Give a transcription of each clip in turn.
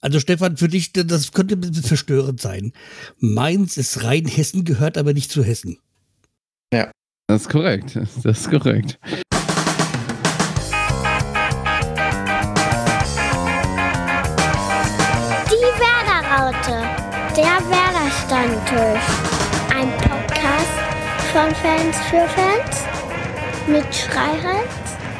Also Stefan, für dich, das könnte ein bisschen verstörend sein. Mainz ist rein Hessen, gehört aber nicht zu Hessen. Ja. Das ist korrekt. Das ist korrekt. Die Werderaute. Der Werder-Stammtisch. Ein Podcast von Fans für Fans mit Schreihals,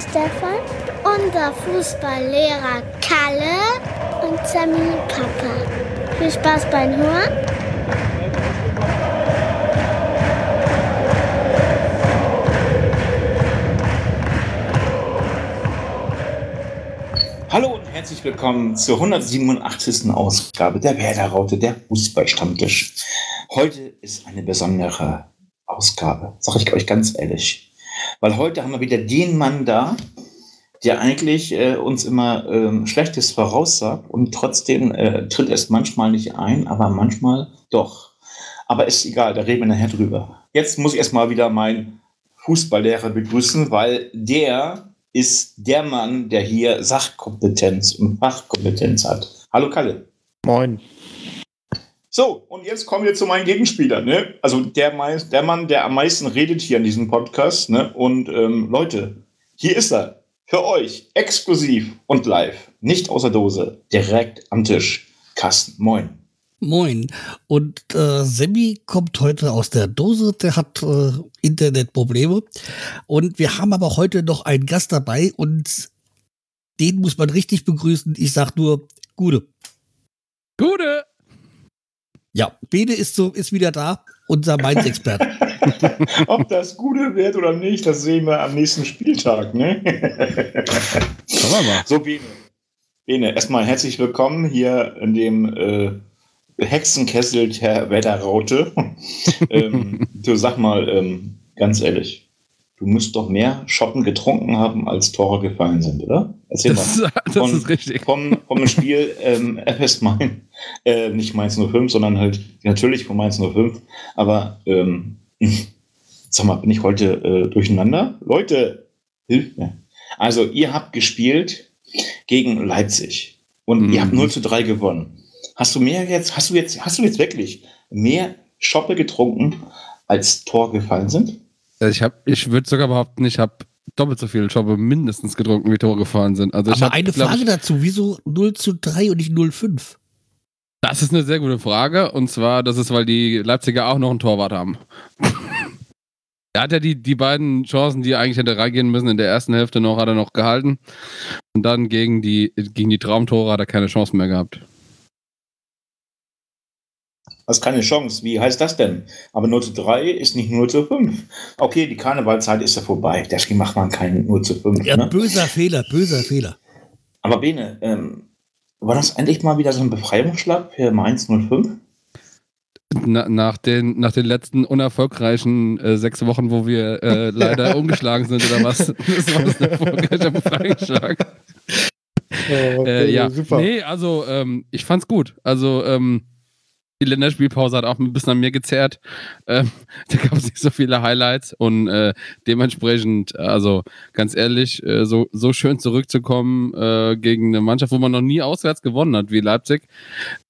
Stefan, unser Fußballlehrer Kalle und Sammy Papa. Viel Spaß beim Hören. Hallo und herzlich willkommen zur 187. Ausgabe der Werder-Raute, der Fußballstammtisch. Heute ist eine besondere Ausgabe, sage ich euch ganz ehrlich. Weil heute haben wir wieder den Mann da, der eigentlich äh, uns immer ähm, Schlechtes voraussagt und trotzdem äh, tritt es manchmal nicht ein, aber manchmal doch. Aber ist egal, da reden wir nachher drüber. Jetzt muss ich erstmal wieder meinen Fußballlehrer begrüßen, weil der ist der Mann, der hier Sachkompetenz und Fachkompetenz hat. Hallo Kalle. Moin. So, und jetzt kommen wir zu meinen Gegenspielern. Ne? Also der, der Mann, der am meisten redet hier in diesem Podcast. Ne? Und ähm, Leute, hier ist er. Für euch, exklusiv und live. Nicht außer Dose, direkt am Tisch. Carsten, moin. Moin. Und äh, Sammy kommt heute aus der Dose, der hat äh, Internetprobleme. Und wir haben aber heute noch einen Gast dabei und den muss man richtig begrüßen. Ich sag nur Gute. Gute! Ja, Bene ist so, ist wieder da, unser Mainz-Experte. Ob das Gute wird oder nicht, das sehen wir am nächsten Spieltag, ne? Schauen wir mal. So, Bene. Bene, erstmal herzlich willkommen hier in dem äh, Hexenkessel der Wetterraute. ähm, du sag mal, ähm, ganz ehrlich, du musst doch mehr Schoppen getrunken haben, als Tore gefallen sind, oder? Erzähl Das, mal. ist- das Von- ist richtig. Vom, vom Spiel ähm, FS Main, äh, nicht Mainz 05, sondern halt natürlich von Mainz 05. Aber ähm, sag mal, bin ich heute äh, durcheinander? Leute, hilft mir. Also, ihr habt gespielt gegen Leipzig und ihr Mhm. habt 0 zu 3 gewonnen. Hast du mehr jetzt, hast du jetzt, hast du jetzt wirklich mehr Schoppe getrunken, als Tor gefallen sind? Also Ich, hab- ich würde sogar behaupten, ich habe doppelt so viel Schoppe mindestens getrunken, wie Tore gefahren sind. Also ich aber hab, eine Frage ich, dazu, wieso 0 zu 3 und nicht 0,5? Das ist eine sehr gute Frage. Und zwar, das ist, weil die Leipziger auch noch einen Torwart haben. Er hat ja die, die beiden Chancen, die eigentlich hätte reingehen müssen, in der ersten Hälfte noch, hat er noch gehalten. Und dann gegen die, gegen die Traumtore hat er keine Chance mehr gehabt. Das ist keine Chance. Wie heißt das denn? Aber 0 zu 3 ist nicht 0 zu 5. Okay, die Karnevalzeit ist ja vorbei. Deswegen macht man keinen 0 zu 5. Ja, Ne? böser Fehler, böser Fehler. Aber Bene, ähm, war das endlich mal wieder so ein Befreiungsschlag für Mainz 05? Na, nach, den, nach den letzten unerfolgreichen äh, sechs Wochen, wo wir äh, leider umgeschlagen sind oder was, das war das ein erfolgreicher Befreiungsschlag. Äh, ja, nee, also ähm, ich fand's gut. Also ähm, die Länderspielpause hat auch ein bisschen an mir gezerrt. Ähm, da gab es nicht so viele Highlights und äh, dementsprechend, also ganz ehrlich, äh, so, so schön zurückzukommen äh, gegen eine Mannschaft, wo man noch nie auswärts gewonnen hat, wie Leipzig.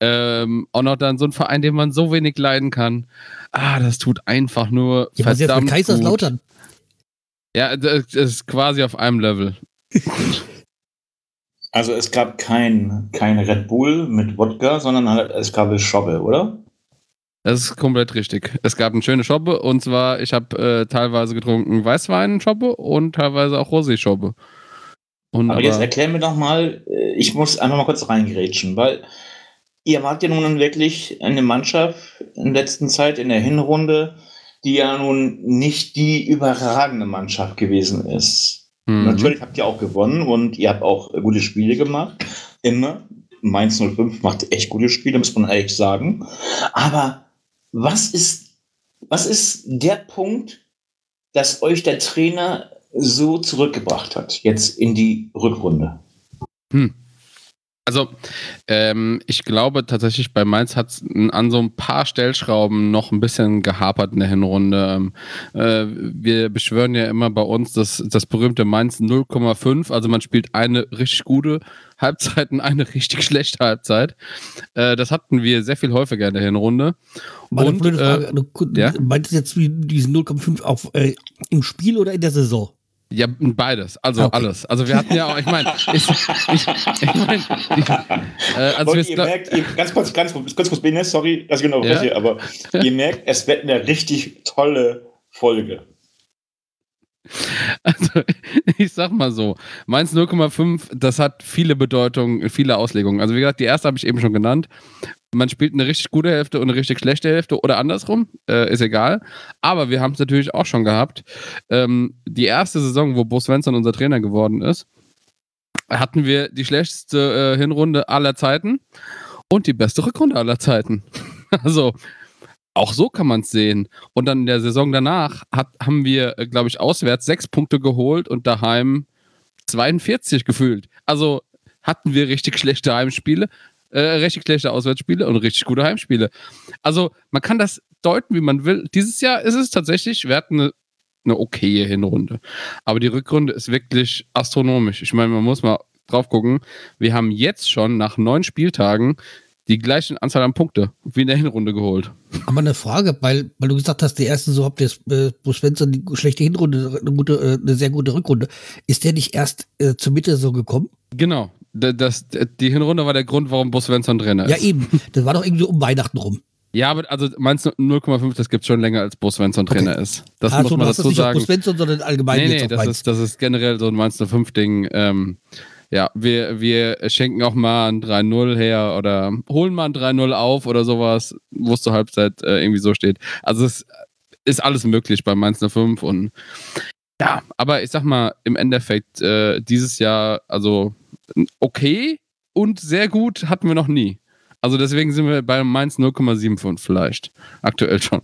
Ähm, auch noch dann so ein Verein, den man so wenig leiden kann. Ah, das tut einfach nur Ja, mit verdammt gut. Kaiserslautern? Ja, das ist quasi auf einem Level. Also es gab kein, kein Red Bull mit Wodka, sondern halt, es gab Schobbe, oder? Das ist komplett richtig. Es gab eine schöne Schoppe und zwar, ich habe äh, teilweise getrunken Weißwein-Schoppe und teilweise auch Rosé-Schoppe. Aber, aber, jetzt erklär mir doch mal, äh, ich muss einfach mal kurz reingrätschen, weil ihr wart ja nun wirklich eine Mannschaft in der letzten Zeit in der Hinrunde, die ja nun nicht die überragende Mannschaft gewesen ist. Mhm. Natürlich habt ihr auch gewonnen und ihr habt auch gute Spiele gemacht. Immer. Mainz 05 macht echt gute Spiele, muss man ehrlich sagen. Aber was ist, was ist der Punkt, dass euch der Trainer so zurückgebracht hat, jetzt in die Rückrunde? Also, ähm, ich glaube tatsächlich, bei Mainz hat es an so ein paar Stellschrauben noch ein bisschen gehapert in der Hinrunde. Ähm, äh, wir beschwören ja immer bei uns das, das berühmte Mainz 0,5. Also, man spielt eine richtig gute Halbzeit und eine richtig schlechte Halbzeit. Äh, das hatten wir sehr viel häufiger in der Hinrunde. Meine Und, blöde Frage, äh, du, ja? meinst du jetzt wie diesen 0,5 auf äh, im Spiel oder in der Saison? Ja, beides. Also Okay. alles. Also wir hatten ja auch, ich meine, ich, ich, ich meine, äh, als Leute, wir ihr merkt, ihr, ganz kurz, ganz, kurz- ganz kurz, Bene, sorry, dass ich genau Ja? ja? aber ihr merkt, es wird eine richtig tolle Folge. Also, ich sag mal so, Mainz 0,5, das hat viele Bedeutungen, viele Auslegungen. Also, wie gesagt, die erste habe ich eben schon genannt. Man spielt eine richtig gute Hälfte und eine richtig schlechte Hälfte oder andersrum, äh, ist egal. Aber wir haben es natürlich auch schon gehabt. Ähm, die erste Saison, wo Bo Svensson unser Trainer geworden ist, hatten wir die schlechteste äh, Hinrunde aller Zeiten und die beste Rückrunde aller Zeiten. Also, auch so kann man es sehen. Und dann in der Saison danach hat, haben wir, glaube ich, auswärts sechs Punkte geholt und daheim 42 gefühlt. Also hatten wir richtig schlechte Heimspiele, äh, richtig schlechte Auswärtsspiele und richtig gute Heimspiele. Also man kann das deuten, wie man will. Dieses Jahr ist es tatsächlich, wir hatten eine, eine okaye Hinrunde. Aber die Rückrunde ist wirklich astronomisch. Ich meine, man muss mal drauf gucken. Wir haben jetzt schon nach neun Spieltagen die gleiche Anzahl an Punkte wie in der Hinrunde geholt. Aber eine Frage, weil, weil du gesagt hast, die erste so habt ihr äh, Bo Svensson die schlechte Hinrunde, eine, gute, äh, eine sehr gute Rückrunde. Ist der nicht erst äh, zur Mitte so gekommen? Genau. Da- Das, die Hinrunde war der Grund, warum Bo Svensson drin ist. Ja, eben. Das war doch irgendwie so um Weihnachten rum. Ja, aber also meinst du 0,5, das gibt es schon länger als Bo Svensson Trainer ist. Das Ach muss so, man du hast das dazu nicht auf Bo sagen. Svensson, sondern allgemein Nee, nee, das Mainz. ist, das ist generell so ein Mainz 05-Ding. Ähm, ja, wir, wir schenken auch mal ein 3-0 her oder holen mal ein 3-0 auf oder sowas, wo es zur Halbzeit äh, irgendwie so steht. Also es ist alles möglich bei Mainz 05 und ja, aber ich sag mal, im Endeffekt äh, dieses Jahr, also okay und sehr gut hatten wir noch nie. Also deswegen sind wir bei Mainz 0,75 vielleicht. Aktuell schon.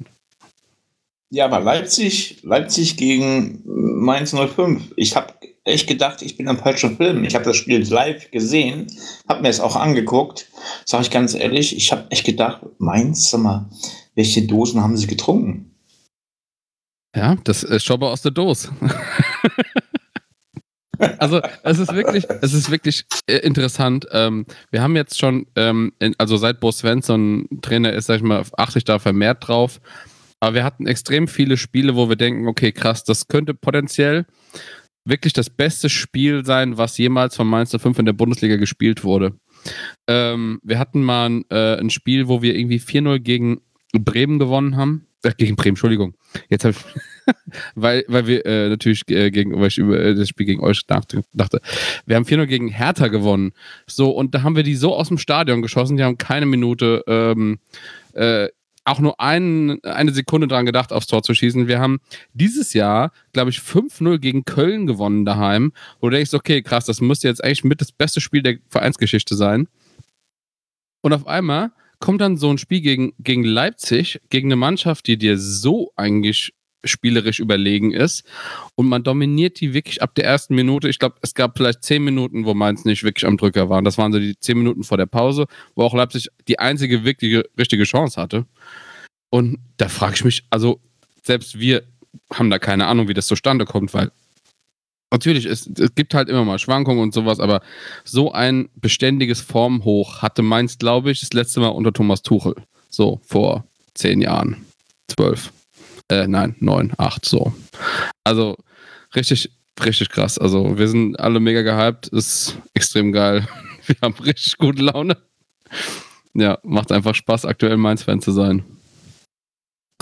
Ja, aber Leipzig, Leipzig gegen Mainz 05. Ich habe echt gedacht, ich bin am falschen Film. Ich habe das Spiel live gesehen, habe mir es auch angeguckt. Sag ich ganz ehrlich, ich habe echt gedacht, sag mal, welche Dosen haben sie getrunken? Ja, das ist Schobber aus der Dose. also es ist wirklich, es ist wirklich äh, interessant. Ähm, wir haben jetzt schon, ähm, in, also seit Bo Svensson Trainer ist, sag ich mal, achte ich da vermehrt drauf. Aber wir hatten extrem viele Spiele, wo wir denken, okay, krass, das könnte potenziell wirklich das beste Spiel sein, was jemals von Mainz 05 in der Bundesliga gespielt wurde. Ähm, wir hatten mal ein, äh, ein Spiel, wo wir irgendwie 4-0 gegen Bremen gewonnen haben. Äh, gegen Bremen, Entschuldigung. Jetzt habe ich, weil, weil wir äh, natürlich äh, gegen, weil ich über äh, das Spiel gegen euch dachte. Wir haben 4-0 gegen Hertha gewonnen. So, und da haben wir die so aus dem Stadion geschossen, die haben keine Minute ähm, äh, auch nur ein, eine Sekunde dran gedacht, aufs Tor zu schießen. Wir haben dieses Jahr, glaube ich, 5-0 gegen Köln gewonnen daheim, wo du denkst, okay, krass, das müsste jetzt eigentlich mit das beste Spiel der Vereinsgeschichte sein. Und auf einmal kommt dann so ein Spiel gegen, gegen Leipzig, gegen eine Mannschaft, die dir so eigentlich spielerisch überlegen ist. Und man dominiert die wirklich ab der ersten Minute. Ich glaube, es gab vielleicht zehn Minuten, wo Mainz nicht wirklich am Drücker war. Das waren so die zehn Minuten vor der Pause, wo auch Leipzig die einzige wirkliche, richtige Chance hatte. Und da frage ich mich, also selbst wir haben da keine Ahnung, wie das zustande kommt, weil natürlich, es, es gibt halt immer mal Schwankungen und sowas, aber so ein beständiges Formhoch hatte Mainz, glaube ich, das letzte Mal unter Thomas Tuchel. So vor zehn Jahren. Zwölf. Äh, nein, neun, acht, so. Also richtig, richtig krass. Also wir sind alle mega gehypt, ist extrem geil. Wir haben richtig gute Laune. Ja, macht einfach Spaß, aktuell Mainz-Fan zu sein.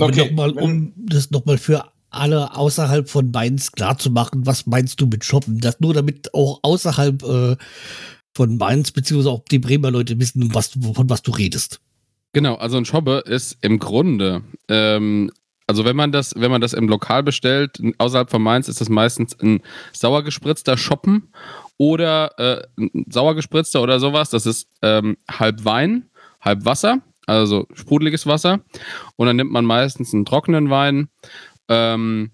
Okay, noch mal, um das nochmal für alle außerhalb von Mainz klar zu machen, was meinst du mit Shoppen? Das nur damit auch außerhalb äh, von Mainz, beziehungsweise auch die Bremer Leute wissen, was, du- von was du redest. Genau, also ein Schobbe ist im Grunde, ähm, also wenn man das, wenn man das im Lokal bestellt, außerhalb von Mainz, ist das meistens ein sauer Shoppen oder äh, ein sauer gespritzter oder sowas. Das ist ähm, halb Wein, halb Wasser, also sprudeliges Wasser. Und dann nimmt man meistens einen trockenen Wein. Ähm,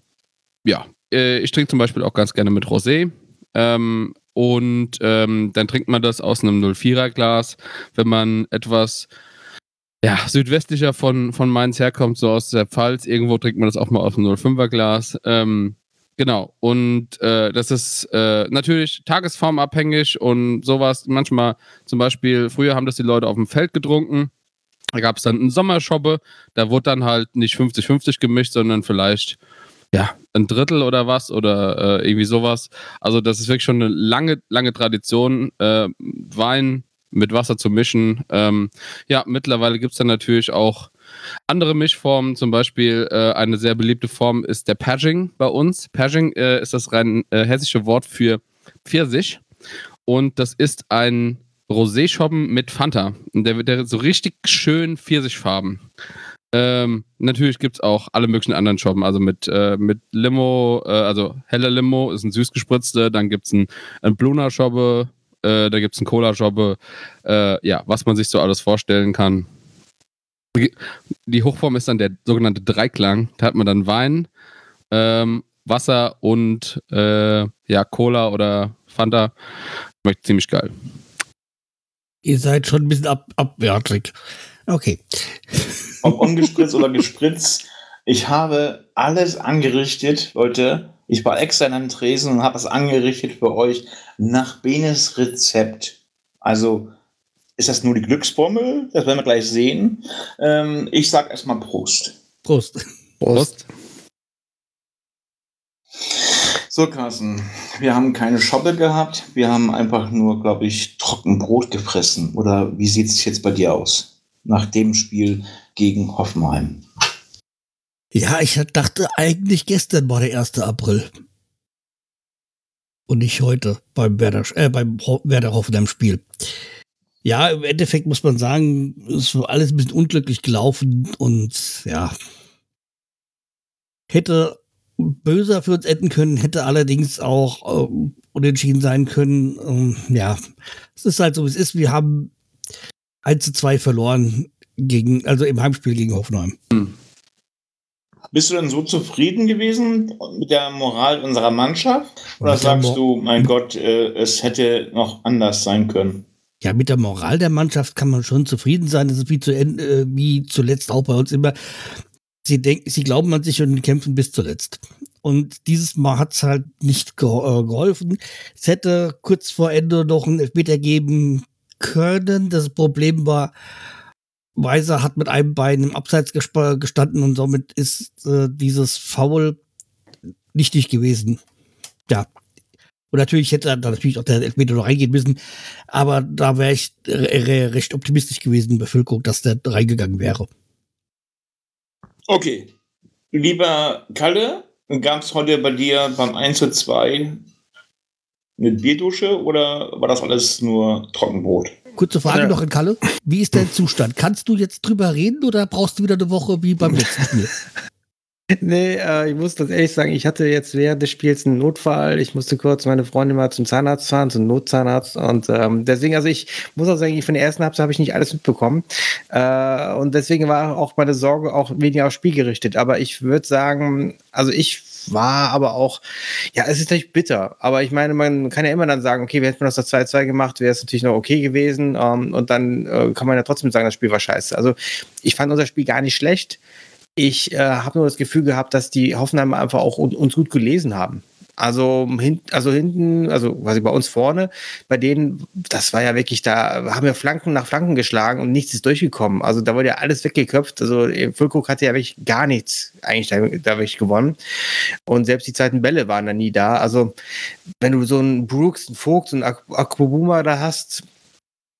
ja, äh, ich trinke zum Beispiel auch ganz gerne mit Rosé. Ähm, und ähm, dann trinkt man das aus einem 04er Glas. Wenn man etwas ja, südwestlicher von, von Mainz herkommt, so aus der Pfalz, irgendwo trinkt man das auch mal aus einem 05er Glas. Ähm, genau, und äh, das ist äh, natürlich tagesformabhängig und sowas. Manchmal, zum Beispiel, früher haben das die Leute auf dem Feld getrunken. Da gab es dann einen Sommerschobbe, da wurde dann halt nicht 50-50 gemischt, sondern vielleicht ja, ein Drittel oder was oder äh, irgendwie sowas. Also das ist wirklich schon eine lange, lange Tradition, äh, Wein mit Wasser zu mischen. Ähm, ja, mittlerweile gibt es dann natürlich auch andere Mischformen, zum Beispiel äh, eine sehr beliebte Form ist der Paging bei uns. Paging äh, ist das rein äh, hessische Wort für Pfirsich und das ist ein Rosé-Schoppen mit Fanta. Der wird so richtig schön Pfirsichfarben. Ähm, natürlich gibt es auch alle möglichen anderen Shoppen, also mit, äh, mit Limo, äh, also heller Limo ist ein süß gespritzte, dann gibt es ein, ein Bluna Shobbe, äh, da gibt es ein Cola Shobbe, äh, ja, was man sich so alles vorstellen kann. Die Hochform ist dann der sogenannte Dreiklang, da hat man dann Wein, ähm, Wasser und äh, ja, Cola oder Fanta. Schmeckt ziemlich geil. Ihr seid schon ein bisschen ab abwärtig. Okay. Ob ungespritzt oder gespritzt. Ich habe alles angerichtet, Leute. Ich war extra in einem Tresen und habe es angerichtet für euch nach Benes Rezept. Also ist das nur die Glücksformel? Das werden wir gleich sehen. Ähm, ich sage erstmal Prost. Prost. Prost. So, Carsten, wir haben keine Schoppe gehabt. Wir haben einfach nur, glaube ich, Trockenbrot gefressen. Oder wie sieht es jetzt bei dir aus? Nach dem Spiel gegen Hoffenheim. Ja, ich dachte eigentlich gestern war der 1. April. Und nicht heute beim Werder, äh, beim Werder Hoffenheim Spiel. Ja, im Endeffekt muss man sagen, ist so alles ein bisschen unglücklich gelaufen und ja. Hätte böser für uns enden können, hätte allerdings auch äh, unentschieden sein können. Ähm, ja, es ist halt so, wie es ist. Wir haben 1 zu 2 verloren gegen, also im Heimspiel gegen Hoffenheim. Hm. Bist du denn so zufrieden gewesen mit der Moral unserer Mannschaft? Oder sagst du, mein Gott, äh, es hätte noch anders sein können? Ja, mit der Moral der Mannschaft kann man schon zufrieden sein. Das ist wie, zu, äh, wie zuletzt auch bei uns immer. Sie denken, sie glauben an sich und kämpfen bis zuletzt. Und dieses Mal hat es halt nicht ge äh, geholfen. Es hätte kurz vor Ende noch ein Elfmeter geben können. Das Problem war, Weiser hat mit einem Bein im Abseits gestanden und somit ist äh, dieses Foul nichtig gewesen. Ja. Und natürlich hätte da natürlich auch der Elfmeter noch reingehen müssen, aber da wäre ich recht optimistisch gewesen, Bevölkerung, dass der reingegangen wäre. Okay. Lieber Kalle, gab es heute bei dir beim 1 zu 2 eine Bierdusche oder war das alles nur Trockenbrot? Kurze Frage ja. noch an Kalle. Wie ist dein Zustand? Kannst du jetzt drüber reden oder brauchst du wieder eine Woche wie beim letzten Spiel? Nee, äh, ich muss das ehrlich sagen, ich hatte jetzt während des Spiels einen Notfall. Ich musste kurz meine Freundin mal zum Zahnarzt fahren, zum Notzahnarzt. Und ähm, deswegen, also ich muss auch sagen, von der ersten Halbzeit habe ich nicht alles mitbekommen. Äh, und deswegen war auch meine Sorge auch weniger aufs Spiel gerichtet. Aber ich würde sagen, also ich war aber auch, ja, es ist natürlich bitter. Aber ich meine, man kann ja immer dann sagen, okay, wir hätten das 2-2 gemacht, wäre es natürlich noch okay gewesen. Ähm, und dann äh, kann man ja trotzdem sagen, das Spiel war scheiße. Also ich fand unser Spiel gar nicht schlecht. Ich äh, habe nur das Gefühl gehabt, dass die Hoffenheimer einfach auch uns gut gelesen haben. Also, hin, also hinten, also quasi bei uns vorne, bei denen, das war ja wirklich, da haben wir Flanken nach Flanken geschlagen und nichts ist durchgekommen. Also da wurde ja alles weggeköpft. Also Füllkrug hatte ja wirklich gar nichts eigentlich da, da wirklich gewonnen. Und selbst die zweiten Bälle waren da nie da. Also wenn du so einen Brooks, einen Vogt und Akbobuma da hast,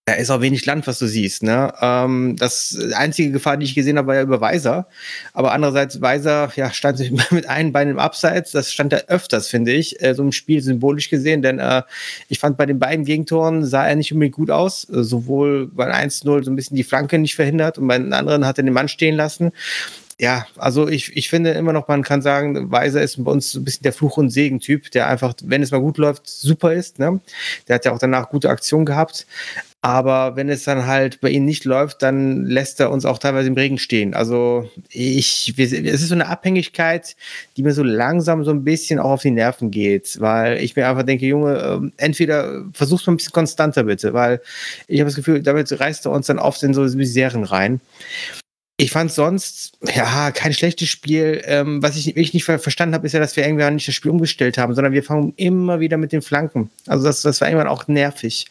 da ist auch wenig Land, was du siehst. Ne? Ähm, das einzige Gefahr, die ich gesehen habe, war ja über Weiser. Aber andererseits, Weiser ja, stand mit einem Bein im Abseits. Das stand er öfters, finde ich, äh, so im Spiel symbolisch gesehen. Denn äh, ich fand, bei den beiden Gegentoren sah er nicht unbedingt gut aus. Äh, sowohl bei 1-0 so ein bisschen die Flanke nicht verhindert und bei den anderen hat er den Mann stehen lassen ja, also ich, ich finde immer noch, man kann sagen, Weiser ist bei uns so ein bisschen der Fluch- und Segen-Typ, der einfach, wenn es mal gut läuft, super ist. Ne? Der hat ja auch danach gute Aktionen gehabt. Aber wenn es dann halt bei ihm nicht läuft, dann lässt er uns auch teilweise im Regen stehen. Also ich, es ist so eine Abhängigkeit, die mir so langsam so ein bisschen auch auf die Nerven geht, weil ich mir einfach denke, Junge, ähm, entweder versuch's mal ein bisschen konstanter bitte, weil ich habe das Gefühl, damit reißt er uns dann oft in so Miseren rein. Ich fand sonst, ja, kein schlechtes Spiel. Ähm, was ich wirklich nicht verstanden habe, ist ja, dass wir irgendwann nicht das Spiel umgestellt haben, sondern wir fangen immer wieder mit den Flanken. Also das, das war irgendwann auch nervig.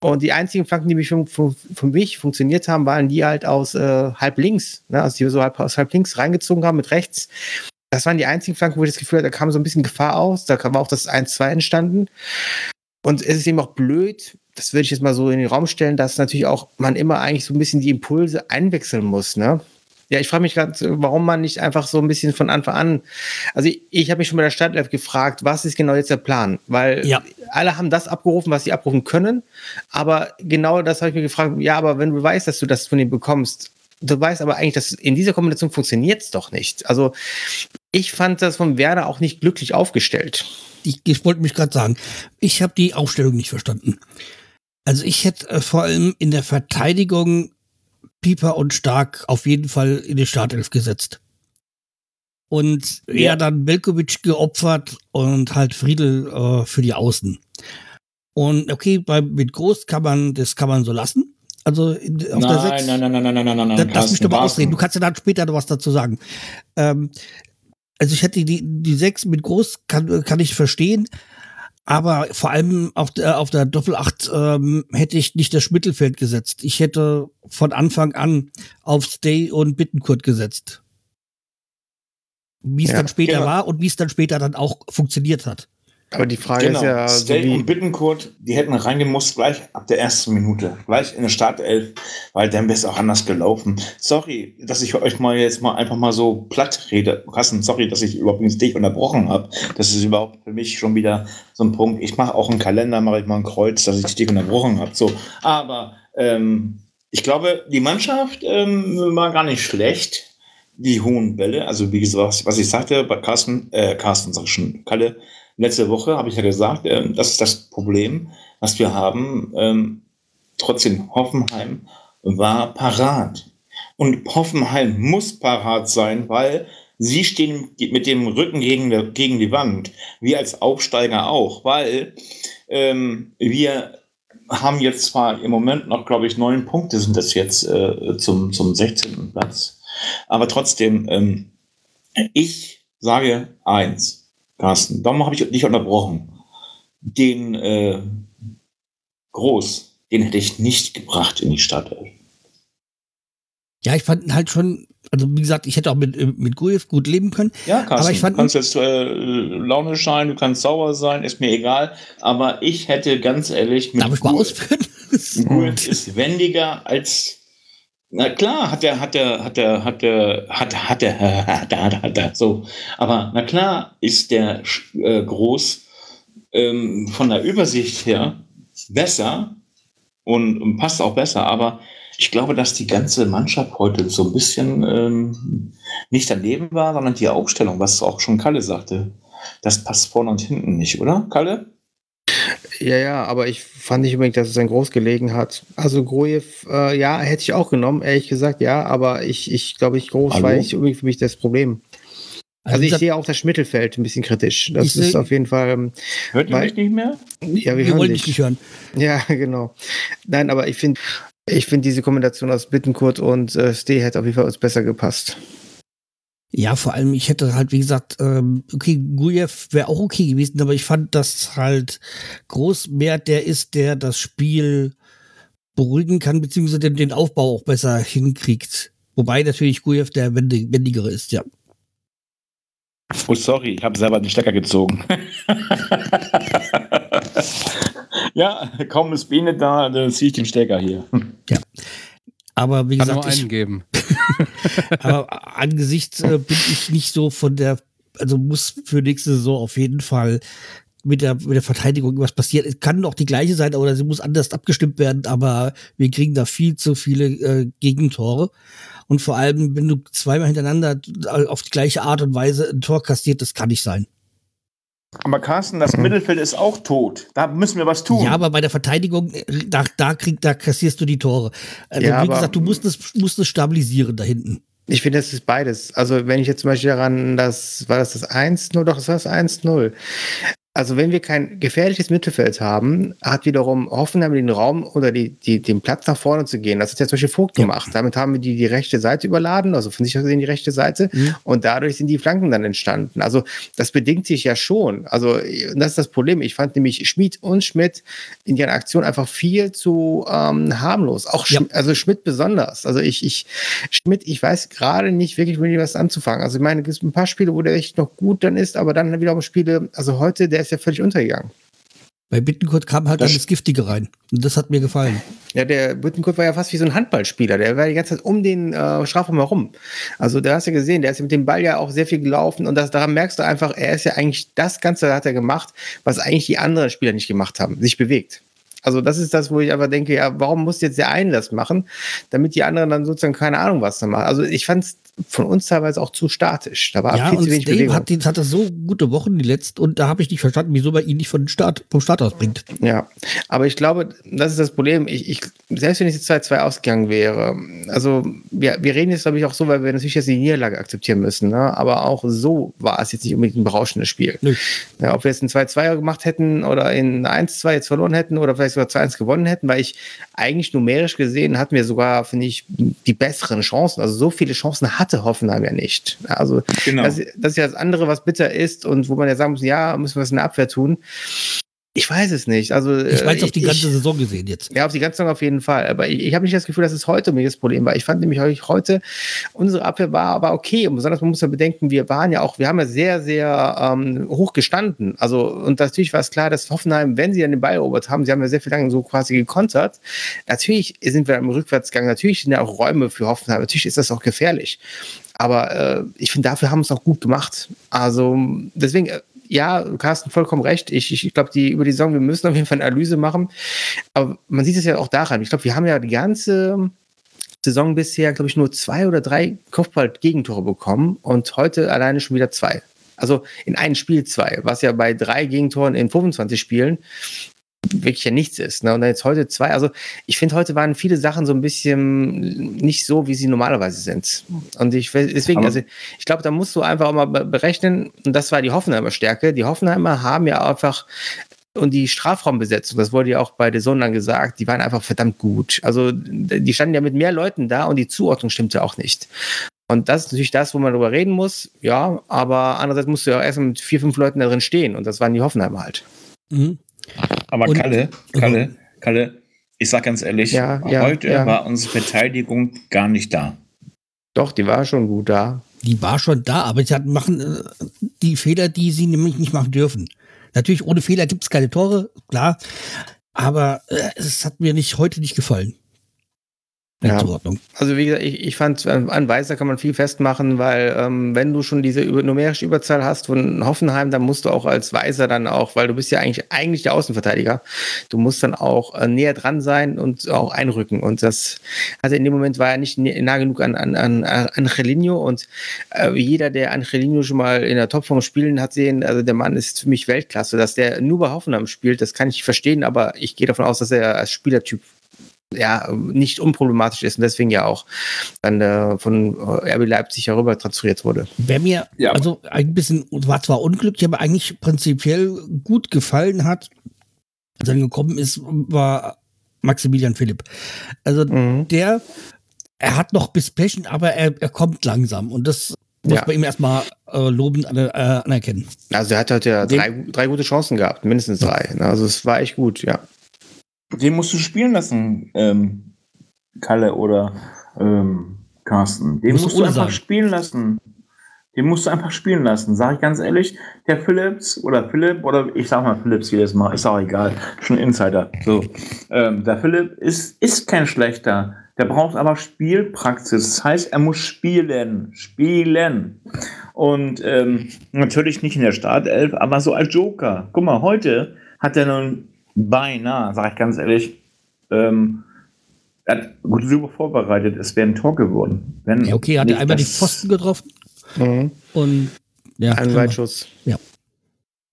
Und die einzigen Flanken, die mich für, für, für mich funktioniert haben, waren die halt aus äh, halb links, ne? also die wir so halb, aus halb links reingezogen haben mit rechts. Das waren die einzigen Flanken, wo ich das Gefühl hatte, da kam so ein bisschen Gefahr aus. Da war auch das 1-2 entstanden. Und es ist eben auch blöd, das würde ich jetzt mal so in den Raum stellen, dass natürlich auch man immer eigentlich so ein bisschen die Impulse einwechseln muss, ne? Ja, ich frage mich gerade, warum man nicht einfach so ein bisschen von Anfang an. Also ich, ich habe mich schon bei der Startelf gefragt, was ist genau jetzt der Plan? Weil ja. alle haben das abgerufen, was sie abrufen können. Aber genau das habe ich mir gefragt, ja, aber wenn du weißt, dass du das von ihm bekommst, du weißt aber eigentlich, dass in dieser Kombination funktioniert es doch nicht. Also ich fand das von Werder auch nicht glücklich aufgestellt. Ich, ich wollte mich gerade sagen, ich habe die Aufstellung nicht verstanden. Also ich hätte äh, vor allem in der Verteidigung Pieper und Stark auf jeden Fall in die Startelf gesetzt. Und ja. er dann Belkovic geopfert und halt Friedel äh, für die Außen. Und okay, bei, mit Groß kann man, das kann man so lassen. Also in, auf nein, der 6. Nein, nein, nein, nein, nein, nein, nein, nein. Lass mich doch mal ausreden. Du kannst ja dann später noch was dazu sagen. Ähm, also ich hätte die, die 6 mit Groß kann, kann ich verstehen. Aber vor allem auf der, auf der Doppelacht ähm, hätte ich nicht das Mittelfeld gesetzt. Ich hätte von Anfang an auf Stay und Bittenkurt gesetzt. Wie es ja, dann später genau. war und wie es dann später dann auch funktioniert hat. Aber die Frage genau. ist ja. Stay so und Bittenkurt, die hätten reingemusst gleich ab der ersten Minute. Gleich in der Startelf, weil dann wäre es auch anders gelaufen. Sorry, dass ich euch mal jetzt mal einfach mal so platt rede. Kassen, sorry, dass ich überhaupt nicht dich unterbrochen habe. Das ist überhaupt für mich schon wieder so ein Punkt. Ich mache auch einen Kalender, mache ich mal ein Kreuz, dass ich dich unterbrochen habe. So, aber ähm, ich glaube, die Mannschaft ähm, war gar nicht schlecht. Die hohen Bälle, also wie gesagt, was ich sagte bei Carsten, äh, Carsten sag ich schon, Kalle, letzte Woche habe ich ja gesagt, äh, das ist das Problem, was wir haben. Ähm, trotzdem, Hoffenheim war parat. Und Hoffenheim muss parat sein, weil sie stehen mit dem Rücken gegen, gegen die Wand. Wir als Aufsteiger auch, weil ähm, wir haben jetzt zwar im Moment noch, glaube ich, neun Punkte sind das jetzt äh, zum, zum 16. Platz. Aber trotzdem, ähm, ich sage eins. Carsten. Darum habe ich dich unterbrochen. Den äh, Groß, den hätte ich nicht gebracht in die Stadt. Ja, ich fand halt schon, also wie gesagt, ich hätte auch mit, mit Gujev gut leben können. Ja, Carsten, aber ich fand, du kannst jetzt äh, launisch sein, du kannst sauer sein, ist mir egal. Aber ich hätte ganz ehrlich mit Darf ich mal ausführen? Gujev ist wendiger als na klar, hat er, hat er, hat er, hat er, hat, hat er, hat er, hat er, so. Aber na klar ist der äh, groß ähm, von der Übersicht her besser und, und, passt auch besser. Aber ich glaube, dass die ganze Mannschaft heute so ein bisschen ähm, nicht daneben war, sondern die Aufstellung, was auch schon Kalle sagte. Das passt vorne und hinten nicht, oder, Kalle? Ja, ja, aber ich fand nicht unbedingt, dass es ein Groß gelegen hat. Also Grojew, äh, ja, hätte ich auch genommen, ehrlich gesagt, ja, aber ich, ich glaube, ich Groß Hallo? war nicht unbedingt für mich das Problem. Also, also ich sehe auch das Mittelfeld ein bisschen kritisch. Das ist auf jeden Fall. Ähm, Hört ihr mich nicht mehr? Ja, wir, wir wollen dich nicht hören. Ja, genau. Nein, aber ich finde, ich finde diese Kombination aus Bittenkurt und äh, Steh hätte auf jeden Fall uns besser gepasst. Ja, vor allem, ich hätte halt, wie gesagt, ähm, okay, Gujev wäre auch okay gewesen, aber ich fand, dass halt Groß mehr der ist, der das Spiel beruhigen kann, beziehungsweise den, den Aufbau auch besser hinkriegt. Wobei natürlich Gujev der wendigere ist, ja. Oh, sorry, ich habe selber den Stecker gezogen. ja, kaum ist Biene da, dann ziehe ich den Stecker hier. Ja. Aber wie Kann gesagt, nur einen ich, geben. aber angesichts äh, bin ich nicht so von der, also muss für nächste Saison auf jeden Fall mit der, mit der Verteidigung irgendwas passieren. Es kann doch die gleiche sein, oder sie muss anders abgestimmt werden, aber wir kriegen da viel zu viele äh, Gegentore. Und vor allem, wenn du zweimal hintereinander auf die gleiche Art und Weise ein Tor kassiert, das kann nicht sein. Aber Carsten, das Mittelfeld ist auch tot. Da müssen wir was tun. Ja, aber bei der Verteidigung, äh, da, da, krieg, da kassierst du die Tore. Also, Ja, wie aber- gesagt, du musst es, musst es stabilisieren da hinten. Ich finde, das ist beides. Also, wenn ich jetzt zum Beispiel daran, das war das das 1-0, doch, das war das 1-0. Also, wenn wir kein gefährliches Mittelfeld haben, hat wiederum Hoffenheim den Raum oder die, die, den Platz nach vorne zu gehen. Das hat ja zum Beispiel Vogt gemacht. Damit haben wir die, die rechte Seite überladen, also von sich aus gesehen die rechte Seite. Mhm. Und dadurch sind die Flanken dann entstanden. Also, das bedingt sich ja schon. Also, das ist das Problem. Ich fand nämlich Schmid und Schmidt in ihrer Aktion einfach viel zu ähm, harmlos. Auch Ja. Schm also Schmidt besonders. Also, ich, ich, Schmidt, ich weiß gerade nicht wirklich, mit ihm was anzufangen. Also, ich meine, es gibt ein paar Spiele, wo der echt noch gut dann ist, aber dann wiederum Spiele, also heute, der ist ja völlig untergegangen. Bei Bittenkurt kam halt Das- das Giftige rein. Und das hat mir gefallen. Ja, der Büttenkurt war ja fast wie so ein Handballspieler. Der war die ganze Zeit um den äh, Strafraum herum. Also, da hast du ja gesehen, der ist ja mit dem Ball ja auch sehr viel gelaufen und das, daran merkst du einfach, er ist ja eigentlich das Ganze hat er gemacht, was eigentlich die anderen Spieler nicht gemacht haben, sich bewegt. Also, das ist das, wo ich aber denke, ja, warum muss jetzt der eine das machen, damit die anderen dann sozusagen keine Ahnung was da machen. Also, ich fand es von uns teilweise auch zu statisch. Da war ja, viel und zu wenig Dave Bewegung. hat, die- hatte so gute Wochen die letzten und da habe ich nicht verstanden, wieso man ihn nicht von Start, vom Start aus bringt. Ja, aber ich glaube, das ist das Problem. Ich, ich, selbst wenn es jetzt 2-2 ausgegangen wäre, also wir, wir reden jetzt, glaube ich, auch so, weil wir natürlich jetzt die Niederlage akzeptieren müssen, ne? aber auch so war es jetzt nicht unbedingt ein berauschendes Spiel. Nö. Ja, ob wir jetzt ein 2-2 gemacht hätten oder in 1-2 jetzt verloren hätten oder vielleicht sogar 2-1 gewonnen hätten, weil ich eigentlich numerisch gesehen hatten wir sogar, finde ich, die besseren Chancen. Also so viele Chancen hatte Hoffenheim ja nicht. Also Genau. das, das ist ja das andere, was bitter ist und wo man ja sagen muss, ja, müssen wir was in der Abwehr tun. Ich weiß es nicht. Also, Ich meine es äh, auf die ganze Saison gesehen jetzt. ja, auf die ganze Saison auf jeden Fall. Aber ich, ich habe nicht das Gefühl, dass es heute mir das Problem war. Ich fand nämlich heu- heute, unsere Abwehr war aber okay. Und besonders, man muss ja bedenken, wir waren ja auch, wir haben ja sehr, sehr ähm, hoch gestanden. Also, und natürlich war es klar, dass Hoffenheim, wenn sie dann den Ball erobert haben, sie haben ja sehr viel lange so quasi gekontert. Natürlich sind wir im Rückwärtsgang, natürlich sind ja auch Räume für Hoffenheim. Natürlich ist das auch gefährlich. Aber äh, ich finde, dafür haben wir es auch gut gemacht. Also, deswegen, äh, ja, Carsten, vollkommen recht. Ich, ich, ich glaube, die über die Saison, wir müssen auf jeden Fall eine Analyse machen. Aber man sieht es ja auch daran. Ich glaube, wir haben ja die ganze Saison bisher, glaube ich, nur zwei oder drei Kopfball-Gegentore bekommen und heute alleine schon wieder zwei. Also in einem Spiel zwei, was ja bei drei Gegentoren in 25 Spielen wirklich ja nichts ist. Ne? Und dann jetzt heute zwei. Also ich finde, heute waren viele Sachen so ein bisschen nicht so, wie sie normalerweise sind. Und ich deswegen, Aber- also ich glaube, da musst du einfach auch mal be- berechnen, und das war die Hoffenheimer Stärke. Die Hoffenheimer haben ja einfach und die Strafraumbesetzung, das wurde ja auch bei der Sonne dann gesagt, die waren einfach verdammt gut. Also die standen ja mit mehr Leuten da und die Zuordnung stimmte auch nicht. Und das ist natürlich das, wo man drüber reden muss, ja, aber andererseits musst du ja auch erstmal mit vier, fünf Leuten da drin stehen und das waren die Hoffenheimer halt. Mhm. Aber Und- Kalle, Kalle, Kalle, ich sag ganz ehrlich, Ja, ja, heute ja. war unsere Verteidigung gar nicht da. Doch, die war schon gut da. Die war schon da, aber sie hat- machen äh, die Fehler, die sie nämlich nicht machen dürfen. Natürlich, ohne Fehler gibt es keine Tore, klar. Aber äh, es hat mir nicht heute nicht gefallen. Ja. Zuordnung. Also wie gesagt, ich, ich fand, an an Weißer kann man viel festmachen, weil ähm, wenn du schon diese über, numerische Überzahl hast von Hoffenheim, dann musst du auch als Weißer dann auch, weil du bist ja eigentlich, eigentlich der Außenverteidiger, du musst dann auch äh, näher dran sein und auch einrücken. Und das, also in dem Moment war er nicht nah genug an, an, an Angelino und äh, jeder, der Angelino schon mal in der Topform spielen hat sehen, also der Mann ist für mich Weltklasse. Dass der nur bei Hoffenheim spielt, das kann ich verstehen, aber ich gehe davon aus, dass er als Spielertyp ja, nicht unproblematisch ist und deswegen ja auch dann äh, von äh, RB Leipzig herüber transferiert wurde. Wer mir Ja, also ein bisschen, war zwar unglücklich, aber eigentlich prinzipiell gut gefallen hat, als er gekommen ist, war Maximilian Philipp. Also Mhm. der, er hat noch bis Pechen, aber er, er kommt langsam und das muss Ja. man ihm erstmal äh, lobend an, äh, anerkennen. Also er hat heute ja drei, drei gute Chancen gehabt, mindestens drei. Also es war echt gut, ja. Den musst du spielen lassen, ähm, Kalle oder ähm, Carsten. Den Musst du musst du einfach sagen. spielen lassen. Den musst du einfach spielen lassen. Sag ich ganz ehrlich, der Philips oder Philipp oder ich sag mal Philips jedes Mal, ist auch egal, schon Insider. So, ähm, der Philipp ist, ist kein schlechter. Der braucht aber Spielpraxis. Das heißt, er muss spielen, spielen. Und ähm, natürlich nicht in der Startelf, aber so als Joker. Guck mal, heute hat er nun beinahe, sag ich ganz ehrlich, ähm, er hat gut super vorbereitet. Es wäre ein Tor geworden. Wenn Ja, okay, er hat nicht einmal die Pfosten getroffen Mhm. und ja, Ein Weitschuss. Ja.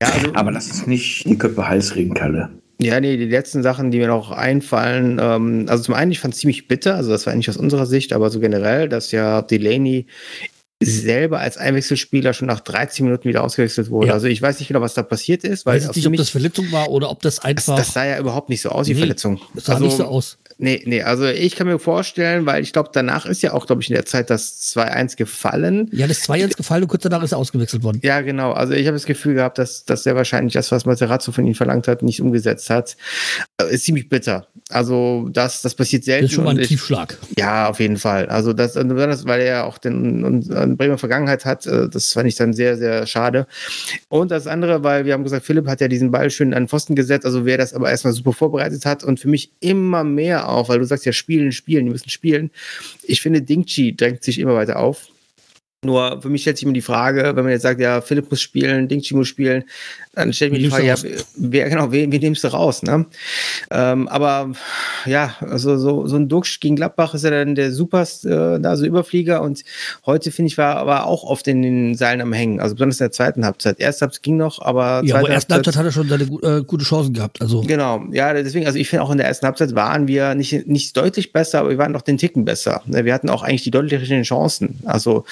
Ja, also, Aber das ist nicht die Köpfe Kalle. Ja, nee, die letzten Sachen, die mir noch einfallen, ähm, also zum einen, ich fand es ziemlich bitter, also das war nicht aus unserer Sicht, aber so generell, dass ja Delaney selber als Einwechselspieler schon nach 13 Minuten wieder ausgewechselt wurde. Ja. Also ich weiß nicht genau, was da passiert ist, weil Weiß nicht, ob das Verletzung war oder ob das das, einfach. das sah ja überhaupt nicht so aus wie Nee, Verletzung. das sah also, nicht so aus. Nee, nee, also ich kann mir vorstellen, weil ich glaube, danach ist ja auch, glaube ich, in der Zeit das 2-1 gefallen. Ja, das 2 ins gefallen und kurz danach ist er ausgewechselt worden. Ja, genau. Also ich habe das Gefühl gehabt, dass, dass er wahrscheinlich das, was Materazzo von ihm verlangt hat, nicht umgesetzt hat. Äh, Ist ziemlich bitter. Also das, das passiert selten. Das ist schon mal ein ich- Tiefschlag. Ja, auf jeden Fall. Also das, besonders weil er ja auch den und, eine Bremer Vergangenheit hat, äh, das fand ich dann sehr, sehr schade. Und das andere, weil wir haben gesagt, Philipp hat ja diesen Ball schön an den Pfosten gesetzt, also wer das aber erstmal super vorbereitet hat und für mich immer mehr auf, weil du sagst ja spielen, spielen, die müssen spielen. Ich finde, Dingchi drängt sich immer weiter auf. Nur für mich stellt sich immer die Frage, wenn man jetzt sagt, ja, Philipp muss spielen, Dingchi muss spielen, dann stellt mir die Frage, ja, wer, genau, wen, wen nimmst du raus? Ne? Ähm, aber ja, also so, so ein Duxch gegen Gladbach ist ja dann der Super, äh, da so Überflieger und heute finde ich war aber auch oft in den Seilen am Hängen, also besonders in der zweiten Halbzeit. Erste Halbzeit ging noch, aber Ja, aber ersten Halbzeit hat er schon seine äh, gute Chancen gehabt. Also Genau, ja, deswegen, also ich finde auch in der ersten Halbzeit waren wir nicht, nicht deutlich besser, aber wir waren doch den Ticken besser. Ne, Wir hatten auch eigentlich die deutlicheren Chancen. Also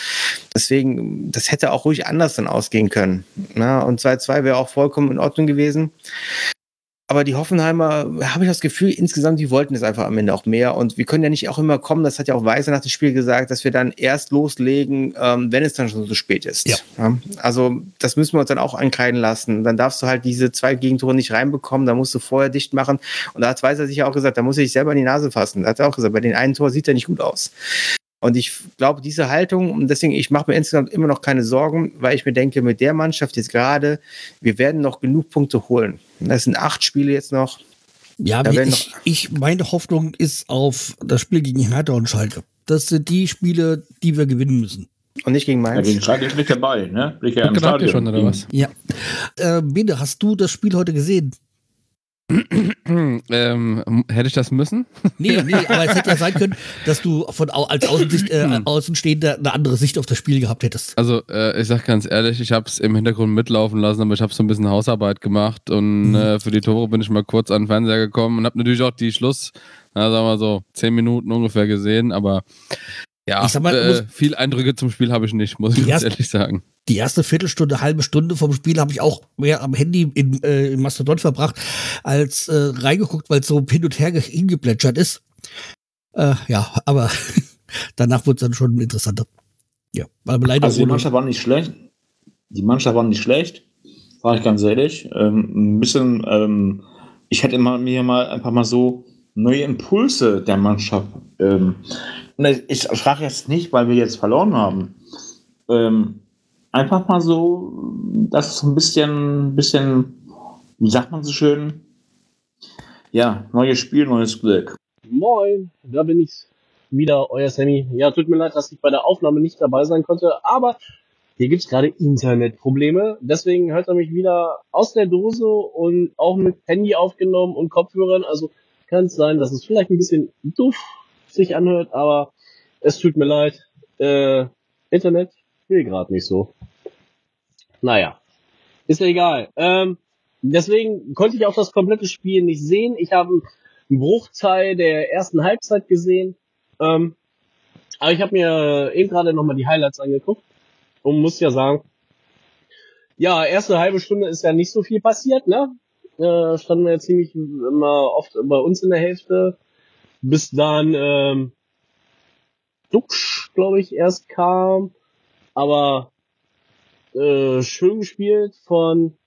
deswegen, das hätte auch ruhig anders dann ausgehen können. Ne? Und 2-2 wäre auch vollkommen in Ordnung gewesen. Aber die Hoffenheimer, habe ich das Gefühl, insgesamt, die wollten es einfach am Ende auch mehr. Und wir können ja nicht auch immer kommen, das hat ja auch Weiser nach dem Spiel gesagt, dass wir dann erst loslegen, ähm, wenn es dann schon so spät ist. Ja. Also das müssen wir uns dann auch ankreiden lassen. Dann darfst du halt diese zwei Gegentore nicht reinbekommen, da musst du vorher dicht machen. Und da hat Weiser sich ja auch gesagt, da muss sich selber in die Nase fassen. Da hat er auch gesagt, bei den einen Tor sieht er nicht gut aus. Und ich glaube, diese Haltung, und deswegen, ich mache mir insgesamt immer noch keine Sorgen, weil ich mir denke, mit der Mannschaft jetzt gerade, wir werden noch genug Punkte holen. Das sind acht Spiele jetzt noch. ja, Da ich, ich, meine Hoffnung ist auf das Spiel gegen Hertha und Schalke. Das sind die Spiele, die wir gewinnen müssen. Und nicht gegen Ja, Mainz. gegen Schalke ist nicht dabei, ne? Bin ich ja im Stadion. schon, oder was? Ja. Äh, Bene, hast du das Spiel heute gesehen? ähm, hätte ich das müssen? Nee, nee, aber es hätte ja sein können, dass du von als Außensicht, äh, Außenstehender eine andere Sicht auf das Spiel gehabt hättest. Also, äh, ich sag ganz ehrlich, ich habe es im Hintergrund mitlaufen lassen, aber ich habe so ein bisschen Hausarbeit gemacht und Mhm. äh, für die Tore bin ich mal kurz an den Fernseher gekommen und habe natürlich auch die Schluss, na, sagen wir so, zehn Minuten ungefähr gesehen, aber ja, Ich sag mal, äh, viel Eindrücke zum Spiel habe ich nicht, muss ich ganz erste- ehrlich sagen. Die erste Viertelstunde, halbe Stunde vom Spiel habe ich auch mehr am Handy in, äh, in Mastodon verbracht, als äh, reingeguckt, weil es so hin und her ge- hingeplätschert ist. Äh, ja, aber danach wurde es dann schon interessanter. Ja, aber leider Also die Mannschaft war nicht schlecht. Die Mannschaft war nicht schlecht, sage ich ganz ehrlich. Ähm, ein bisschen, ähm, ich hätte mal, mir mal einfach mal so neue Impulse der Mannschaft. Ähm, ich, ich frage jetzt nicht, weil wir jetzt verloren haben. Ähm, einfach mal so, dass es ein bisschen, bisschen, wie sagt man so schön? Ja, neues Spiel, neues Glück. Moin, da bin ich wieder, euer Sammy. Ja, tut mir leid, dass ich bei der Aufnahme nicht dabei sein konnte, aber hier gibt's gerade Internetprobleme. Deswegen hört er mich wieder aus der Dose und auch mit Handy aufgenommen und Kopfhörern. Also kann es sein, dass es vielleicht ein bisschen doof sich anhört, aber es tut mir leid. Äh, Internet will gerade nicht so. Naja, ist ja egal. Ähm, deswegen konnte ich auch das komplette Spiel nicht sehen. Ich habe einen Bruchteil der ersten Halbzeit gesehen. Ähm, aber ich habe mir eben gerade nochmal die Highlights angeguckt und muss ja sagen, ja, erste halbe Stunde ist ja nicht so viel passiert, ne? Äh, standen wir ja ziemlich immer oft bei uns in der Hälfte, bis dann ähm, Duxch, glaube ich, erst kam, aber äh, schön gespielt von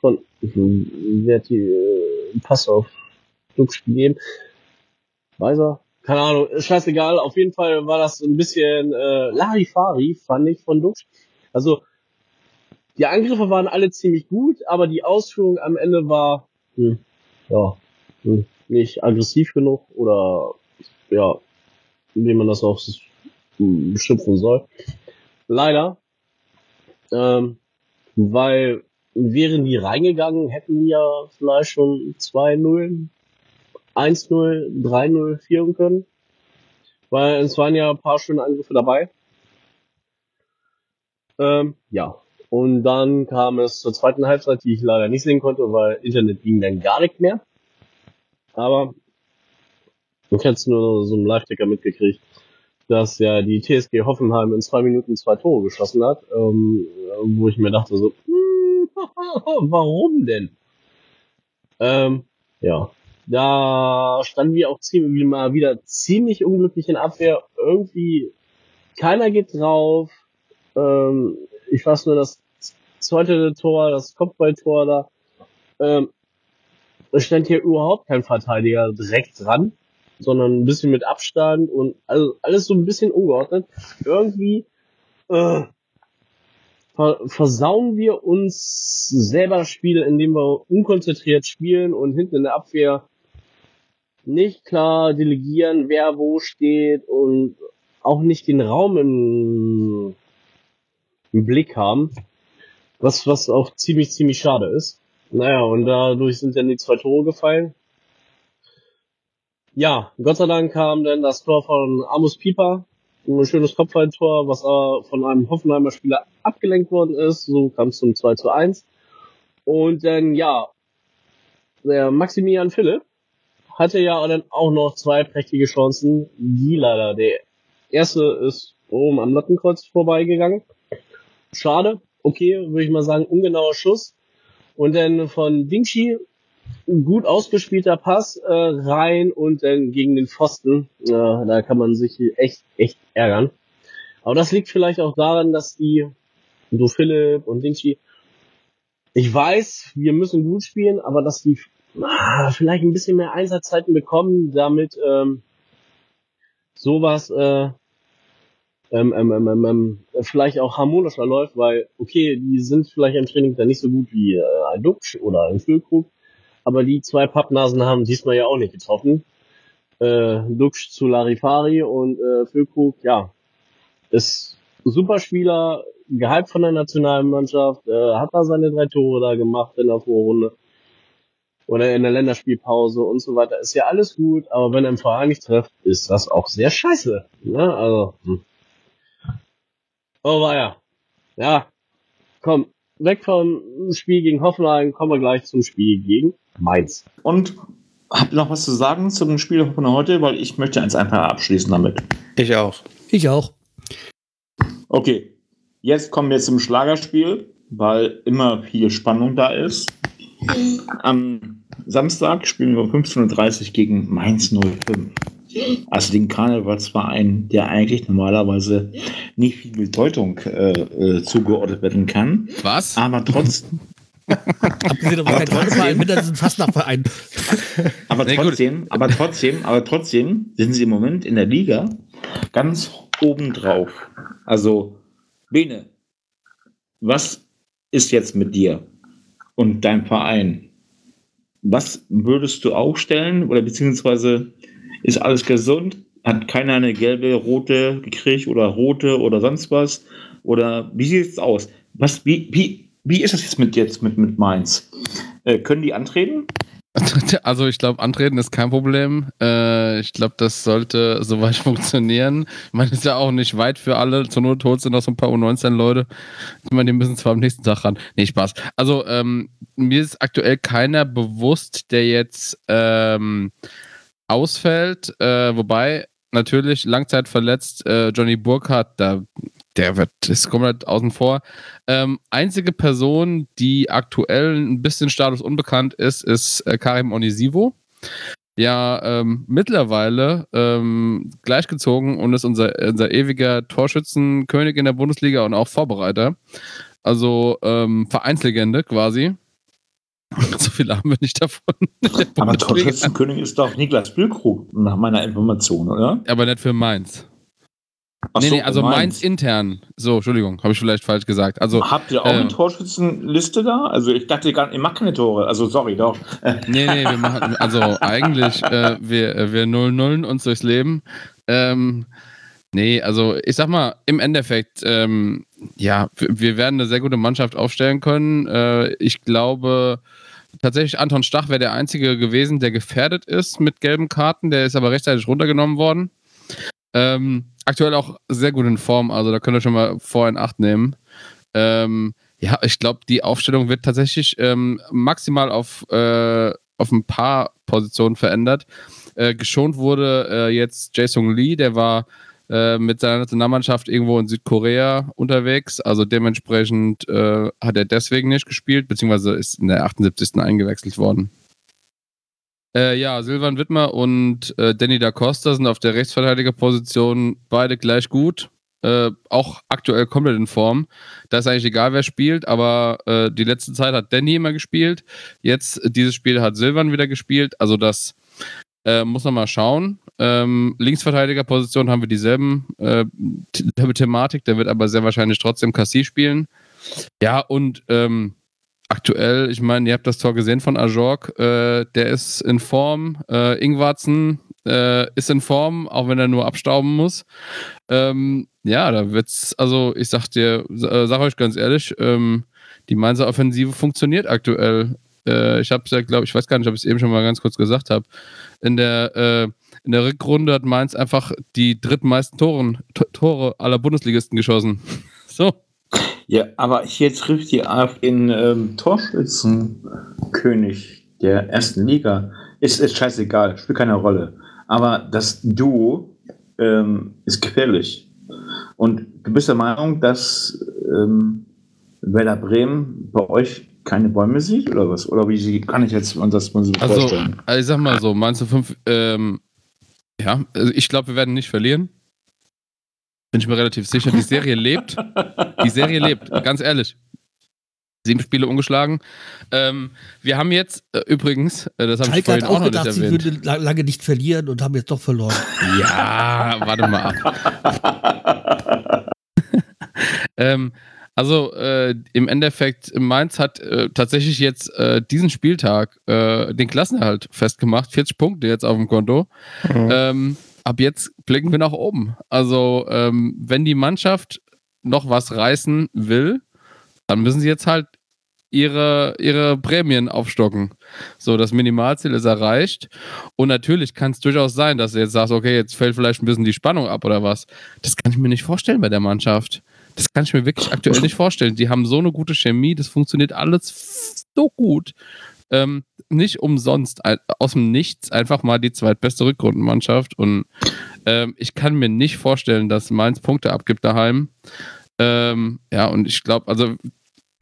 von wer hat die äh, Pass auf Duxch gegeben. Weiser? Keine Ahnung, ist scheißegal. Auf jeden Fall war das ein bisschen äh, Larifari, fand ich, von Duxch. Also, die Angriffe waren alle ziemlich gut, aber die Ausführung am Ende war, hm, ja, hm, nicht aggressiv genug oder, ja, wie man das auch beschimpfen soll. Leider. Ähm, weil wären die reingegangen, hätten die ja vielleicht schon 2-0, 1-0, 3-0 führen können. Weil es waren ja ein paar schöne Angriffe dabei. Ähm, ja. Und dann kam es zur zweiten Halbzeit, die ich leider nicht sehen konnte, weil Internet ging dann gar nicht mehr. Aber ich hätte es nur so im Live-Ticker mitgekriegt, dass ja die TSG Hoffenheim in zwei Minuten zwei Tore geschossen hat, ähm, wo ich mir dachte so, warum denn? Ähm, ja, da standen wir auch ziemlich, mal wieder ziemlich unglücklich in Abwehr. Irgendwie keiner geht drauf. Ähm, ich weiß nur, das zweite Tor, das Kopfballtor da, ähm, es stand hier überhaupt kein Verteidiger direkt dran, sondern ein bisschen mit Abstand und also alles so ein bisschen ungeordnet. Irgendwie äh, versauen wir uns selber das Spiel, indem wir unkonzentriert spielen und hinten in der Abwehr nicht klar delegieren, wer wo steht und auch nicht den Raum im, im Blick haben. Was, was auch ziemlich, ziemlich schade ist. Naja, und dadurch sind dann die zwei Tore gefallen. Ja, Gott sei Dank kam dann das Tor von Amos Pieper. Ein schönes Kopfballtor, was von einem Hoffenheimer Spieler abgelenkt worden ist. So kam es zum 2 zu 1. Und dann, ja, der Maximilian Philipp hatte ja dann auch noch zwei prächtige Chancen, die leider der erste ist oben am Lattenkreuz vorbeigegangen. Schade, okay, würde ich mal sagen, ungenauer Schuss. Und dann von Dingshi gut ausgespielter Pass äh, rein und dann gegen den Pfosten. Äh, da kann man sich echt, echt ärgern. Aber das liegt vielleicht auch daran, dass die, so Philipp und Dingshi, ich weiß, wir müssen gut spielen, aber dass die ah, vielleicht ein bisschen mehr Einsatzzeiten bekommen, damit ähm, sowas äh, ähm, ähm, ähm, ähm, ähm, vielleicht auch harmonischer läuft, weil, okay, die sind vielleicht im Training dann nicht so gut wie äh, ein Duxch oder ein Füllkrug, aber die zwei Pappnasen haben diesmal ja auch nicht getroffen. Äh, Duxch zu Larifari und äh, Füllkrug, ja, ist super Spieler, gehypt von der nationalen Mannschaft, äh, hat da seine drei Tore da gemacht in der Vorrunde oder in der Länderspielpause und so weiter, ist ja alles gut, aber wenn er im Verein nicht trifft, ist das auch sehr scheiße. Ne? Also, hm. Oh war ja. Ja, komm, weg vom Spiel gegen Hoffenheim, kommen wir gleich zum Spiel gegen Mainz. Und habt ihr noch was zu sagen zu dem Spiel von heute? Weil ich möchte eins einfach abschließen damit. Ich auch. Ich auch. Okay, jetzt kommen wir zum Schlagerspiel, weil immer viel Spannung da ist. Am Samstag spielen wir um 15.30 Uhr gegen Mainz 05. Also den Karnevalsverein, der eigentlich normalerweise nicht viel Bedeutung äh, äh, zugeordnet werden kann. Was? Aber trotzdem. Abgesehen davon kein Karneval, mindestens ein Fastnachtverein. aber Nee, trotzdem, aber trotzdem, aber trotzdem sind sie im Moment in der Liga ganz oben drauf. Also, Bene, was ist jetzt mit dir und deinem Verein? Was würdest du aufstellen oder beziehungsweise ist alles gesund? Hat keiner eine gelbe, rote gekriegt oder rote oder sonst was? Oder wie sieht es aus? Was, wie, wie, wie ist das jetzt mit jetzt mit, mit Mainz? Äh, können die antreten? Also ich glaube, antreten ist kein Problem. Äh, ich glaube, das sollte soweit funktionieren. Es ist ja auch nicht weit für alle. Zur Not holt sind noch so ein paar U19-Leute. Ich meine, die müssen zwar am nächsten Tag ran. Nee, Spaß. Also ähm, mir ist aktuell keiner bewusst, der jetzt ähm, ausfällt. Äh, wobei natürlich langzeit verletzt äh, Johnny Burkhardt, da, der wird, ist komplett außen vor. Ähm, einzige Person, die aktuell ein bisschen Status unbekannt ist, ist äh, Karim Onisivo. Ja, ähm, mittlerweile ähm, gleichgezogen und ist unser, unser ewiger Torschützenkönig in der Bundesliga und auch Vorbereiter. Also ähm, Vereinslegende quasi. So viele haben wir nicht davon. Aber. Torschützenkönig ist doch Niklas Bülkrug, nach meiner Information, oder? Aber nicht für Mainz. Ach nee, so, nee, also Mainz. Mainz. intern. So, Entschuldigung, habe ich vielleicht falsch gesagt. Also, Habt ihr auch äh, eine Torschützenliste da? Also ich dachte gar ihr macht keine Tore. Also sorry, doch. Nee, nee, wir machen, also eigentlich, äh, wir, äh, wir null nullen uns durchs Leben. Ähm, nee, also ich sag mal, im Endeffekt, ähm, ja, wir- werden eine sehr gute Mannschaft aufstellen können. Äh, ich glaube, tatsächlich Anton Stach wäre der Einzige gewesen, der gefährdet ist mit gelben Karten. Der ist aber rechtzeitig runtergenommen worden. Ähm, aktuell auch sehr gut in Form, also da könnt ihr schon mal vor in Acht nehmen. Ähm, Ja, ich glaube, die Aufstellung wird tatsächlich ähm, maximal auf, äh, auf ein paar Positionen verändert. Äh, geschont wurde äh, jetzt Jason Lee, der war äh, mit seiner Nationalmannschaft irgendwo in Südkorea unterwegs. Also dementsprechend äh, hat er deswegen nicht gespielt, beziehungsweise ist in der 78. eingewechselt worden. Äh, ja, Silvan Wittmer und äh, Danny da Costa sind auf der Rechtsverteidigerposition beide gleich gut. Äh, auch aktuell komplett in Form. Da ist eigentlich egal, wer spielt, aber äh, die letzte Zeit hat Danny immer gespielt. Jetzt, dieses Spiel hat Silvan wieder gespielt. Also das äh, muss man mal schauen. Ähm, Linksverteidigerposition haben wir dieselben äh, Thematik, der wird aber sehr wahrscheinlich trotzdem Cassie spielen. Ja, und ähm, aktuell, ich meine, ihr habt das Tor gesehen von Ajork, äh, der ist in Form. Äh, Ingwarzen äh, ist in Form, auch wenn er nur abstauben muss. Ähm, ja, da wird's, also ich sag dir, äh, sag euch ganz ehrlich, ähm, die Mainzer Offensive funktioniert aktuell. Äh, ich habe ja, glaube ich, weiß gar nicht, ob ich es eben schon mal ganz kurz gesagt habe. In der äh, in der Rückrunde hat Mainz einfach die drittmeisten Toren, Tore aller Bundesligisten geschossen. so. Ja, aber hier trifft die auf den ähm, Torschützenkönig der ersten Liga. Ist, ist scheißegal, spielt keine Rolle. Aber das Duo ähm, ist gefährlich. Und du bist der Meinung, dass ähm, Werder Bremen bei euch keine Bäume sieht oder was? Oder wie kann ich jetzt das mal so also, vorstellen? Also ich sag mal so, meinst du fünf, ähm, ja, also ich glaube, wir werden nicht verlieren. Bin ich mir relativ sicher. Die Serie lebt. Die Serie lebt, ganz ehrlich. Sieben Spiele ungeschlagen. Ähm, wir haben jetzt äh, übrigens, äh, das habe ich vorhin hat auch, auch noch gedacht, nicht sie erwähnt. würden la- lange nicht verlieren und haben jetzt doch verloren. Ja, warte mal ab. ähm, also äh, im Endeffekt, Mainz hat äh, tatsächlich jetzt äh, diesen Spieltag äh, den Klassenerhalt festgemacht. 40 Punkte jetzt auf dem Konto. Ähm, ab jetzt blicken wir nach oben. Also ähm, wenn die Mannschaft noch was reißen will, dann müssen sie jetzt halt ihre, ihre Prämien aufstocken. So, das Minimalziel ist erreicht. Und natürlich kann es durchaus sein, dass du jetzt sagst, okay, jetzt fällt vielleicht ein bisschen die Spannung ab oder was. Das kann ich mir nicht vorstellen bei der Mannschaft. Das kann ich mir wirklich aktuell nicht vorstellen. Die haben so eine gute Chemie, das funktioniert alles so gut. Ähm, nicht umsonst, aus dem Nichts einfach mal die zweitbeste Rückrundenmannschaft. Und ähm, ich kann mir nicht vorstellen, dass Mainz Punkte abgibt daheim. Ähm, ja, und ich glaube, also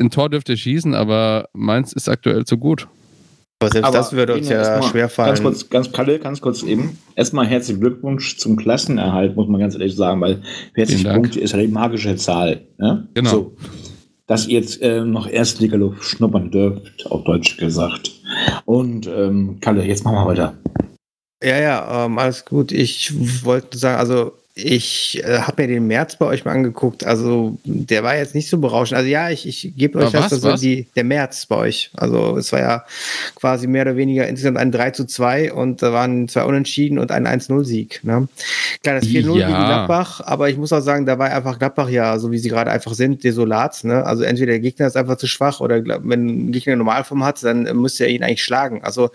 ein Tor dürfte schießen, aber Mainz ist aktuell zu gut. Aber selbst Aber das würde uns ja erstmal schwer fallen. Ganz kurz, ganz Kalle, ganz kurz eben. Erstmal herzlichen Glückwunsch zum Klassenerhalt, muss man ganz ehrlich sagen, weil 40 Vielen Dank. Punkte ist ja die magische Zahl. Ne? Genau. So, dass ihr jetzt äh, noch Erstligaluft schnuppern dürft, auf Deutsch gesagt. Und ähm, Kalle, jetzt machen wir weiter. Ja, ja, ähm, alles gut. Ich wollte sagen, also ich äh, habe mir den März bei euch mal angeguckt. Also der war jetzt nicht so berauschend. Also ja, ich, ich gebe euch Aber das, was, also was? die, der März bei euch. Also es war ja quasi mehr oder weniger insgesamt ein 3 zu 2 und da waren zwei Unentschieden und ein 1-0-Sieg. Ne? Klar, das 4-0 Ja. gegen Gladbach, aber ich muss auch sagen, da war einfach Gladbach ja, so wie sie gerade einfach sind, desolat. Ne? Also entweder der Gegner ist einfach zu schwach oder wenn ein Gegner Normalform hat, dann müsste er ihn eigentlich schlagen. Also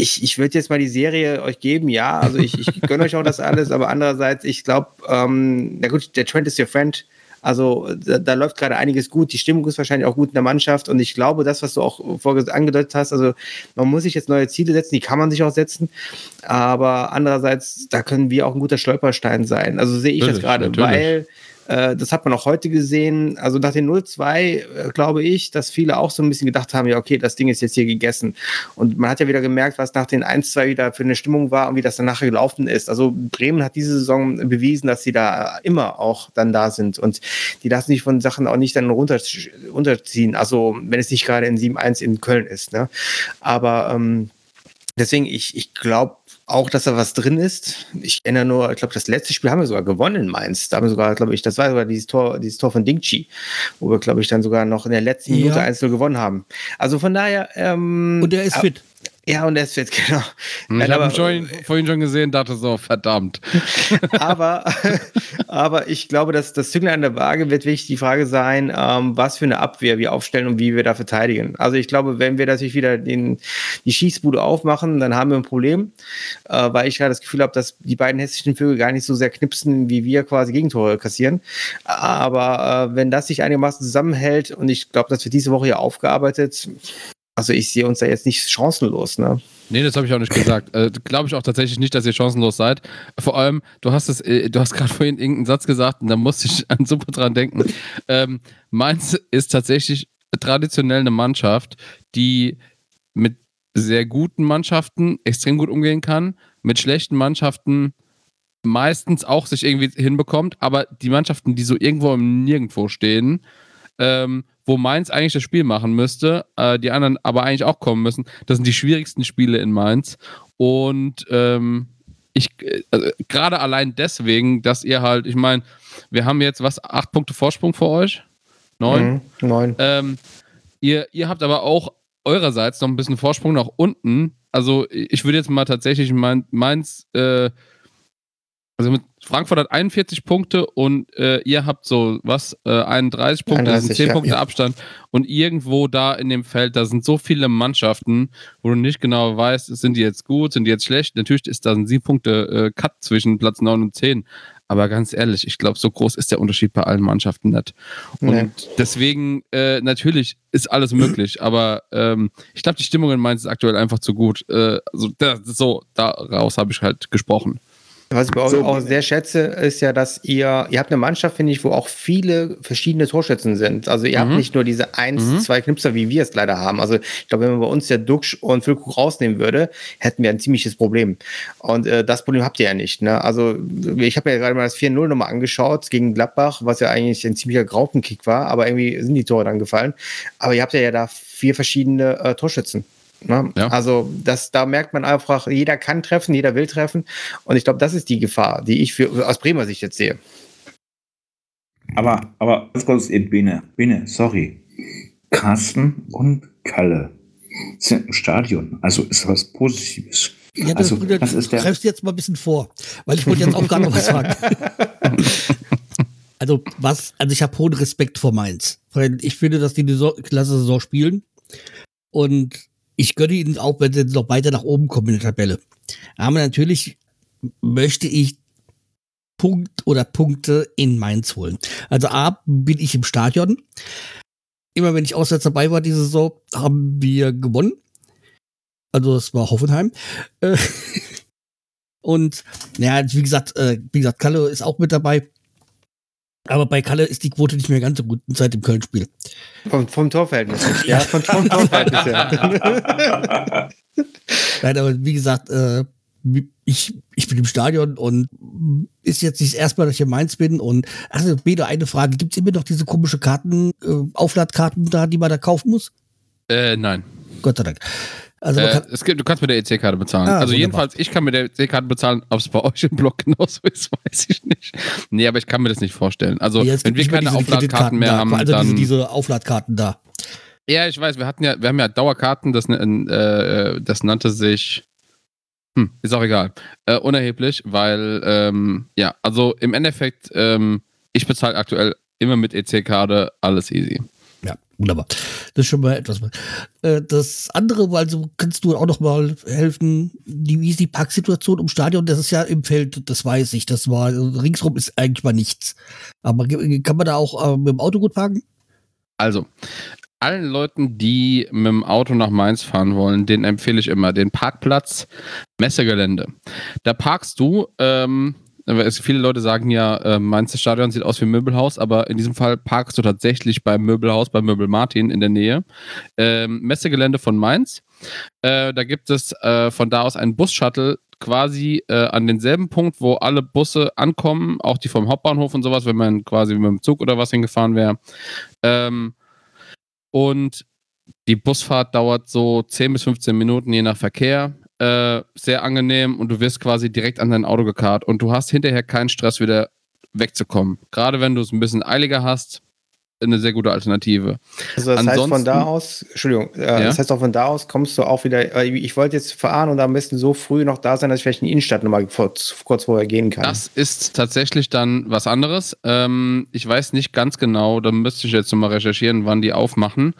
ich, ich würde jetzt mal die Serie euch geben, ja. Also ich, ich gönne euch auch das alles, aber andererseits, ich glaube, ähm, na gut, der Trend ist your friend. Also da, da läuft gerade einiges gut. Die Stimmung ist wahrscheinlich auch gut in der Mannschaft und ich glaube, das, was du auch vorher angedeutet hast, also man muss sich jetzt neue Ziele setzen, die kann man sich auch setzen, aber andererseits, da können wir auch ein guter Stolperstein sein. Also sehe ich das Natürlich, gerade, natürlich. weil äh, das hat man auch heute gesehen. Also nach den 0-2 äh, glaube ich, dass viele auch so ein bisschen gedacht haben, ja, okay, das Ding ist jetzt hier gegessen. Und man hat ja wieder gemerkt, was nach den 1-2 wieder für eine Stimmung war und wie das dann nachher gelaufen ist. Also Bremen hat diese Saison bewiesen, dass sie da immer auch dann da sind. Und die lassen sich von Sachen auch nicht dann runter, runterziehen. Also wenn es nicht gerade in 7-1 in Köln ist. Ne? Aber ähm, deswegen, ich, ich glaube auch, dass da was drin ist. Ich erinnere nur, ich glaube, das letzte Spiel haben wir sogar gewonnen in Mainz. Da haben wir sogar, glaube ich, das war sogar dieses Tor, dieses Tor von Dingchi, wo wir, glaube ich, dann sogar noch in der letzten Ja. Minute 1 gewonnen haben. Also von daher, ähm, Und der ist fit. Ja, und ist fit, genau. Ich habe ihn schon, vorhin schon gesehen, dachte so, verdammt. aber, Aber ich glaube, dass das Zünglein an der Waage wird wirklich die Frage sein, ähm, was für eine Abwehr wir aufstellen und wie wir da verteidigen. Also ich glaube, wenn wir natürlich wieder den, die Schießbude aufmachen, dann haben wir ein Problem, äh, weil ich gerade das Gefühl habe, dass die beiden hessischen Vögel gar nicht so sehr knipsen, wie wir quasi Gegentore kassieren. Aber äh, wenn das sich einigermaßen zusammenhält und ich glaube, das wird diese Woche ja aufgearbeitet, also ich sehe uns da jetzt nicht chancenlos, ne? Nee, das habe ich auch nicht gesagt. Äh, Glaube ich auch tatsächlich nicht, dass ihr chancenlos seid. Vor allem, du hast es, äh, du hast gerade vorhin irgendeinen Satz gesagt und da musste ich an super dran denken. Ähm, Mainz ist tatsächlich traditionell eine Mannschaft, die mit sehr guten Mannschaften extrem gut umgehen kann, mit schlechten Mannschaften meistens auch sich irgendwie hinbekommt, aber die Mannschaften, die so irgendwo im Nirgendwo stehen, ähm, wo Mainz eigentlich das Spiel machen müsste, äh, die anderen aber eigentlich auch kommen müssen. Das sind die schwierigsten Spiele in Mainz. Und ähm, ich, äh, also, gerade allein deswegen, dass ihr halt, ich meine, wir haben jetzt was, acht Punkte Vorsprung für euch? Neun? Mhm, neun. Ähm, ihr, ihr habt aber auch eurerseits noch ein bisschen Vorsprung nach unten. Also ich würde jetzt mal tatsächlich mein, Mainz äh, also mit Frankfurt hat 41 Punkte und äh, ihr habt so was, äh, 31 Punkte, 31, das sind 10 ja, Punkte ja. Abstand. Und irgendwo da in dem Feld, da sind so viele Mannschaften, wo du nicht genau weißt, sind die jetzt gut, sind die jetzt schlecht. Natürlich ist da ein 7 Punkte äh, Cut zwischen Platz 9 und 10. Aber ganz ehrlich, ich glaube, so groß ist der Unterschied bei allen Mannschaften nicht. Und nee. deswegen, äh, natürlich ist alles möglich, aber ähm, ich glaube, die Stimmung in Mainz ist aktuell einfach zu gut. Äh, also, da, so, daraus habe ich halt gesprochen. Was ich bei euch so, auch sehr schätze, ist ja, dass ihr, ihr habt eine Mannschaft, finde ich, wo auch viele verschiedene Torschützen sind. Also ihr mhm. habt nicht nur diese eins, mhm. zwei Knipser, wie wir es leider haben. Also ich glaube, wenn man bei uns der Duxch und Füllkuch rausnehmen würde, hätten wir ein ziemliches Problem. Und äh, das Problem habt ihr ja nicht. Ne? Also ich habe ja gerade mal das 4-0 nochmal angeschaut gegen Gladbach, was ja eigentlich ein ziemlicher Graupenkick war, aber irgendwie sind die Tore dann gefallen. Aber ihr habt ja, ja da vier verschiedene äh, Torschützen. Ne? Ja. Also das, da merkt man einfach, jeder kann treffen, jeder will treffen. Und ich glaube, das ist die Gefahr, die ich für, aus Bremer Sicht jetzt sehe. Aber, aber ganz kurz, Bene, Bene, sorry. Carsten und Kalle sind im Stadion. Also ist was Positives. Ja, das, also, das ist der greifst jetzt mal ein bisschen vor, weil ich wollte jetzt auch gerade noch was sagen. also, was, also ich habe hohen Respekt vor Mainz. Weil ich finde, dass die eine klasse Saison spielen. Und ich gönne ihnen auch, wenn sie noch weiter nach oben kommen in der Tabelle. Aber natürlich möchte ich Punkt oder Punkte in Mainz holen. Also A, bin ich im Stadion. Immer wenn ich auswärts dabei war diese Saison, haben wir gewonnen. Also das war Hoffenheim. Äh, und ja, wie gesagt, äh, wie gesagt, Kalle ist auch mit dabei. Aber bei Kalle ist die Quote nicht mehr ganz so gut seit dem Köln-Spiel. Vom, vom Torverhältnis. ja, vom, vom Torverhältnis her. Nein, aber wie gesagt, äh, ich, ich bin im Stadion und ist jetzt nicht das erste Mal, dass ich in Mainz bin. Und also, Bede, eine Frage: Gibt es immer noch diese komische Karten, äh, Aufladkarten da, die man da kaufen muss? Äh, nein. Gott sei Dank. Also äh, es gibt, du kannst mit der EC-Karte bezahlen. Ah, also jedenfalls, ich kann mit der EC-Karte bezahlen. Ob es bei euch im Blog genauso ist, weiß ich nicht. Nee, aber ich kann mir das nicht vorstellen. Also ja, wenn wir keine Aufladkarten mehr da, haben, also dann... Diese, diese Aufladkarten da. Ja, ich weiß, wir hatten ja, wir haben ja Dauerkarten, das, äh, das nannte sich... Hm, ist auch egal. Äh, unerheblich, weil, ähm, ja, also im Endeffekt, ähm, ich bezahle aktuell immer mit EC-Karte, alles easy. Wunderbar. Das ist schon mal etwas. Äh, das andere, also kannst du auch noch mal helfen, die, wie ist die Parksituation im Stadion? Das ist ja im Feld, das weiß ich. Das war, ringsrum ist eigentlich mal nichts. Aber kann man da auch äh, mit dem Auto gut parken? Also, allen Leuten, die mit dem Auto nach Mainz fahren wollen, den empfehle ich immer den Parkplatz Messegelände. Da parkst du ähm, viele Leute sagen ja, äh, Mainz Stadion sieht aus wie ein Möbelhaus, aber in diesem Fall parkst du tatsächlich beim Möbelhaus, bei Möbel Martin in der Nähe. Ähm, Messegelände von Mainz. Äh, da gibt es äh, von da aus einen Bus-Shuttle quasi äh, an denselben Punkt, wo alle Busse ankommen, auch die vom Hauptbahnhof und sowas, wenn man quasi mit dem Zug oder was hingefahren wäre. Ähm, und die Busfahrt dauert so 10 bis 15 Minuten, je nach Verkehr. Äh, sehr angenehm und du wirst quasi direkt an dein Auto gekarrt und du hast hinterher keinen Stress, wieder wegzukommen. Gerade wenn du es ein bisschen eiliger hast, eine sehr gute Alternative. Also das heißt von da aus, Entschuldigung, äh, ja? das heißt auch von da aus kommst du auch wieder, äh, ich wollte jetzt fahren und am besten so früh noch da sein, dass ich vielleicht in die Innenstadt nochmal kurz, kurz vorher gehen kann. Das ist tatsächlich dann was anderes. Ähm, ich weiß nicht ganz genau, da müsste ich jetzt nochmal recherchieren, wann die aufmachen.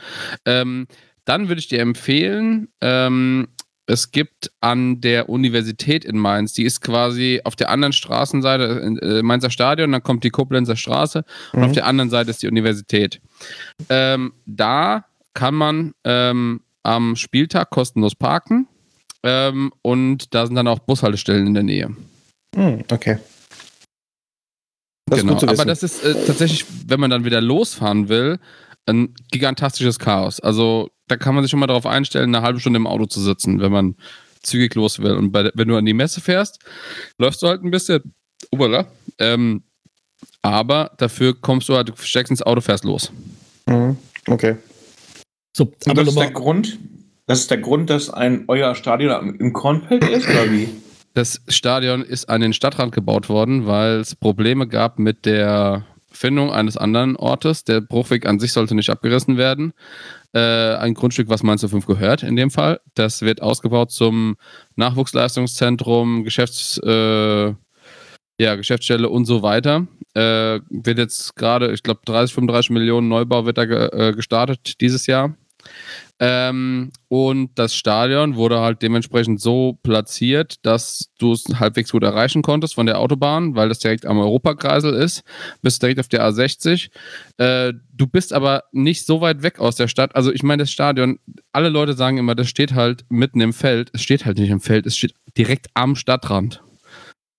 Ähm, dann würde ich dir empfehlen, ähm, es gibt an der Universität in Mainz, die ist quasi auf der anderen Straßenseite, äh, Mainzer Stadion, dann kommt die Koblenzer Straße mhm. und auf mhm. der anderen Seite ist die Universität. Ähm, da kann man ähm, am Spieltag kostenlos parken ähm, und da sind dann auch Bushaltestellen in der Nähe. Mhm, okay. Das genau, aber das ist äh, tatsächlich, wenn man dann wieder losfahren will, ein gigantisches Chaos. Also da kann man sich schon mal darauf einstellen, eine halbe Stunde im Auto zu sitzen, wenn man zügig los will. Und bei, wenn du an die Messe fährst, läufst du halt ein bisschen, ubala, ähm, aber dafür kommst du halt, du steckst ins Auto, fährst los. Mhm. Okay. So, aber das ist der Grund, das ist der Grund, dass ein euer Stadion im Kornfeld ist, oder wie? Das Stadion ist an den Stadtrand gebaut worden, weil es Probleme gab mit der Findung eines anderen Ortes. Der Bruchweg an sich sollte nicht abgerissen werden. Äh, ein Grundstück, was Mainz 05 gehört in dem Fall. Das wird ausgebaut zum Nachwuchsleistungszentrum, Geschäfts, äh, ja, Geschäftsstelle und so weiter. Äh, wird jetzt gerade, ich glaube, 30, 35 Millionen Neubau wird da ge äh, gestartet dieses Jahr. Ähm, und das Stadion wurde halt dementsprechend so platziert, dass du es halbwegs gut erreichen konntest von der Autobahn, weil das direkt am Europakreisel ist, bist direkt auf der A60. Äh, du bist aber nicht so weit weg aus der Stadt. Also ich meine, das Stadion, alle Leute sagen immer, das steht halt mitten im Feld. Es steht halt nicht im Feld, es steht direkt am Stadtrand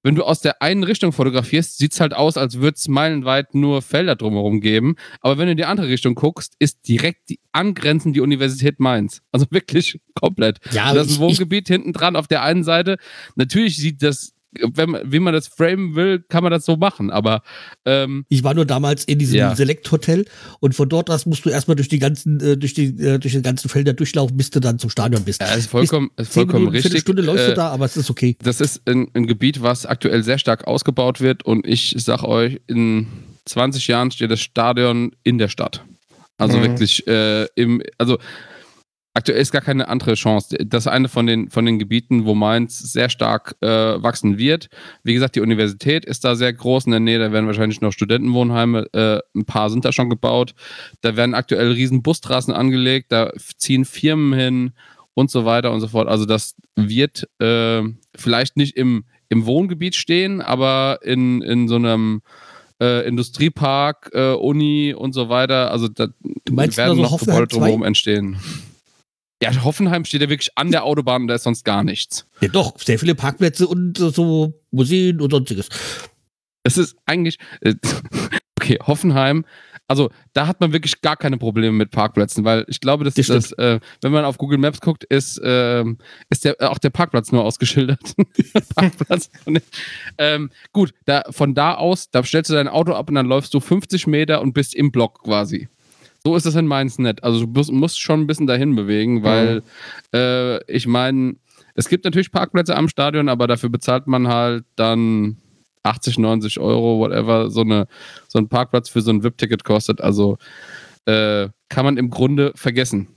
wenn du aus der einen Richtung fotografierst, sieht es halt aus, als würde es meilenweit nur Felder drumherum geben. Aber wenn du in die andere Richtung guckst, ist direkt die angrenzend die Universität Mainz. Also wirklich komplett. Ja, das ist ein Wohngebiet hinten dran auf der einen Seite. Natürlich sieht das wenn man, wie man das framen will, kann man das so machen. Aber ähm, ich war nur damals in diesem ja. Select-Hotel und von dort aus musst du erstmal durch die ganzen, äh, durch die, äh, durch die ganzen Felder durchlaufen, bis du dann zum Stadion bist. Ja, ist vollkommen, ist vollkommen Minuten, richtig. Eine Stunde läufst äh, du da, aber es ist okay. Das ist ein, ein Gebiet, was aktuell sehr stark ausgebaut wird und ich sag euch, in 20 Jahren steht das Stadion in der Stadt. Also mhm. wirklich äh, im, also Aktuell ist gar keine andere Chance. Das ist eine von den, von den Gebieten, wo Mainz sehr stark äh, wachsen wird. Wie gesagt, die Universität ist da sehr groß in der Nähe. Da werden wahrscheinlich noch Studentenwohnheime. Äh, ein paar sind da schon gebaut. Da werden aktuell riesen Bustrassen angelegt. Da ziehen Firmen hin und so weiter und so fort. Also das wird äh, vielleicht nicht im, im Wohngebiet stehen, aber in, in so einem äh, Industriepark, äh, Uni und so weiter. Also da werden noch Gebäude drumherum entstehen. Ja, Hoffenheim steht ja wirklich an der Autobahn und da ist sonst gar nichts. Ja, doch, sehr viele Parkplätze und so Museen und sonstiges. Es ist eigentlich, äh, okay, Hoffenheim, also da hat man wirklich gar keine Probleme mit Parkplätzen, weil ich glaube, dass das, das äh, wenn man auf Google Maps guckt, ist, äh, ist der, auch der Parkplatz nur ausgeschildert. Parkplatz. ähm, gut, da, von da aus, da stellst du dein Auto ab und dann läufst du 50 Meter und bist im Block quasi. So ist es in Mainz nicht. Also du musst, schon ein bisschen dahin bewegen, weil mhm. äh, ich meine, es gibt natürlich Parkplätze am Stadion, aber dafür bezahlt man halt dann 80, 90 Euro, whatever, so, eine, so ein Parkplatz für so ein VIP-Ticket kostet. Also äh, kann man im Grunde vergessen.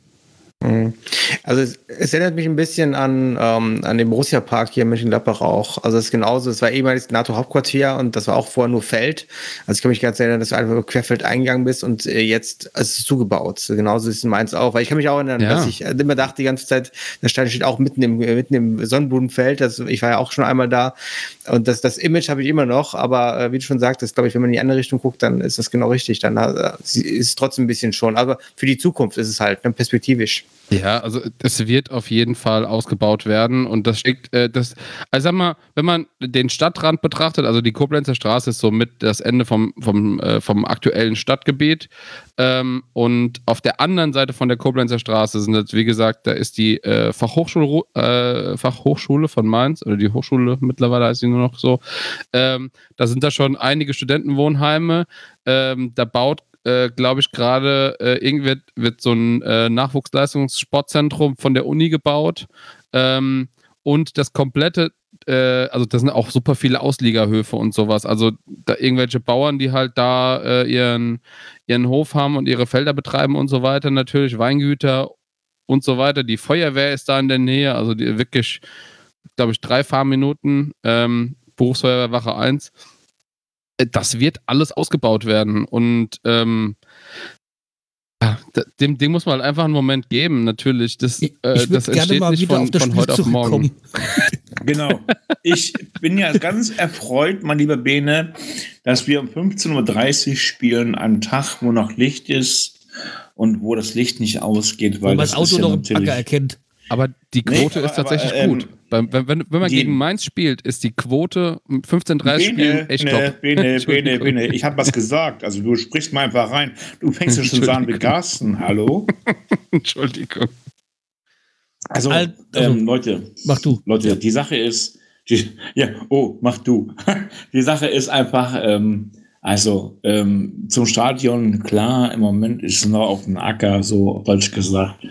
Mhm. Also es, es, erinnert mich ein bisschen an, ähm, an den Borussia Park hier in Mönchengladbach auch. Also es ist genauso, es war ehemals NATO-Hauptquartier und das war auch vorher nur Feld. Also ich kann mich ganz erinnern, dass du einfach querfeld eingegangen bist und äh, jetzt ist es zugebaut. Genauso ist es in Mainz auch. Weil ich kann mich auch erinnern, ja. dass ich immer dachte die ganze Zeit, das Stadion steht auch mitten im, mitten im Sonnenblumenfeld. Das, ich war ja auch schon einmal da und das, das Image habe ich immer noch. Aber äh, wie du schon sagtest, glaube ich, wenn man in die andere Richtung guckt, dann ist das genau richtig. Dann äh, ist es trotzdem ein bisschen schon. Aber für die Zukunft ist es halt ne, perspektivisch. Ja, also es wird auf jeden Fall ausgebaut werden und das steckt, äh, das, also sag mal, wenn man den Stadtrand betrachtet, also die Koblenzer Straße ist somit das Ende vom, vom, äh, vom aktuellen Stadtgebiet ähm, und auf der anderen Seite von der Koblenzer Straße sind jetzt, wie gesagt, da ist die äh, Fachhochschule, äh, Fachhochschule von Mainz oder die Hochschule mittlerweile heißt sie nur noch so, ähm, da sind da schon einige Studentenwohnheime, ähm, da baut äh, glaube ich, gerade äh, irgendwie wird, wird so ein äh, Nachwuchsleistungssportzentrum von der Uni gebaut. Ähm, und das komplette äh, also das sind auch super viele Ausliegerhöfe und sowas. Also da irgendwelche Bauern, die halt da äh, ihren, ihren Hof haben und ihre Felder betreiben und so weiter, natürlich, Weingüter und so weiter. Die Feuerwehr ist da in der Nähe, also die wirklich, glaube ich, drei Fahrminuten, ähm, Berufsfeuerwehrwache 1. Äh, Das wird alles ausgebaut werden und ähm, ja, dem Ding muss man halt einfach einen Moment geben, natürlich. Das, Ich, äh, ich das würde gerne entsteht nicht von, das von heute auf morgen. Genau. Ich bin ja ganz erfreut, mein lieber Bene, dass wir um 15.30 Uhr spielen, am Tag, wo noch Licht ist und wo das Licht nicht ausgeht, Wo weil man das das Auto ist ja noch im natürlich. Acker erkennt. Aber die Nee, Quote aber- ist tatsächlich aber, ähm, gut. Wenn, wenn, wenn man die- gegen Mainz spielt, ist die Quote um 15-30 Spielen echt Bene, top. Bene, Bene. Bene, ich habe was gesagt. Also du sprichst mal einfach rein. Du fängst ja schon an Entschuldigung. Carsten. Hallo? Entschuldigung. Also, Al- also- ähm, Leute, Mach du. Leute, die Sache ist, die, ja, oh, mach du. Die Sache ist einfach, ähm, also ähm, zum Stadion, klar, im Moment ist es noch auf dem Acker, so Deutsch gesagt.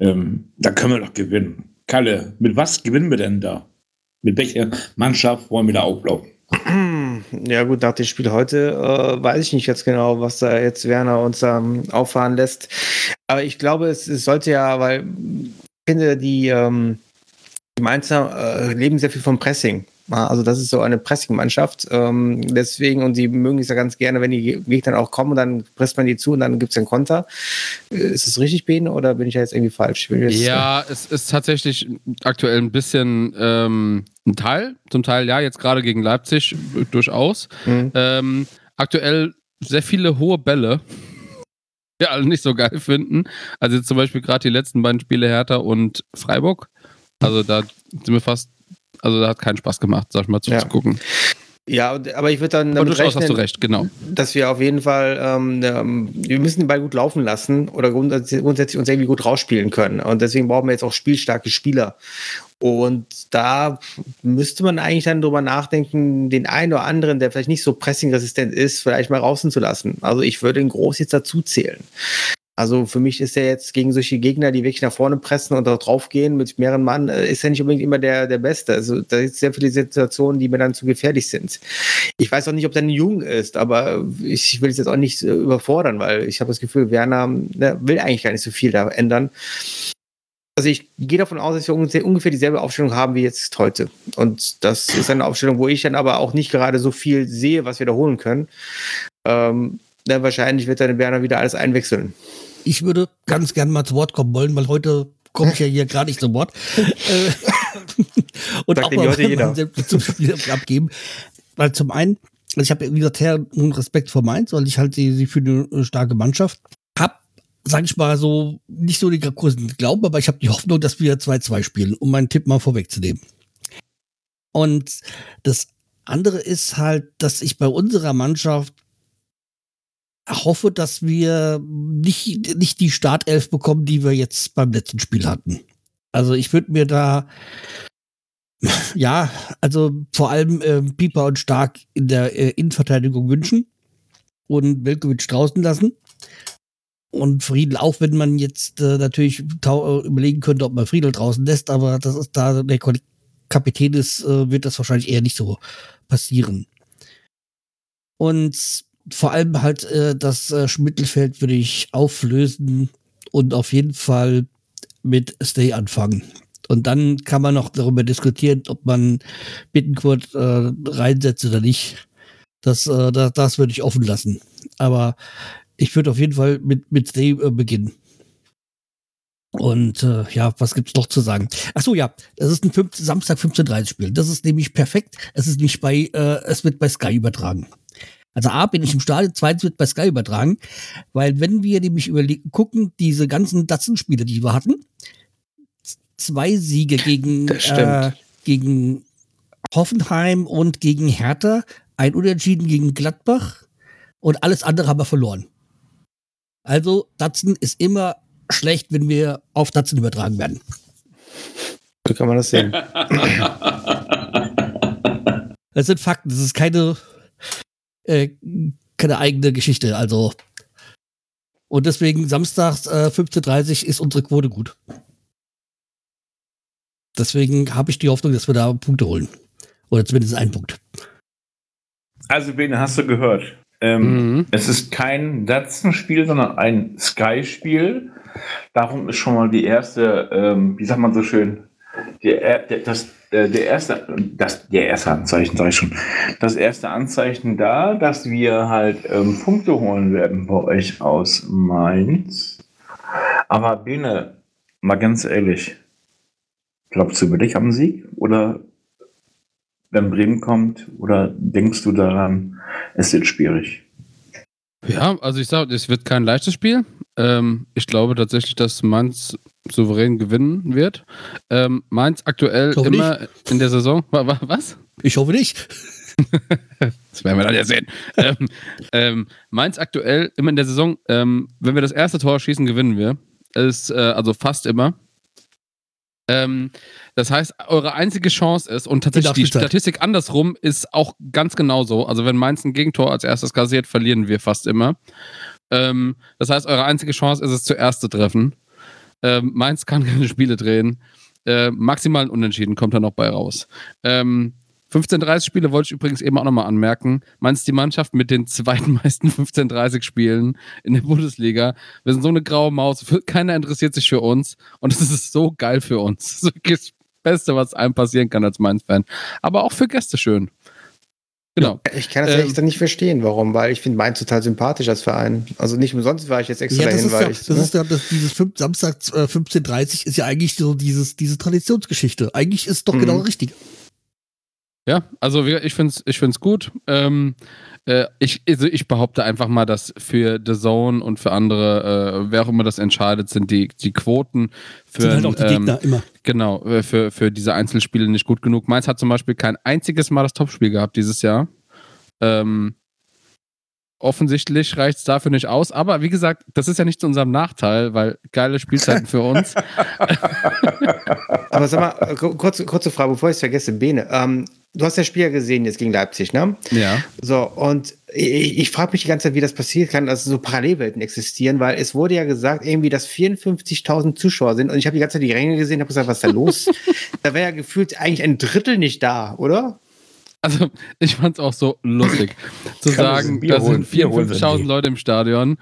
Ähm, da können wir doch gewinnen. Kalle, mit was gewinnen wir denn da? Mit welcher Mannschaft wollen wir da auflaufen? Ja gut, nach dem Spiel heute äh, weiß ich nicht jetzt genau, was da jetzt Werner uns ähm, auffahren lässt. Aber ich glaube, es, es sollte ja, weil finde, die, ähm, die Mainzer äh, leben sehr viel vom Pressing. Also das ist so eine Pressing-Mannschaft. Ähm, deswegen, und sie mögen es ja ganz gerne, wenn die Gegner auch kommen, dann presst man die zu und dann gibt es einen Konter. Äh, Ist das richtig, Bene, oder bin ich da jetzt irgendwie falsch? Jetzt, Ja, es ist tatsächlich aktuell ein bisschen ähm, ein Teil. Zum Teil ja, jetzt gerade gegen Leipzig durchaus. mhm. Ähm, aktuell sehr viele hohe Bälle. Die alle nicht so geil finden. Also jetzt zum Beispiel gerade die letzten beiden Spiele Hertha und Freiburg. Also da sind wir fast, also da hat keinen Spaß gemacht, sag ich mal, Ja. zuzugucken. ja, und- aber ich würde dann damit durchaus hast du rechnen, recht, genau. dass wir auf jeden Fall, ähm, ähm, wir müssen den Ball gut laufen lassen oder grundsätzlich, grundsätzlich uns irgendwie gut rausspielen können. Und deswegen brauchen wir jetzt auch spielstarke Spieler. Und da müsste man eigentlich dann drüber nachdenken, den einen oder anderen, der vielleicht nicht so pressingresistent ist, vielleicht mal draußen zu lassen. Also ich würde den Groß jetzt dazu zählen. Also für mich ist er jetzt gegen solche Gegner, die wirklich nach vorne pressen und da draufgehen mit mehreren Mann, äh, ist er nicht unbedingt immer der, der Beste. Also da es sehr viele Situationen, die mir dann zu gefährlich sind. Ich weiß auch nicht, ob der jung ist, aber ich will es jetzt auch nicht äh, überfordern, weil ich habe das Gefühl, Werner ne, will eigentlich gar nicht so viel da ändern. Also ich gehe davon aus, dass wir ungefähr, dieselbe Aufstellung haben wie jetzt heute. Und das ist eine Aufstellung, wo ich dann aber auch nicht gerade so viel sehe, was wir da holen können. Ähm, na, wahrscheinlich wird dann Werner wieder alles einwechseln. Ich würde ganz gern mal zu Wort kommen wollen, weil heute komme ich ja hier gerade nicht zu Wort. Und Sagt auch mal heute jeder. zum Spiel abgeben. Weil zum einen, also ich habe, wie gesagt, herren Respekt vor Mainz, weil ich halt sie, für eine starke Mannschaft sage ich mal so, nicht so die großen Glauben, aber ich habe die Hoffnung, dass wir 2-2 spielen, um meinen Tipp mal vorwegzunehmen. Und das andere ist halt, dass ich bei unserer Mannschaft hoffe, dass wir nicht, nicht die Startelf bekommen, die wir jetzt beim letzten Spiel hatten. Also ich würde mir da, ja, also vor allem äh, Pieper und Stark in der äh, Innenverteidigung wünschen und Velkovic draußen lassen. Und Friedel auch, wenn man jetzt äh, natürlich äh, überlegen könnte, ob man Friedel draußen lässt, aber das ist da der Kapitän ist, äh, wird das wahrscheinlich eher nicht so passieren. Und vor allem halt äh, das äh, Mittelfeld würde ich auflösen und auf jeden Fall mit Stay anfangen. Und dann kann man noch darüber diskutieren, ob man Bittenkurt äh, reinsetzt oder nicht. Das, äh, das, das würde ich offen lassen. Aber ich würde auf jeden Fall mit, mit Stay äh, beginnen. Und äh, ja, was gibt's noch zu sagen? Ach so, ja, das ist ein 5, Samstag 15:30 Spiel. Das ist nämlich perfekt. Es ist nicht bei, äh, es wird bei Sky übertragen. Also A, bin ich im Stadion, zweitens wird bei Sky übertragen, weil wenn wir nämlich überlegen, gucken, diese ganzen Datsenspiele, die wir hatten, zwei Siege gegen, äh, gegen Hoffenheim und gegen Hertha, ein Unentschieden gegen Gladbach und alles andere haben wir verloren. Also Datsen ist immer schlecht, wenn wir auf Datsen übertragen werden. So kann man das sehen. Das sind Fakten, das ist keine, äh, keine eigene Geschichte. Also und deswegen samstags äh, 15.30 ist unsere Quote gut. Deswegen habe ich die Hoffnung, dass wir da Punkte holen. Oder zumindest einen Punkt. Also, Bene, hast du gehört? Ähm, Mhm. Es ist kein Datsen-Spiel, sondern ein Sky-Spiel. Darum ist schon mal die erste, ähm, wie sagt man so schön, der, der, das, äh, der erste, das, der erste Anzeichen, sag ich schon, das erste Anzeichen da, dass wir halt ähm, Punkte holen werden bei euch aus Mainz. Aber Bene, mal ganz ehrlich, glaubst du wirklich am Sieg? Oder wenn Bremen kommt? Oder denkst du daran, es wird schwierig? Ja, also ich sage, es wird kein leichtes Spiel. Ähm, ich glaube tatsächlich, dass Mainz souverän gewinnen wird. Ähm, Mainz aktuell immer in der Saison. Wa- wa- Was? Ich hoffe nicht. Das werden wir dann ja sehen. ähm, ähm, Mainz aktuell immer in der Saison, ähm, wenn wir das erste Tor schießen, gewinnen wir. Ist äh, also fast immer. Ähm, das heißt, eure einzige Chance ist, und tatsächlich die. Statistik andersrum ist auch ganz genauso. Also, wenn Mainz ein Gegentor als erstes kassiert, verlieren wir fast immer. Ähm, das heißt, eure einzige Chance ist es, zuerst zu treffen. Ähm, Mainz kann keine Spiele drehen. Äh, maximal ein Unentschieden kommt da noch bei raus. Ähm, 15-30 Spiele wollte ich übrigens eben auch nochmal anmerken. Mainz ist die Mannschaft mit den zweitmeisten 15-30 Spielen in der Bundesliga. Wir sind so eine graue Maus. Keiner interessiert sich für uns. Und es ist so geil für uns. Das ist wirklich das Beste, was einem passieren kann als Mainz-Fan. Aber auch für Gäste schön. Genau. Ich kann das Ähm, gesagt nicht verstehen, warum, weil ich finde Mainz total sympathisch als Verein. Also nicht umsonst war ich jetzt extra Ja, das dahin, ist ja, weil das ich. ne? ist ja das, dieses fünf, Samstag äh, 15.30 ist ja eigentlich so dieses, diese Traditionsgeschichte. Eigentlich ist doch Mhm. genau richtig. Ja, also ich finde es ich find's gut. Ähm, äh, ich, also ich behaupte einfach mal, dass für The Zone und für andere, äh, wer auch immer das entscheidet, sind die, die Quoten für, Sind halt auch die ähm, Gegner immer. genau, äh, für, für diese Einzelspiele nicht gut genug. Mainz hat zum Beispiel kein einziges Mal das Topspiel gehabt dieses Jahr. Ähm, offensichtlich reicht es dafür nicht aus, aber wie gesagt, das ist ja nicht zu unserem Nachteil, weil geile Spielzeiten für uns. Aber sag mal, äh, ku- kurze, kurze Frage, bevor ich es vergesse, Bene. Ähm, du hast das Spiel ja gesehen jetzt gegen Leipzig, ne? ja. So, und ich, ich frage mich die ganze Zeit, wie das passieren kann, dass so Parallelwelten existieren, weil es wurde ja gesagt, irgendwie, dass 54.000 Zuschauer sind und ich habe die ganze Zeit die Ränge gesehen und habe gesagt, was ist da los? da wäre ja gefühlt eigentlich ein Drittel nicht da, oder? Also, ich fand's auch so lustig zu sagen, da sind Bier holen sie 54.000 nie. Leute im Stadion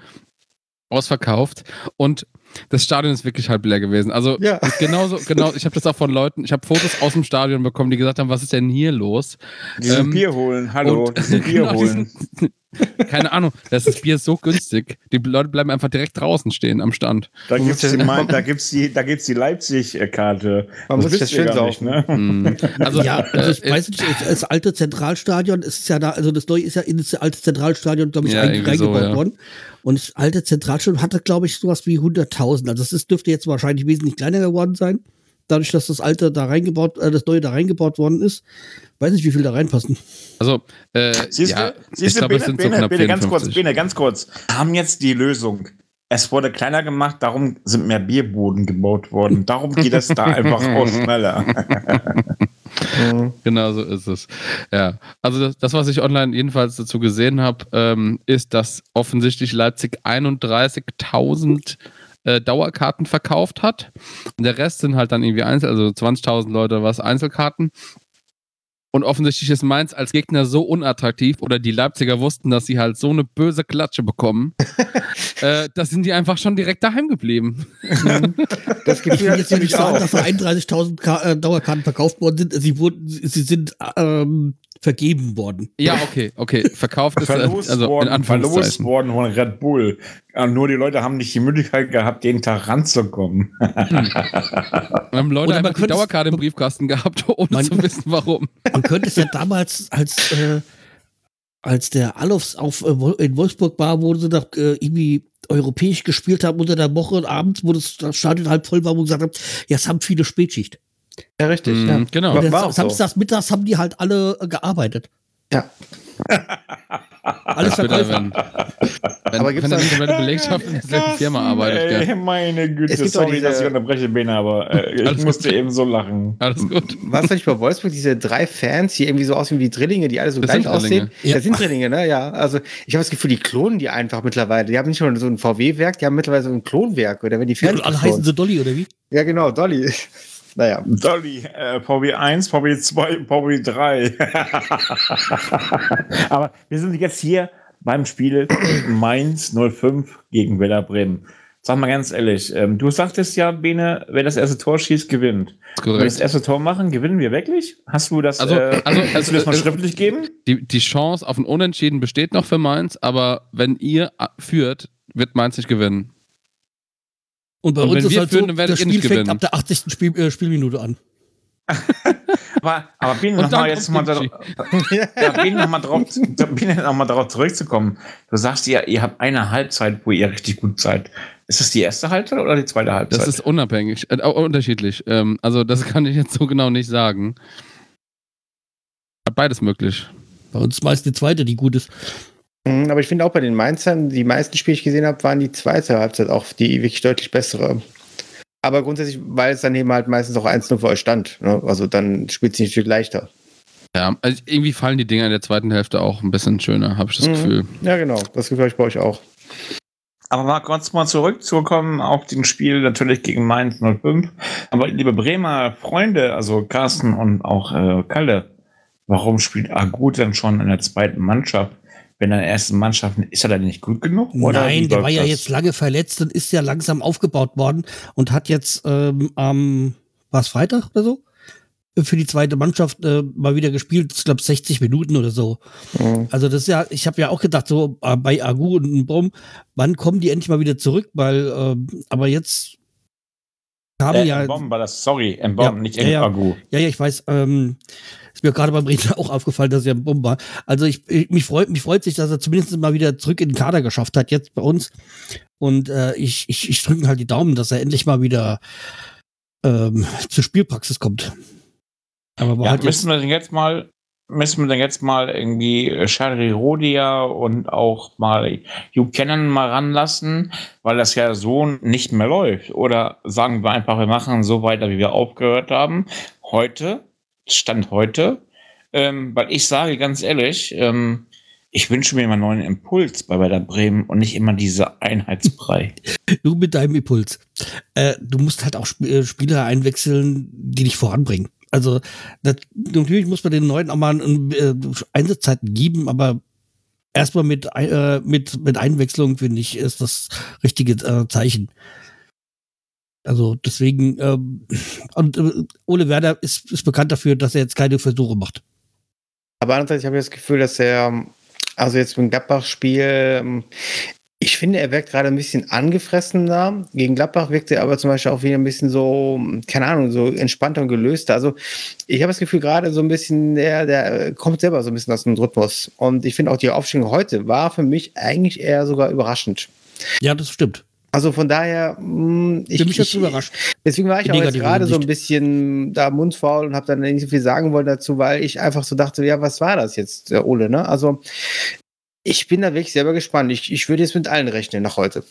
ausverkauft und das Stadion ist wirklich halb leer gewesen. Also Ja. genauso, genau, ich habe das auch von Leuten, ich habe Fotos aus dem Stadion bekommen, die gesagt haben, was ist denn hier los? Diesen Ähm, Bier holen, hallo, und- Bier genau, holen. diesen- Keine Ahnung, das, das Bier ist so günstig. Die Leute bleiben einfach direkt draußen stehen am Stand. Da gibt's muss die, da gibt's die, da gibt's die Leipzig-Karte. Man muss das schön saufen. ne? Mm. Also, ja, also ich äh, weiß nicht, das, das alte Zentralstadion ist ja da, also das neue ist ja in das alte Zentralstadion, glaube ich, Ja, irgendwie so, reingebaut ja. worden. Und das alte Zentralstadion hatte, glaube ich, sowas wie 100.000. Also das ist, dürfte jetzt wahrscheinlich wesentlich kleiner geworden sein. Dadurch, dass das alte da reingebaut, äh, das neue da reingebaut worden ist. Weiß nicht, wie viel da reinpassen. also äh, Siehst ja, du, siehst ich du Bene, Bene, knapp Bene, ganz 54. kurz, Bene, ganz kurz. Wir haben jetzt die Lösung. Es wurde kleiner gemacht, darum sind mehr Bierboden gebaut worden. Darum geht es da einfach auch schneller. Genau so ist es. Ja, also das, das was ich online jedenfalls dazu gesehen habe, ähm, ist, dass offensichtlich Leipzig 31.000 äh, Dauerkarten verkauft hat. Und der Rest sind halt dann irgendwie Einzel, also 20.000 Leute was Einzelkarten. Und offensichtlich ist Mainz als Gegner so unattraktiv oder die Leipziger wussten, dass sie halt so eine böse Klatsche bekommen. äh, da sind die einfach schon direkt daheim geblieben. Das Ich Gefühl will hatte jetzt ja nicht ich sagen, auch. dass da 31.000 Ka- äh, Dauerkarten verkauft worden sind. Sie wurden, sie sind ähm, vergeben worden. Ja, okay, okay. Verkauft ist äh, Verlost also in worden, verlost Anführungszeichen. worden von Red Bull. Nur die Leute haben nicht die Möglichkeit gehabt, jeden Tag ranzukommen. Wir haben Leute Oder einfach die Dauerkarte im Briefkasten gehabt, ohne Man- zu wissen, warum. Man könnte es ja damals, als, äh, als der Alofs auf, äh, in Wolfsburg war, wo sie da äh, irgendwie europäisch gespielt haben unter der Woche und abends, wo das Stadion halb voll war, wo sie gesagt haben, ja, es haben viele Spätschicht. Ja, richtig. Mhm, ja. genau. War, war auch so. samstags, mittags haben die halt alle äh, gearbeitet. Ja. Alles ja, verkauft. wenn, wenn, Aber gibt's wenn die komplette Belegschaft in derselben Firma arbeitet, Ey, meine Güte, Es gibt doch sorry, diese- dass ich unterbreche, Bene, aber äh, ich musste gut. eben so lachen. Alles gut. Was nicht bei Wolfsburg, diese drei Fans, die irgendwie so aussehen wie Drillinge, die alle so Das gleich aussehen. Ja. Das sind Drillinge, ne? Ja. Also ich habe das Gefühl, die klonen die einfach mittlerweile. Die haben nicht nur so ein VW-Werk, die haben mittlerweile so ein Klonwerk, oder wenn die Ja, Fans und alle heißen sie Dolly, oder wie? Ja, genau, Dolly. Naja. Dolly, äh, VW 1, VW 2, VW 3. Aber wir sind jetzt hier beim Spiel Mainz 05 gegen Werder Bremen. Sag mal ganz ehrlich, ähm, du sagtest ja, Bene, wer das erste Tor schießt, gewinnt. Wenn wir das erste Tor machen, gewinnen wir wirklich? Hast du das, Also- äh, also- kannst du das mal also- schriftlich geben? Die, die Chance auf ein Unentschieden besteht noch für Mainz, aber wenn ihr führt, wird Mainz nicht gewinnen. Und bei Und uns wenn ist wir halt führen, so, das ihr Spiel nicht fängt gewinnen. ab der 80. Spiel, äh, Spielminute an. Aber, aber Bene, Und noch mal dann jetzt mal, da, ja, Bene, noch mal drauf, Bene, noch mal darauf zurückzukommen. Du sagst ja, ihr habt eine Halbzeit, wo ihr richtig gut seid. Ist das die erste Halbzeit oder die zweite Halbzeit? Das ist unabhängig, äh, auch unterschiedlich. Ähm, also das kann ich jetzt so genau nicht sagen. Hat beides möglich. Bei uns meist die zweite, die gut ist. Mhm, Aber ich finde auch bei den Mainzern, die meisten Spiele, die ich gesehen habe, waren die zweite Halbzeit auch die wirklich deutlich bessere. Aber grundsätzlich, weil es dann eben halt meistens auch 1-0 für euch stand. Ne? Also dann spielt es nicht viel leichter. Ja, also irgendwie fallen die Dinger in der zweiten Hälfte auch ein bisschen schöner, habe ich das Mhm. Gefühl. Ja, genau. Das Gefühl habe ich bei euch auch. Aber mal kurz mal zurückzukommen auf den Spiel natürlich gegen Mainz 05. Aber liebe Bremer Freunde, also Carsten und auch äh, Kalle, warum spielt Agut dann schon in der zweiten Mannschaft? Wenn er in der ersten Mannschaft ist er dann nicht gut genug? Nein, der war ja das? jetzt lange verletzt und ist ja langsam aufgebaut worden und hat jetzt ähm, am, war es Freitag oder so? Für die zweite Mannschaft äh, mal wieder gespielt, ich glaube 60 Minuten oder so. Mhm. Also das ist ja, ich habe ja auch gedacht, so äh, bei Agu und Brom, wann kommen die endlich mal wieder zurück? Weil, ähm, aber jetzt haben Äh, ja, Mbom war das, sorry, Mbom, Ja, nicht ja, ja. Agu. ja, ja, ich weiß, ähm, ist mir gerade beim Reden auch aufgefallen, dass er ein Bumm war. Also ich, ich mich freut mich freut sich, dass er zumindest mal wieder zurück in den Kader geschafft hat jetzt bei uns. Und äh, ich ich, ich drücke halt die Daumen, dass er endlich mal wieder ähm, zur Spielpraxis kommt. Aber Ja, halt müssen wir denn jetzt mal, müssen wir denn jetzt mal irgendwie äh, Shari Rodia und auch mal Hugh Cannon mal ranlassen, weil das ja so nicht mehr läuft. Oder sagen wir einfach, wir machen so weiter, wie wir aufgehört haben. Heute, Stand heute, ähm, weil ich sage ganz ehrlich, ähm, ich wünsche mir mal einen neuen Impuls bei Werder Bremen und nicht immer diese Einheitsbrei. du mit deinem Impuls. Äh, du musst halt auch Sp äh, Spieler einwechseln, die dich voranbringen. Also das, natürlich muss man den Neuen auch mal äh, Einsatzzeiten geben, aber erstmal mit, äh, mit, mit Einwechslung, finde ich, ist das richtige äh, Zeichen. Also deswegen, ähm, und äh, Ole Werder ist, ist bekannt dafür, dass er jetzt keine Versuche macht. Aber andererseits habe ich das Gefühl, dass er, also jetzt mit dem Gladbach-Spiel, ähm, ich finde, er wirkt gerade ein bisschen angefressener. Gegen Gladbach wirkt er aber zum Beispiel auch wieder ein bisschen so, keine Ahnung, so entspannter und gelöster. Also ich habe das Gefühl, gerade so ein bisschen, der, der kommt selber so ein bisschen aus dem Rhythmus. Und ich finde auch die Aufstellung heute war für mich eigentlich eher sogar überraschend. Ja, das stimmt. Also von daher, mh, ich, Für mich ich, überrascht. Deswegen war ich In auch jetzt gerade so ein bisschen da mundfaul und habe dann nicht so viel sagen wollen dazu, weil ich einfach so dachte, ja, was war das jetzt, der Ole, ne? Also ich bin da wirklich selber gespannt. Ich, ich würde jetzt mit allen rechnen nach heute.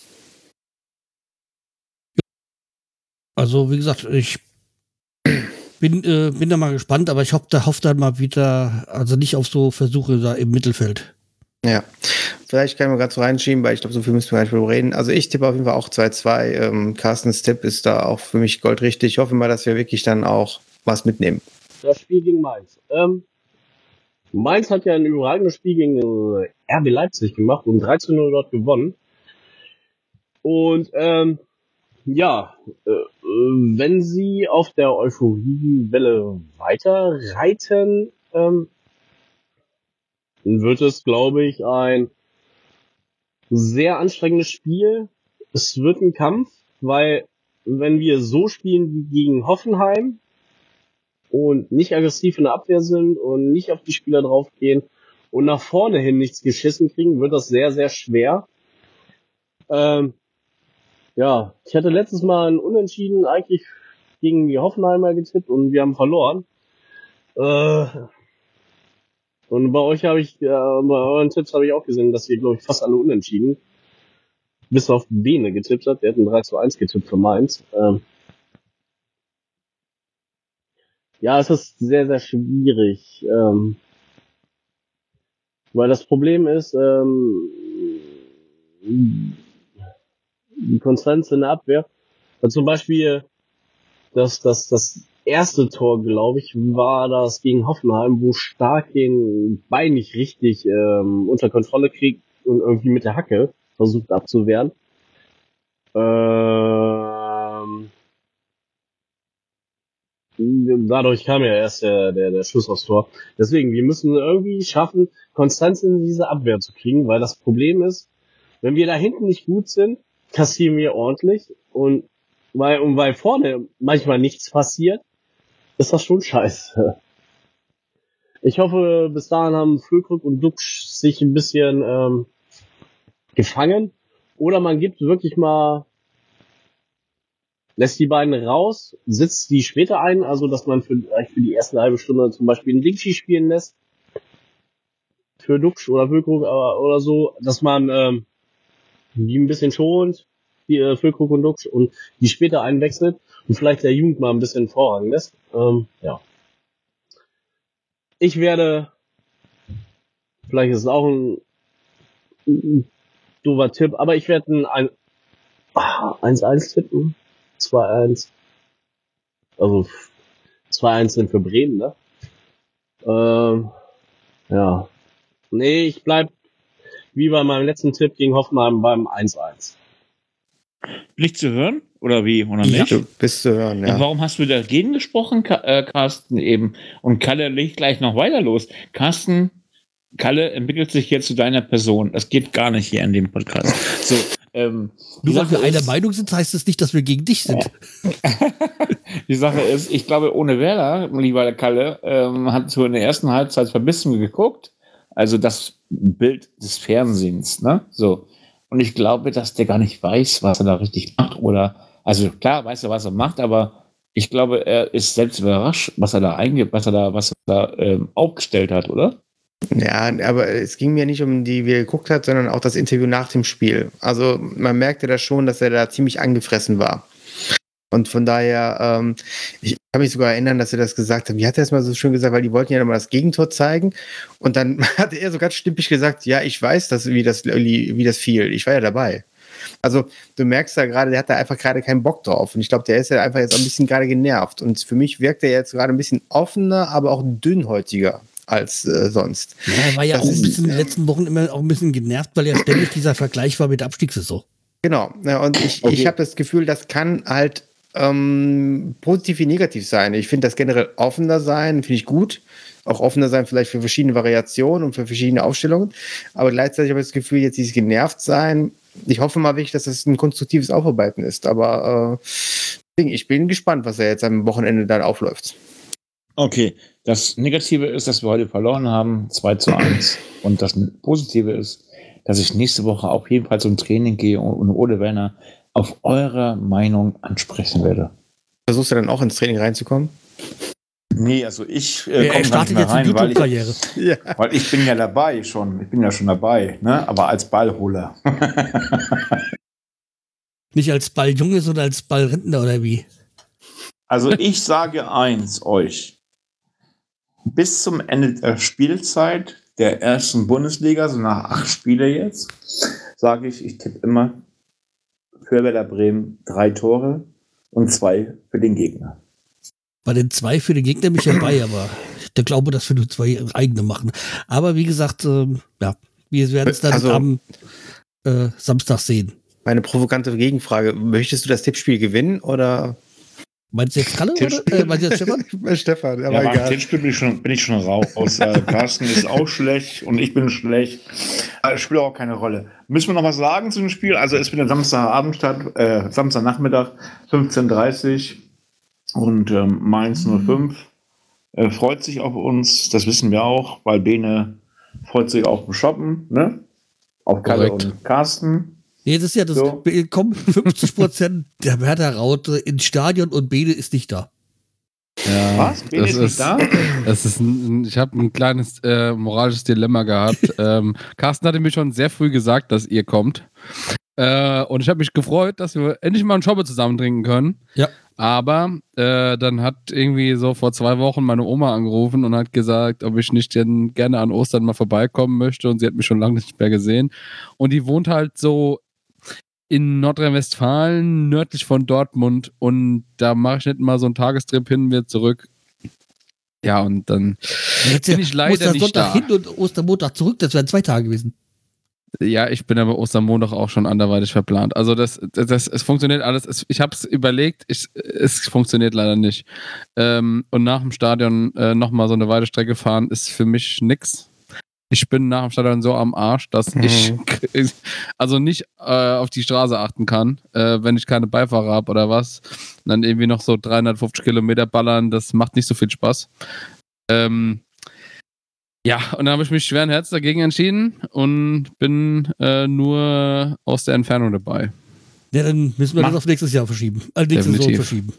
Also, wie gesagt, ich bin, äh, bin da mal gespannt, aber ich hoffe da, hoff dann mal wieder, also nicht auf so Versuche da im Mittelfeld. Ja. Vielleicht kann ich mal gerade so reinschieben, weil ich glaube, so viel müssen wir gar nicht drüber reden. Also ich tippe auf jeden Fall auch 2-2. Ähm, Carstens Tipp ist da auch für mich goldrichtig. Ich hoffe mal, dass wir wirklich dann auch was mitnehmen. Das Spiel gegen Mainz. Ähm, Mainz hat ja ein überragendes Spiel gegen äh, RB Leipzig gemacht und 13-0 dort gewonnen. Und ähm, ja, äh, äh, wenn sie auf der Euphoriewelle weiter reiten, ähm, wird es, glaube ich, ein sehr anstrengendes Spiel. Es wird ein Kampf, weil wenn wir so spielen wie gegen Hoffenheim, und nicht aggressiv in der Abwehr sind und nicht auf die Spieler draufgehen und nach vorne hin nichts geschissen kriegen, wird das sehr, sehr schwer. Ähm, ja, ich hatte letztes Mal ein Unentschieden eigentlich gegen die Hoffenheimer getippt und wir haben verloren. Äh, und bei euch habe ich, äh, bei euren Tipps habe ich auch gesehen, dass ihr, glaube ich, fast alle unentschieden. Bis auf Bene getippt hat, der hat ein 3 zu 1 getippt für Mainz. Ähm, ja, es ist sehr, sehr schwierig. Ähm, weil das Problem ist, ähm, die Konstanz in der Abwehr. Also zum Beispiel das, das, das erste Tor, glaube ich, war das gegen Hoffenheim, wo Stark den Bein nicht richtig ähm, unter Kontrolle kriegt und irgendwie mit der Hacke versucht abzuwehren. Ähm, dadurch kam ja erst der, der, der Schuss aufs Tor. Deswegen, wir müssen irgendwie schaffen, Konstanz in diese Abwehr zu kriegen, weil das Problem ist, wenn wir da hinten nicht gut sind, kassieren wir ordentlich und weil, und weil vorne manchmal nichts passiert, ist das schon scheiße. Ich hoffe, bis dahin haben Füllkrug und Duxch sich ein bisschen ähm, gefangen. Oder man gibt wirklich mal, lässt die beiden raus, sitzt die später ein, also dass man für, für die erste halbe Stunde zum Beispiel einen Dingschi spielen lässt. Für Duxch oder Füllkrug oder so, dass man ähm, die ein bisschen schont, die äh, Füllkrug und Duxch und die später einwechselt und vielleicht der Jugend mal ein bisschen Vorrang lässt. Ähm, ja. Ich werde, vielleicht ist es auch ein, ein doofer Tipp, aber ich werde ein 1-1 ah, tippen. 2-1. Also 2-1 sind für Bremen, ne? Ähm, ja. Nee, ich bleib wie bei meinem letzten Tipp gegen Hoffenheim beim 1-1. Nicht zu hören? Oder wie? Oder nicht? Ja, bist zu hören, ja. Und warum hast du dagegen gesprochen, äh, Carsten, eben? Und Kalle legt gleich noch weiter los. Carsten, Kalle entwickelt sich jetzt zu deiner Person. Das geht gar nicht hier in dem Podcast. So, ähm, Nur weil wir einer Meinung sind, heißt das nicht, dass wir gegen dich sind. die Sache ist, ich glaube, ohne Werder, lieber Kalle, ähm, hat so in der ersten Halbzeit verbissen geguckt. Also das Bild des Fernsehens, ne? So. Und ich glaube, dass der gar nicht weiß, was er da richtig macht. Oder, also klar weiß er, was er macht, aber ich glaube, er ist selbst überrascht, was er da eingibt, was er da, was er da ähm, aufgestellt hat, oder? Ja, aber es ging mir nicht um die, wie er geguckt hat, sondern auch das Interview nach dem Spiel. Also man merkte da schon, dass er da ziemlich angefressen war. Und von daher, ähm, ich kann mich sogar erinnern, dass er das gesagt hat. Wie hat er es mal so schön gesagt, weil die wollten ja nochmal das Gegentor zeigen. Und dann hat er so ganz stimmig gesagt, ja, ich weiß, dass, wie, das, wie das fiel. Ich war ja dabei. Also du merkst da gerade, der hat da einfach gerade keinen Bock drauf. Und ich glaube, der ist ja einfach jetzt ein bisschen gerade genervt. Und für mich wirkt er jetzt gerade ein bisschen offener, aber auch dünnhäutiger als äh, sonst. Ja, er war ja das auch ein bisschen in den letzten Wochen immer auch ein bisschen genervt, weil ja ständig dieser Vergleich war mit der Abstiegssaison. Genau. Ja, und ich, okay. ich habe das Gefühl, das kann halt ähm, positiv wie negativ sein. Ich finde das generell offener sein, finde ich gut. Auch offener sein vielleicht für verschiedene Variationen und für verschiedene Aufstellungen. Aber gleichzeitig habe ich das Gefühl, jetzt dieses genervt sein. Ich hoffe mal wirklich, dass das ein konstruktives Aufarbeiten ist. Aber äh, ich bin gespannt, was er jetzt am Wochenende dann aufläuft. Okay, das Negative ist, dass wir heute verloren haben, 2 zu 1. Und das Positive ist, dass ich nächste Woche auch jedenfalls zum Training gehe und Ole Werner auf eure Meinung ansprechen werde. Versuchst du dann auch ins Training reinzukommen? Nee, also ich äh, komme gar nicht mehr rein, weil ich, ja. weil ich bin ja dabei schon. Ich bin ja schon dabei, ne? aber als Ballholer. nicht als Balljunge, sondern als Ballrentner oder wie? Also ich sage eins euch. Bis zum Ende der Spielzeit der ersten Bundesliga, so nach acht Spiele jetzt, sage ich, ich tippe immer für Werder Bremen drei Tore und zwei für den Gegner. Bei den zwei für den Gegner bin ich dabei, aber ich glaube, dass wir nur zwei eigene machen. Aber wie gesagt, äh, ja, wir werden es dann also, am äh, Samstag sehen. Meine provokante Gegenfrage: Möchtest du das Tippspiel gewinnen oder? Meinst du jetzt Kalle oder äh, meinst du jetzt Stefan? Stefan, aber ja, egal. Tippspiel bin ich schon, bin ich schon raus. äh, Carsten ist auch schlecht und ich bin schlecht. Äh, spielt auch keine Rolle. Müssen wir noch was sagen zu dem Spiel? Also es findet Samstagabend statt, äh, Samstagnachmittag, 15.30 Uhr und ähm, Mainz 05 äh, freut sich auf uns, das wissen wir auch, weil Bene freut sich auch beim Shoppen, ne? Auf Kalle Korrekt. und Carsten. Nee, das ist ja das. So. Kommen 50 Prozent der Werder Raute ins Stadion und Bede ist nicht da. Ja, Was? Bene ist, nicht da? Das ist ein, ich habe ein kleines äh, moralisches Dilemma gehabt. ähm, Carsten hatte mir schon sehr früh gesagt, dass ihr kommt. Äh, und ich habe mich gefreut, dass wir endlich mal einen Schobbe zusammen trinken können. Ja. Aber äh, dann hat irgendwie so vor zwei Wochen meine Oma angerufen und hat gesagt, ob ich nicht denn gerne an Ostern mal vorbeikommen möchte. Und sie hat mich schon lange nicht mehr gesehen. Und die wohnt halt so in Nordrhein-Westfalen, nördlich von Dortmund. Und da mache ich nicht mal so einen Tagestrip hin, wieder zurück. Ja, und dann Jetzt bin ich leider nicht Sonntag da. hin und Ostermontag zurück, das wären zwei Tage gewesen. Ja, ich bin aber Ostermontag auch schon anderweitig verplant. Also das, das, das es funktioniert alles. Es, ich habe es überlegt, ich, es funktioniert leider nicht. Ähm, und nach dem Stadion äh, nochmal so eine weite Strecke fahren, ist für mich nix. Ich bin nach dem Stadion so am Arsch, dass Mhm. ich also nicht äh, auf die Straße achten kann, äh, wenn ich keine Beifahrer habe oder was. Und dann irgendwie noch so 350 Kilometer ballern, das macht nicht so viel Spaß. Ähm, ja, und dann habe ich mich schweren Herz dagegen entschieden und bin äh, nur aus der Entfernung dabei. Ja, dann müssen wir Mach- das auf nächstes Jahr verschieben. Also nächste Saison Definitiv. verschieben.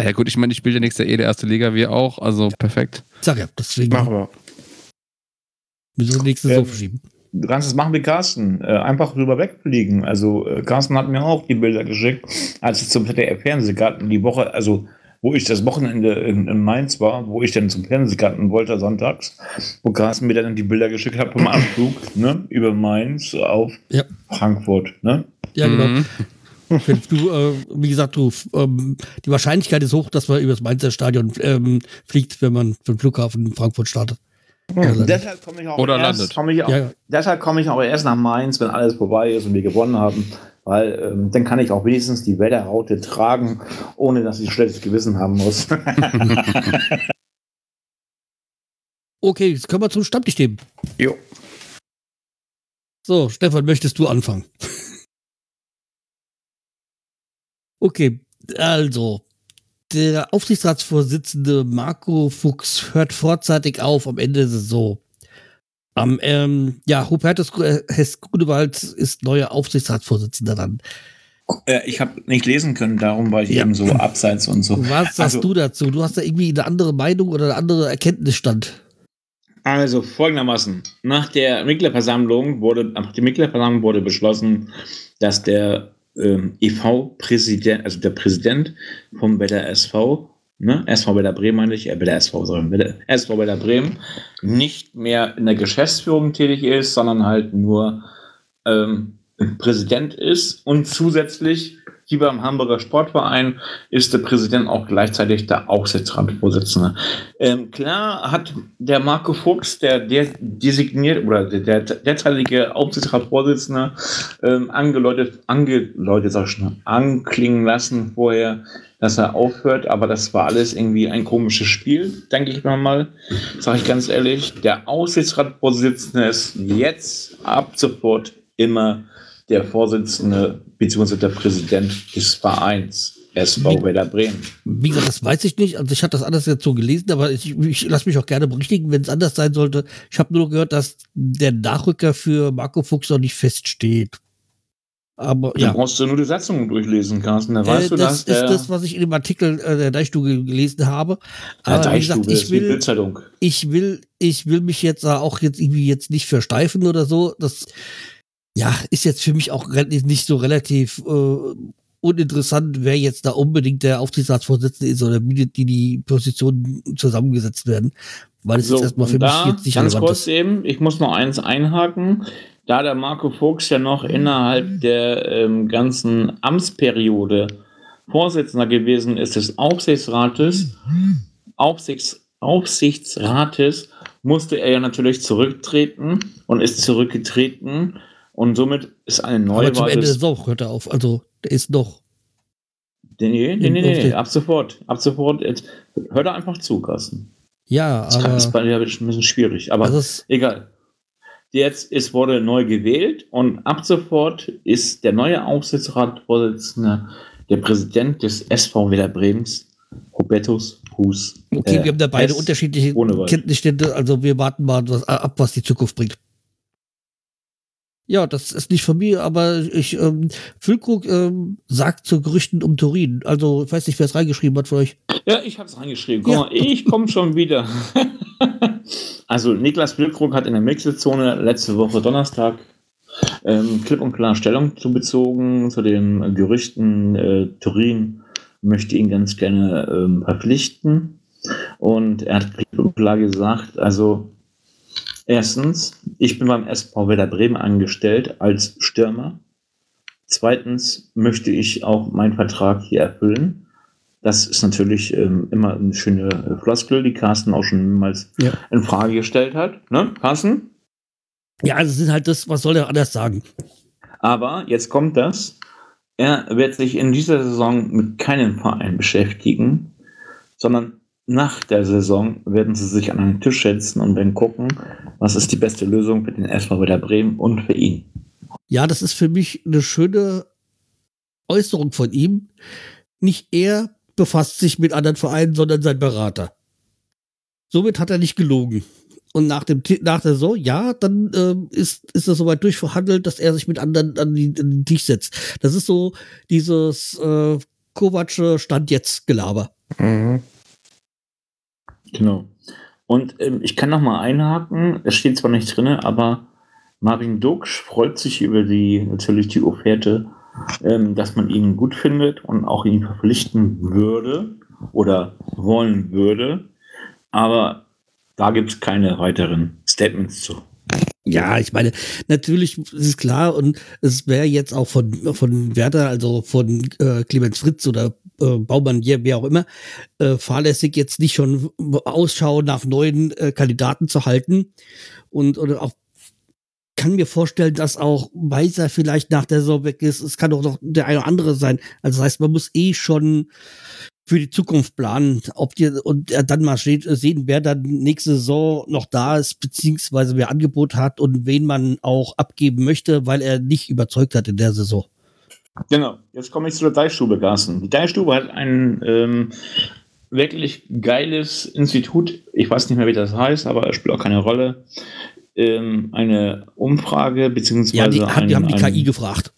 Ja gut, ich meine, ich spiele ja nächstes Jahr eh der erste Liga, wir auch, also perfekt. Sag ja, deswegen Machen wir. Müssen wir nächste Ähm, Saison verschieben. Du kannst es machen wie Carsten. Äh, einfach rüber wegfliegen. Also, äh, Carsten hat mir auch die Bilder geschickt, als ich zum ZDF-Fernsehgarten die Woche, also wo ich das Wochenende in, in Mainz war, wo ich dann zum Fernsehgarten wollte, sonntags, wo Carsten mir dann die Bilder geschickt hat vom Anflug, ne, über Mainz auf Ja. Frankfurt, ne? Ja, genau. Mhm. Wenn du, äh, wie gesagt, du, ähm, die Wahrscheinlichkeit ist hoch, dass man übers Mainzer Stadion ähm, fliegt, wenn man vom Flughafen in Frankfurt startet. Deshalb komme ich auch Oder erst, landet. Komme ich auch, Ja, ja. Deshalb komme ich auch erst nach Mainz, wenn alles vorbei ist und wir gewonnen haben. Weil ähm, dann kann ich auch wenigstens die Wetterraute tragen, ohne dass ich schlechtes Gewissen haben muss. okay, jetzt können wir zum Stammtisch nehmen. jo. So, Stefan, möchtest du anfangen? okay, also, der Aufsichtsratsvorsitzende Marco Fuchs hört vorzeitig auf am Ende der Saison. Am, ähm, ja, Hubertus Hess Grunewald ist neuer Aufsichtsratsvorsitzender dann. Äh, ich habe nicht lesen können, darum war ich Ja. eben so abseits und so. Was sagst Also- du dazu? Du hast da irgendwie eine andere Meinung oder eine andere Erkenntnisstand. Also folgendermaßen: Nach der Mitgliederversammlung wurde, nach der Mitgliederversammlung wurde beschlossen, dass der ähm, EV-Präsident, also der Präsident vom Wetter SV, ne, SV Wetter Bremen meine ich, äh, Wetter SV, sorry, Wetter, SV Wetter Bremen, nicht mehr in der Geschäftsführung tätig ist, sondern halt nur ähm, Präsident ist und zusätzlich hier beim Hamburger Sportverein ist der Präsident auch gleichzeitig der Aufsichtsratsvorsitzende. Ähm, klar hat der Marco Fuchs, der, der designiert oder der, der derzeitige Aufsichtsratsvorsitzende, ähm, angeläutet, angeläutet, sag ich schon, anklingen lassen vorher, dass er aufhört, aber das war alles irgendwie ein komisches Spiel, denke ich mir mal, sage ich ganz ehrlich. Der Aufsichtsratsvorsitzende ist jetzt ab sofort immer der Vorsitzende bzw. der Präsident des Vereins SV Werder Bremen. Wie gesagt, das weiß ich nicht. Also ich hatte das alles jetzt so gelesen, aber ich, ich lasse mich auch gerne berichtigen, wenn es anders sein sollte. Ich habe nur gehört, dass der Nachrücker für Marco Fuchs noch nicht feststeht. Aber Da ja, brauchst du nur die Satzung durchlesen, Carsten. Da weißt äh, du, das dass ist das, was ich in dem Artikel äh, der Deichstube gelesen habe. Ja, Aber wie gesagt, ich ist die will, ich will, ich will mich jetzt da auch jetzt irgendwie jetzt nicht versteifen oder so. Das ja ist jetzt für mich auch nicht so relativ äh, uninteressant, wer jetzt da unbedingt der Aufsichtsratsvorsitzende ist oder wie die, die Positionen zusammengesetzt werden. Weil es So, jetzt erstmal für und mich da, jetzt nicht ganz kurz ist. eben, ich muss noch eins einhaken. Da der Marco Fuchs ja noch innerhalb der ähm, ganzen Amtsperiode Vorsitzender gewesen ist des Aufsichtsrates, Aufsichts, Aufsichtsrates, musste er ja natürlich zurücktreten und ist zurückgetreten. Und somit ist eine Aber zum Ende des Saison hört er auf. Also der ist noch. Nee, nee, nee, nee, ab sofort. Ab sofort. Jetzt, hör da einfach zu, Carsten. Ja, Das ist aber bei dir ein bisschen schwierig, aber das ist, egal. Jetzt ist, wurde neu gewählt und ab sofort ist der neue Aufsichtsratsvorsitzende der Präsident des SV Werder Bremens, Hubertus Hus. okay, Äh, wir haben da beide S. unterschiedliche. Kenntnisstände. Also wir warten mal was, ab, was die Zukunft bringt. Ja, das ist nicht von mir, aber ich, ähm, Füllkrug ähm, sagt zu Gerüchten um Turin. Also, ich weiß nicht, wer es reingeschrieben hat für euch. Ja, ich habe es reingeschrieben. Guck Ja. mal, ich komme schon wieder. also Niklas Wilkrug hat in der Mixezone letzte Woche Donnerstag ähm, klipp und klar Stellung zu bezogen zu den Gerüchten. Äh, Turin möchte ihn ganz gerne ähm, verpflichten. Und er hat klipp und klar gesagt, also erstens, ich bin beim SV Werder Bremen angestellt als Stürmer. Zweitens möchte ich auch meinen Vertrag hier erfüllen. Das ist natürlich ähm, immer eine schöne äh, Floskel, die Carsten auch schon mehrmals Ja. in Frage gestellt hat. Ne, Carsten? Ja, das ist halt das, was soll er anders sagen? Aber jetzt kommt das. Er wird sich in dieser Saison mit keinem Verein beschäftigen, sondern nach der Saison werden sie sich an einen Tisch setzen und werden gucken, was ist die beste Lösung für den SV Werder Bremen und für ihn. Ja, das ist für mich eine schöne Äußerung von ihm. Nicht er befasst sich mit anderen Vereinen, sondern sein Berater. Somit hat er nicht gelogen. Und nach, dem, nach der Saison, ja, dann ähm, ist, ist es soweit durchverhandelt, dass er sich mit anderen an, die, an den Tisch setzt. Das ist so dieses äh, Kovac Stand jetzt Gelaber. Mhm. Genau. Und ähm, ich kann noch mal einhaken, es steht zwar nicht drin, aber Marvin Duksch freut sich über die, natürlich die Offerte, ähm, dass man ihn gut findet und auch ihn verpflichten würde oder wollen würde. Aber da gibt es keine weiteren Statements zu. Ja, ich meine, natürlich ist es klar und es wäre jetzt auch von, von Werder, also von äh, Clemens Fritz oder äh, Baumann, wer auch immer, äh, fahrlässig jetzt nicht schon Ausschau nach neuen äh, Kandidaten zu halten und oder auch kann mir vorstellen, dass auch Weiser vielleicht nach der Saison weg ist. Es kann auch noch der eine oder andere sein. Also das heißt, man muss eh schon für die Zukunft planen, ob die und er dann mal sehen, wer dann nächste Saison noch da ist, beziehungsweise wer Angebot hat und wen man auch abgeben möchte, weil er nicht überzeugt hat in der Saison. Genau, jetzt komme ich zu der Deichstube, Carsten. Die Deichstube hat ein ähm, wirklich geiles Institut. Ich weiß nicht mehr, wie das heißt, aber es spielt auch keine Rolle. Ähm, eine Umfrage, beziehungsweise Ja, die, hat, die ein, haben die KI gefragt.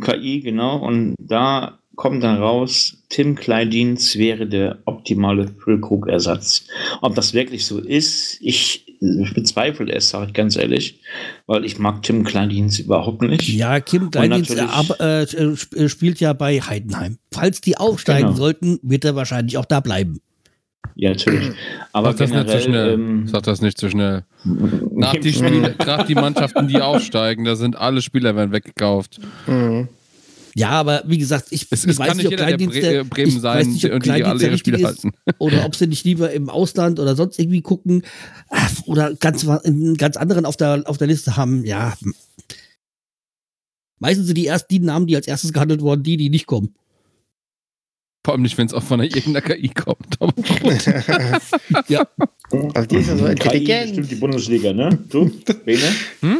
KI, genau. Und da kommt dann raus, Tim Kleindienst wäre der optimale Füllkrugersatz. Ob das wirklich so ist, ich bezweifle es, sage ich ganz ehrlich, weil ich mag Tim Kleindienst überhaupt nicht. Ja, Kim Kleindienst äh, ab- äh, sp- spielt ja bei Heidenheim. Falls die aufsteigen Genau. sollten, wird er wahrscheinlich auch da bleiben. Ja, natürlich. Aber Sag das nicht so generell, schnell. ähm, Sag das nicht so schnell. Nach die Spiele, gerade die Mannschaften, die aufsteigen, da sind alle Spieler werden weggekauft. Mhm. Ja, aber wie gesagt, ich, Es, ich es weiß nicht, ob jeder der Kleindienst Bre äh, Bremen ich weiß sein nicht, ob die alle Kleindienst ihre Spiele ist, halten. oder ob sie nicht lieber im Ausland oder sonst irgendwie gucken oder ganz einen ganz anderen auf der auf der Liste haben. Ja, meistens sind die erst die Namen, die als erstes gehandelt wurden, die, die nicht kommen. Vor allem nicht, wenn es auch von irgendeiner KI kommt. Ja, Also die ist ja so KI intelligent. bestimmt die Bundesliga, ne? Du, Bene? Hm?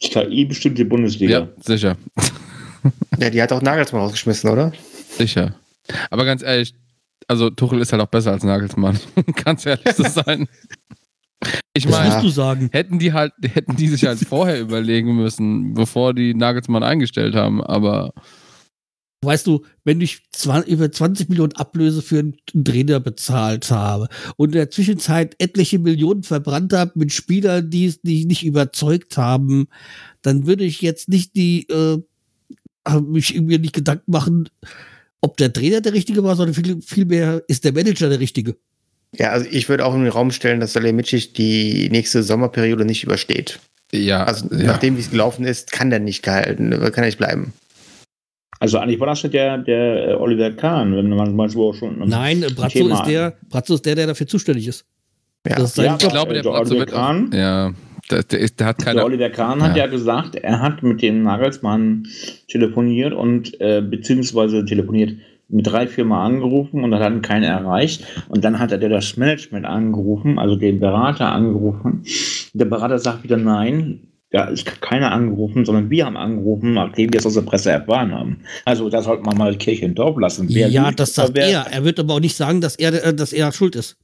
KI bestimmt die Bundesliga. ja, sicher. Ja, die hat auch Nagelsmann rausgeschmissen, oder? Sicher. Aber ganz ehrlich, also Tuchel ist halt auch besser als Nagelsmann. ganz ehrlich zu sein. Ich meine, musst du sagen. hätten die halt, hätten die sich halt vorher überlegen müssen, bevor die Nagelsmann eingestellt haben, aber Weißt du, wenn ich über 20 Millionen Ablöse für einen Trainer bezahlt habe und in der Zwischenzeit etliche Millionen verbrannt habe mit Spielern, die es die nicht überzeugt haben, dann würde ich jetzt nicht die äh, mich irgendwie nicht Gedanken machen, ob der Trainer der Richtige war, sondern viel, vielmehr ist der Manager der Richtige. Ja, also ich würde auch in den Raum stellen, dass Salihamidzic die nächste Sommerperiode nicht übersteht. ja, Also ja. nachdem wie es gelaufen ist, kann der nicht gehalten, kann er nicht bleiben. Also eigentlich war das ja der, der äh, Oliver Kahn, wenn man mal so schon. Nein, äh, Brazzo Thema- ist der, Brazzo ist der, der dafür zuständig ist. Ja. Das ist Ja, Job. ich glaube, der, der Bratzo Oliver wird Kahn? ja, der, der, der hat Der keine. Oliver Kahn hat Ja. ja gesagt, er hat mit dem Nagelsmann telefoniert und äh, beziehungsweise telefoniert mit drei Firmen angerufen und dann hat ihn keiner erreicht. Und dann hat er das Management angerufen, also den Berater angerufen. Der Berater sagt wieder nein. Ja, ich habe keiner angerufen, sondern wir haben angerufen, nachdem wir es aus der Presse erfahren haben. Also da sollte man mal Kirche im Dorf lassen. Wer ja, lügt, das sagt wer- er. Er wird aber auch nicht sagen, dass er, äh, dass er schuld ist.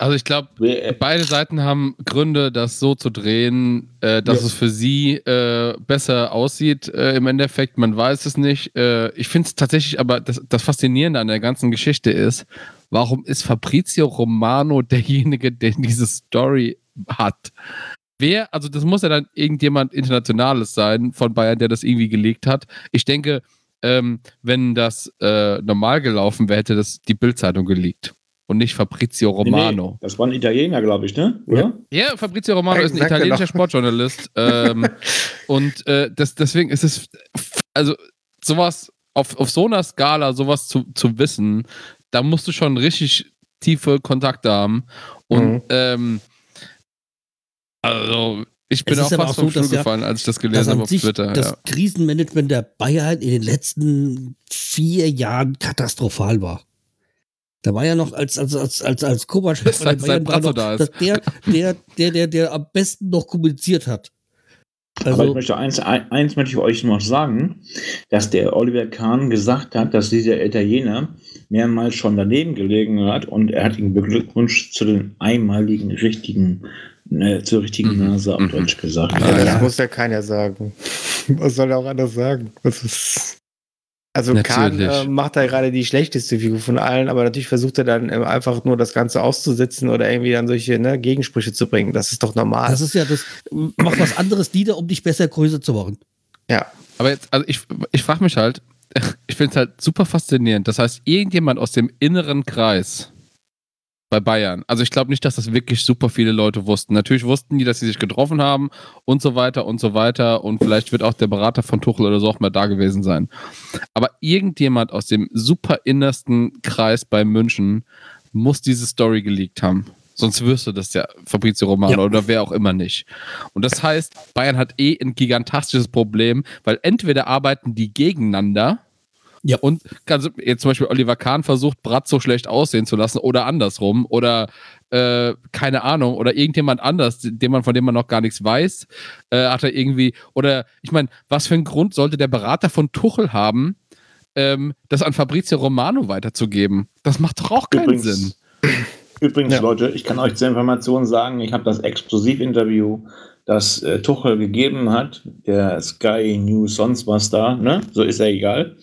Also ich glaube, wer- beide Seiten haben Gründe, das so zu drehen, äh, dass Ja. es für sie äh, besser aussieht äh, im Endeffekt. Man weiß es nicht. Äh, ich finde es tatsächlich, aber das, das Faszinierende an der ganzen Geschichte ist, warum ist Fabrizio Romano derjenige, der diese Story hat? Wer, also das muss ja dann irgendjemand Internationales sein von Bayern, der das irgendwie gelegt hat. Ich denke, ähm, wenn das äh, normal gelaufen wäre, hätte das die Bildzeitung gelegt und nicht Fabrizio Nee, nee, Romano. das war ein Italiener, glaube ich, ne? Oder? Ja, Fabrizio Romano Ja, ist ein italienischer genau. Sportjournalist. Ähm, Und äh, das, deswegen ist es, also sowas auf, auf so einer Skala, sowas zu, zu wissen, da musst du schon richtig tiefe Kontakte haben. Und Mhm. ähm, also ich bin auch fast auch vom so, Stuhl ja- gefallen, als ich das gelesen habe auf sich Twitter. das Ja. Krisenmanagement der Bayern in den letzten vier Jahren katastrophal war. Da war ja noch, als, als, als, als, als Kovac Bayern war Brazzo noch, da ist. dass der, der, der, der, der am besten noch kommuniziert hat. Aber ich Also, möchte eins, ein- eins möchte ich euch noch sagen, dass der Oliver Kahn gesagt hat, dass dieser Italiener mehrmals schon daneben gelegen hat und er hat ihn beglückwünscht zu den einmaligen richtigen, äh, zur richtigen Mhm. Nase auf Mhm. Deutsch gesagt. Ja, das ja. muss ja keiner sagen. Was soll er auch anders sagen? Das ist also Kahn Natürlich. äh, macht da gerade die schlechteste Figur von allen, aber natürlich versucht er dann ähm, einfach nur das Ganze auszusitzen oder irgendwie dann solche ne, Gegensprüche zu bringen. Das ist doch normal. das ist ja das, mach was anderes nieder, um dich besser größer zu machen. ja. Aber jetzt, also ich, ich frage mich halt, ich finde es halt super faszinierend. Das heißt, irgendjemand aus dem inneren Kreis bei Bayern, also ich glaube nicht, dass das wirklich super viele Leute wussten. Natürlich wussten die, dass sie sich getroffen haben und so weiter und so weiter und vielleicht wird auch der Berater von Tuchel oder so auch mal da gewesen sein. Aber irgendjemand aus dem super innersten Kreis bei München muss diese Story geleakt haben. Sonst wüsste das ja Fabrizio Romano Ja. oder wer auch immer nicht. Und das heißt, Bayern hat eh ein gigantastisches Problem, weil entweder arbeiten die gegeneinander Ja. und ganz, jetzt zum Beispiel Oliver Kahn versucht, Bratzo schlecht aussehen zu lassen oder andersrum oder äh, keine Ahnung oder irgendjemand anders, den man, von dem man noch gar nichts weiß, äh, hat er irgendwie oder ich meine, was für einen Grund sollte der Berater von Tuchel haben, ähm, das an Fabrizio Romano weiterzugeben? Das macht doch auch keinen Übrigens, Sinn. Übrigens, Ja. Leute, ich kann euch zur Information sagen, ich habe das Exklusivinterview, das äh, Tuchel gegeben hat, der Sky News sonst was da, ne? So ist ja egal.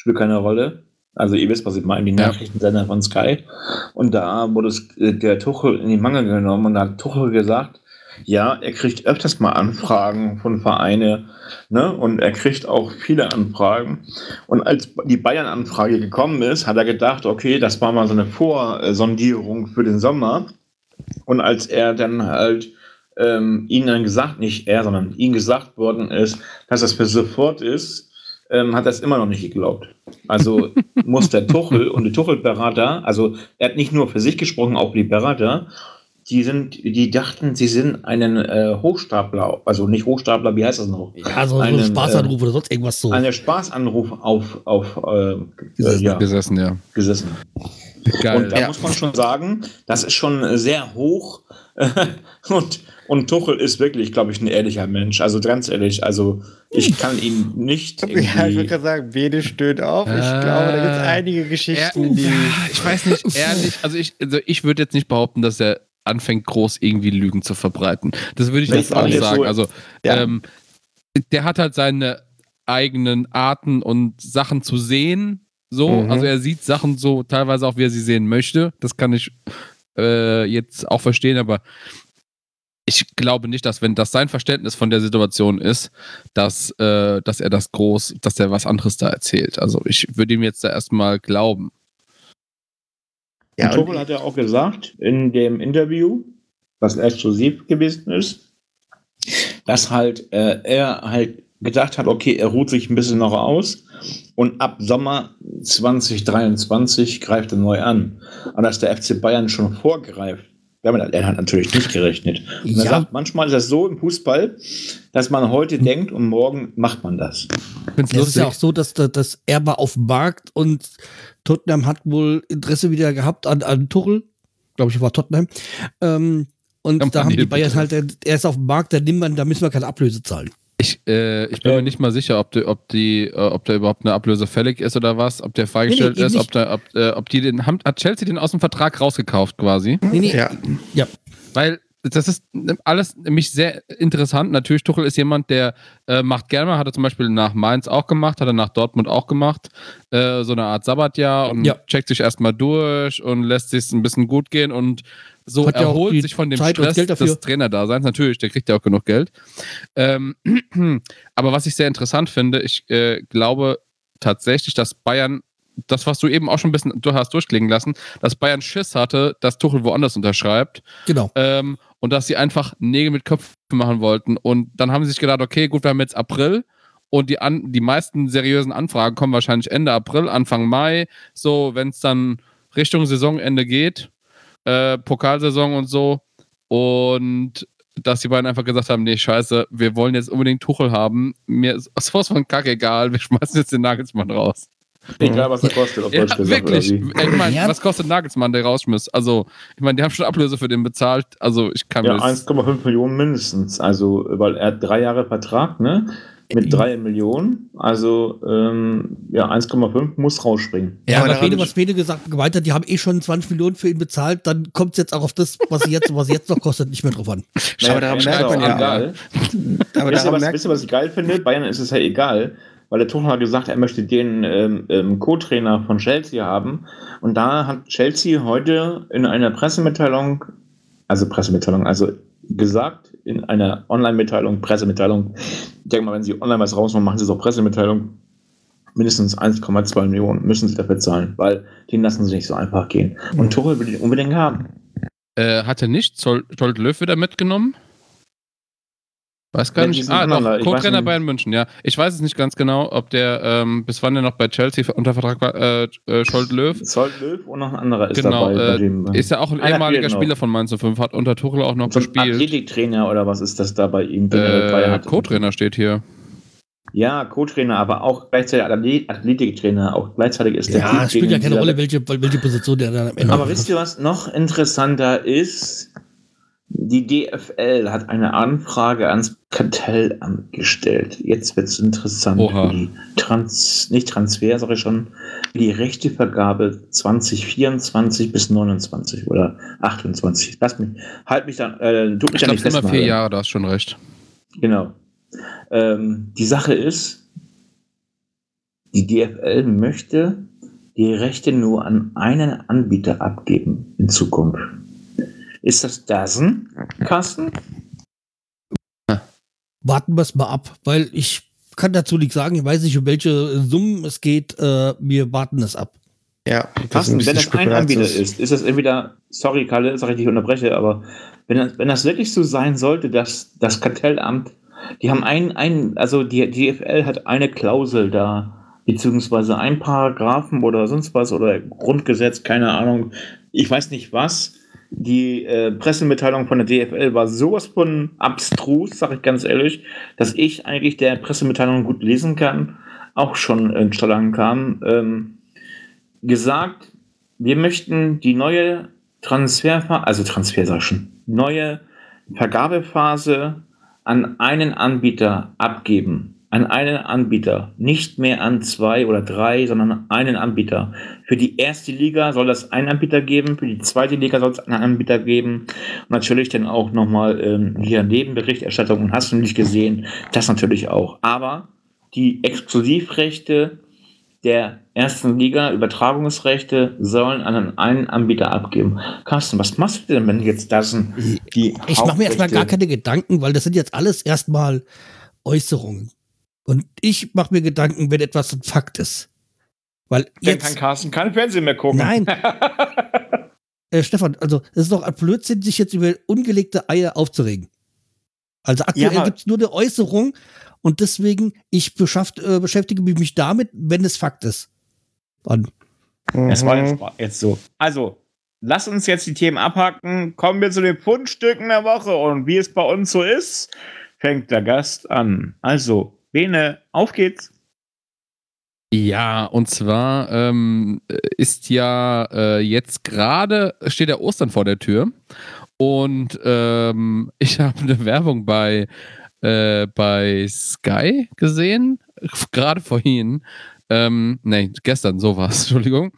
Spielt keine Rolle. Also ihr wisst, was ich meine, die. Nachrichtensender von Sky. Und da wurde es, äh, der Tuchel in die Mangel genommen und da hat Tuchel gesagt, ja, er kriegt öfters mal Anfragen von Vereine, ne? Und er kriegt auch viele Anfragen. Und als die Bayern-Anfrage gekommen ist, hat er gedacht, okay, das war mal so eine Vorsondierung für den Sommer. Und als er dann halt ähm, ihnen dann gesagt, nicht er, sondern ihm gesagt worden ist, dass das für sofort ist, ähm, hat es immer noch nicht geglaubt. Also muss der Tuchel und die Tuchel-Berater, also er hat nicht nur für sich gesprochen, auch die Berater, die sind, die dachten, sie sind einen äh, Hochstapler, also nicht Hochstapler, wie heißt das noch? Ja, so, so ein Einen, Spaßanruf oder sonst irgendwas so. Einen Spaßanruf auf, auf äh, Gesessen. ja, Gesessen, ja. gesessen. Geil. Und da Ja. muss man schon sagen, das ist schon sehr hoch. und, und Tuchel ist wirklich, glaube ich, ein ehrlicher Mensch. Also ganz ehrlich, also ich kann ihn nicht Ja, ich würde gerade sagen, Bede stöhnt auf. Ich Äh, glaube, da gibt es einige Geschichten, die. Ja, ich weiß nicht, ehrlich, also ich, also ich würde jetzt nicht behaupten, dass er anfängt, groß irgendwie Lügen zu verbreiten. Das würde ich jetzt auch nicht sagen. so- Also, Ja. ähm, der hat halt seine eigenen Arten und Sachen zu sehen. So, Mhm. also er sieht Sachen so teilweise auch, wie er sie sehen möchte. Das kann ich äh, jetzt auch verstehen, aber ich glaube nicht, dass wenn das sein Verständnis von der Situation ist, dass, äh, dass er das groß, dass er was anderes da erzählt. Also ich würde ihm jetzt da erstmal glauben. Ja, Tuchel hat ja auch gesagt in dem Interview, was exklusiv gewesen ist, dass halt äh, er halt gedacht hat, okay, er ruht sich ein bisschen noch aus und ab Sommer 2023 greift er neu an. Und dass der FC Bayern schon vorgreift, damit er hat natürlich nicht gerechnet. Und er Ja. sagt, manchmal ist das so im Fußball, dass man heute denkt und morgen macht man das. Es ist ja auch so, dass, dass, er war auf dem Markt und Tottenham hat wohl Interesse wieder gehabt an, an Tuchel. Glaube ich, war Tottenham. Ähm, und Am da haben die Bayern halt, er ist auf dem Markt, da nimmt man, da müssen wir keine Ablöse zahlen. Ich, äh, ich bin mir nicht mal sicher, ob, die, ob, die, äh, ob da überhaupt eine Ablöse fällig ist oder was, ob der freigestellt Nee, nee, ist, ob, da, ob, äh, ob die den, haben, hat Chelsea den aus dem Vertrag rausgekauft quasi. Nee, nee, ja. ja. Weil das ist alles nämlich sehr interessant. Natürlich, Tuchel ist jemand, der äh, macht gerne mal, hat er zum Beispiel nach Mainz auch gemacht, hat er nach Dortmund auch gemacht, äh, so eine Art Sabbatjahr und Ja. checkt sich erstmal durch und lässt sich ein bisschen gut gehen und so Hat erholt sich von dem Zeit Stress des Trainerdaseins. Natürlich, der kriegt ja auch genug Geld. Ähm, aber was ich sehr interessant finde, ich äh, glaube tatsächlich, dass Bayern das, was du eben auch schon ein bisschen du hast durchklingen lassen, dass Bayern Schiss hatte, dass Tuchel woanders unterschreibt Genau. ähm, und dass sie einfach Nägel mit Köpfen machen wollten. Und dann haben sie sich gedacht, okay, gut, wir haben jetzt April und die, an, die meisten seriösen Anfragen kommen wahrscheinlich Ende April, Anfang Mai. So, wenn es dann Richtung Saisonende geht, äh, Pokalsaison und so. Und dass die beiden einfach gesagt haben, nee, scheiße, wir wollen jetzt unbedingt Tuchel haben. Mir ist sowas von Kacke egal, wir schmeißen jetzt den Nagelsmann raus. Egal, was er kostet, auf Ja, Deutsch gesagt. wirklich. oder wie? Ich meine, Ja. was kostet Nagelsmann, der rausschmiss? Also, ich meine, die haben schon Ablöse für den bezahlt. Also, ich kann Ja, mir das- 1,5 Millionen mindestens. Also, weil er hat drei Jahre Vertrag, ne? Mit drei Millionen. Also, ähm, ja, 1,5 muss rausspringen. Ja, aber Rede, was Fede gesagt gemeint hat, die haben eh schon 20 Millionen für ihn bezahlt, dann kommt es jetzt auch auf das, was sie jetzt, was sie jetzt noch kostet, nicht mehr drauf an. Aber daran ist merkt auch man ja- egal. Aber Wisst ihr, was, merkt wisst ihr, was ich geil finde? Bayern ist es ja egal, weil der Tuchel hat gesagt, er möchte den ähm, ähm, Co-Trainer von Chelsea haben. Und da hat Chelsea heute in einer Pressemitteilung, also Pressemitteilung, also gesagt, in einer Online-Mitteilung, Pressemitteilung, ich denke mal, wenn sie online was rausmachen, machen sie es auch Pressemitteilung, mindestens 1,2 Millionen müssen sie dafür zahlen, weil den lassen sie nicht so einfach gehen. Und Tuchel will den unbedingt haben. Äh, hat er nicht Zoll, Zolt Löw wieder mitgenommen? Weiß gar Ja, nicht. Ah, doch, Co-Trainer. Bayern München, ja. Ich weiß es nicht ganz genau, ob der, ähm, bis wann der noch bei Chelsea unter Vertrag war, äh, äh, Scholt Löw. Zoll Löw und noch ein anderer ist Genau, dabei. bei äh, Ist ja auch ein Einer ehemaliger fehlt noch. Spieler von Mainz 05, hat unter Tuchel auch noch so ein gespielt. Athletiktrainer oder was ist das da bei ihm? den er dabei Äh, hat? Co-Trainer steht hier. Ja, Co-Trainer, aber auch gleichzeitig Athlet- Athletiktrainer. Auch gleichzeitig ist der Ja, spielt ja keine Rolle, welche, welche Position der dann am Ende Aber wisst ihr, was noch interessanter ist? Die DFL hat eine Anfrage ans Kartellamt gestellt. Jetzt wird es interessant. Oha. Die Trans, nicht Transfer, sage ich schon, die Rechtevergabe 2024 bis 29 oder 28. Lass mich, halt mich dann, äh, tu mich Ich da glaube, nicht es sind immer vier. Jahre, da hast schon recht. Genau. Ähm, die Sache ist, die DFL möchte die Rechte nur an einen Anbieter abgeben in Zukunft. Ist das Dasen, Carsten? Warten wir es mal ab, weil ich kann dazu nichts sagen. Ich weiß nicht, um welche Summen es geht. Äh, wir warten es ab. Ja, Carsten, wenn das ein Anbieter ist, ist das entweder, sorry Kalle, sag ich unterbreche, aber wenn das, wenn das wirklich so sein sollte, dass das Kartellamt, die haben einen, einen also die DFL hat eine Klausel da, beziehungsweise ein Paragraphen oder sonst was oder Grundgesetz, keine Ahnung, ich weiß nicht was. Die äh, Pressemitteilung von der DFL war sowas von abstrus, sag ich ganz ehrlich, dass ich eigentlich der Pressemitteilung gut lesen kann, auch schon in Stolland kam. Ähm, gesagt, wir möchten die neue also Transfer ich schon, neue Vergabephase an einen Anbieter abgeben. An einen Anbieter. Nicht mehr an zwei oder drei, sondern einen Anbieter. Für die erste Liga soll es einen Anbieter geben, für die zweite Liga soll es einen Anbieter geben. Und natürlich dann auch nochmal ähm, hier Nebenberichterstattung und hast du nicht gesehen, das natürlich auch. Aber die Exklusivrechte der ersten Liga, Übertragungsrechte, sollen an einen Anbieter abgeben. Carsten, was machst du denn, wenn jetzt das die Ich mache mir erstmal gar keine Gedanken, weil das sind jetzt alles erstmal Äußerungen. Und ich mache mir Gedanken, wenn etwas ein Fakt ist. Weil Dann kann jetzt, Carsten kein Fernsehen mehr gucken. Nein. äh, Stefan, also es ist doch ein Blödsinn, sich jetzt über ungelegte Eier aufzuregen. Also aktuell aber- gibt es nur eine Äußerung und deswegen, ich beschafft, äh, beschäftige mich damit, wenn es Fakt ist. Dann, Das war Mhm. jetzt, jetzt so. Also, lass uns jetzt die Themen abhaken. Kommen wir zu den Fundstücken der Woche. Und wie es bei uns so ist, fängt der Gast an. Also, Bene, auf geht's. Ja, und zwar ähm, ist ja äh, jetzt gerade, steht der Ostern vor der Tür. Und ähm, ich habe eine Werbung bei, äh, bei Sky gesehen, gerade vorhin, ähm, nee, gestern sowas, Entschuldigung,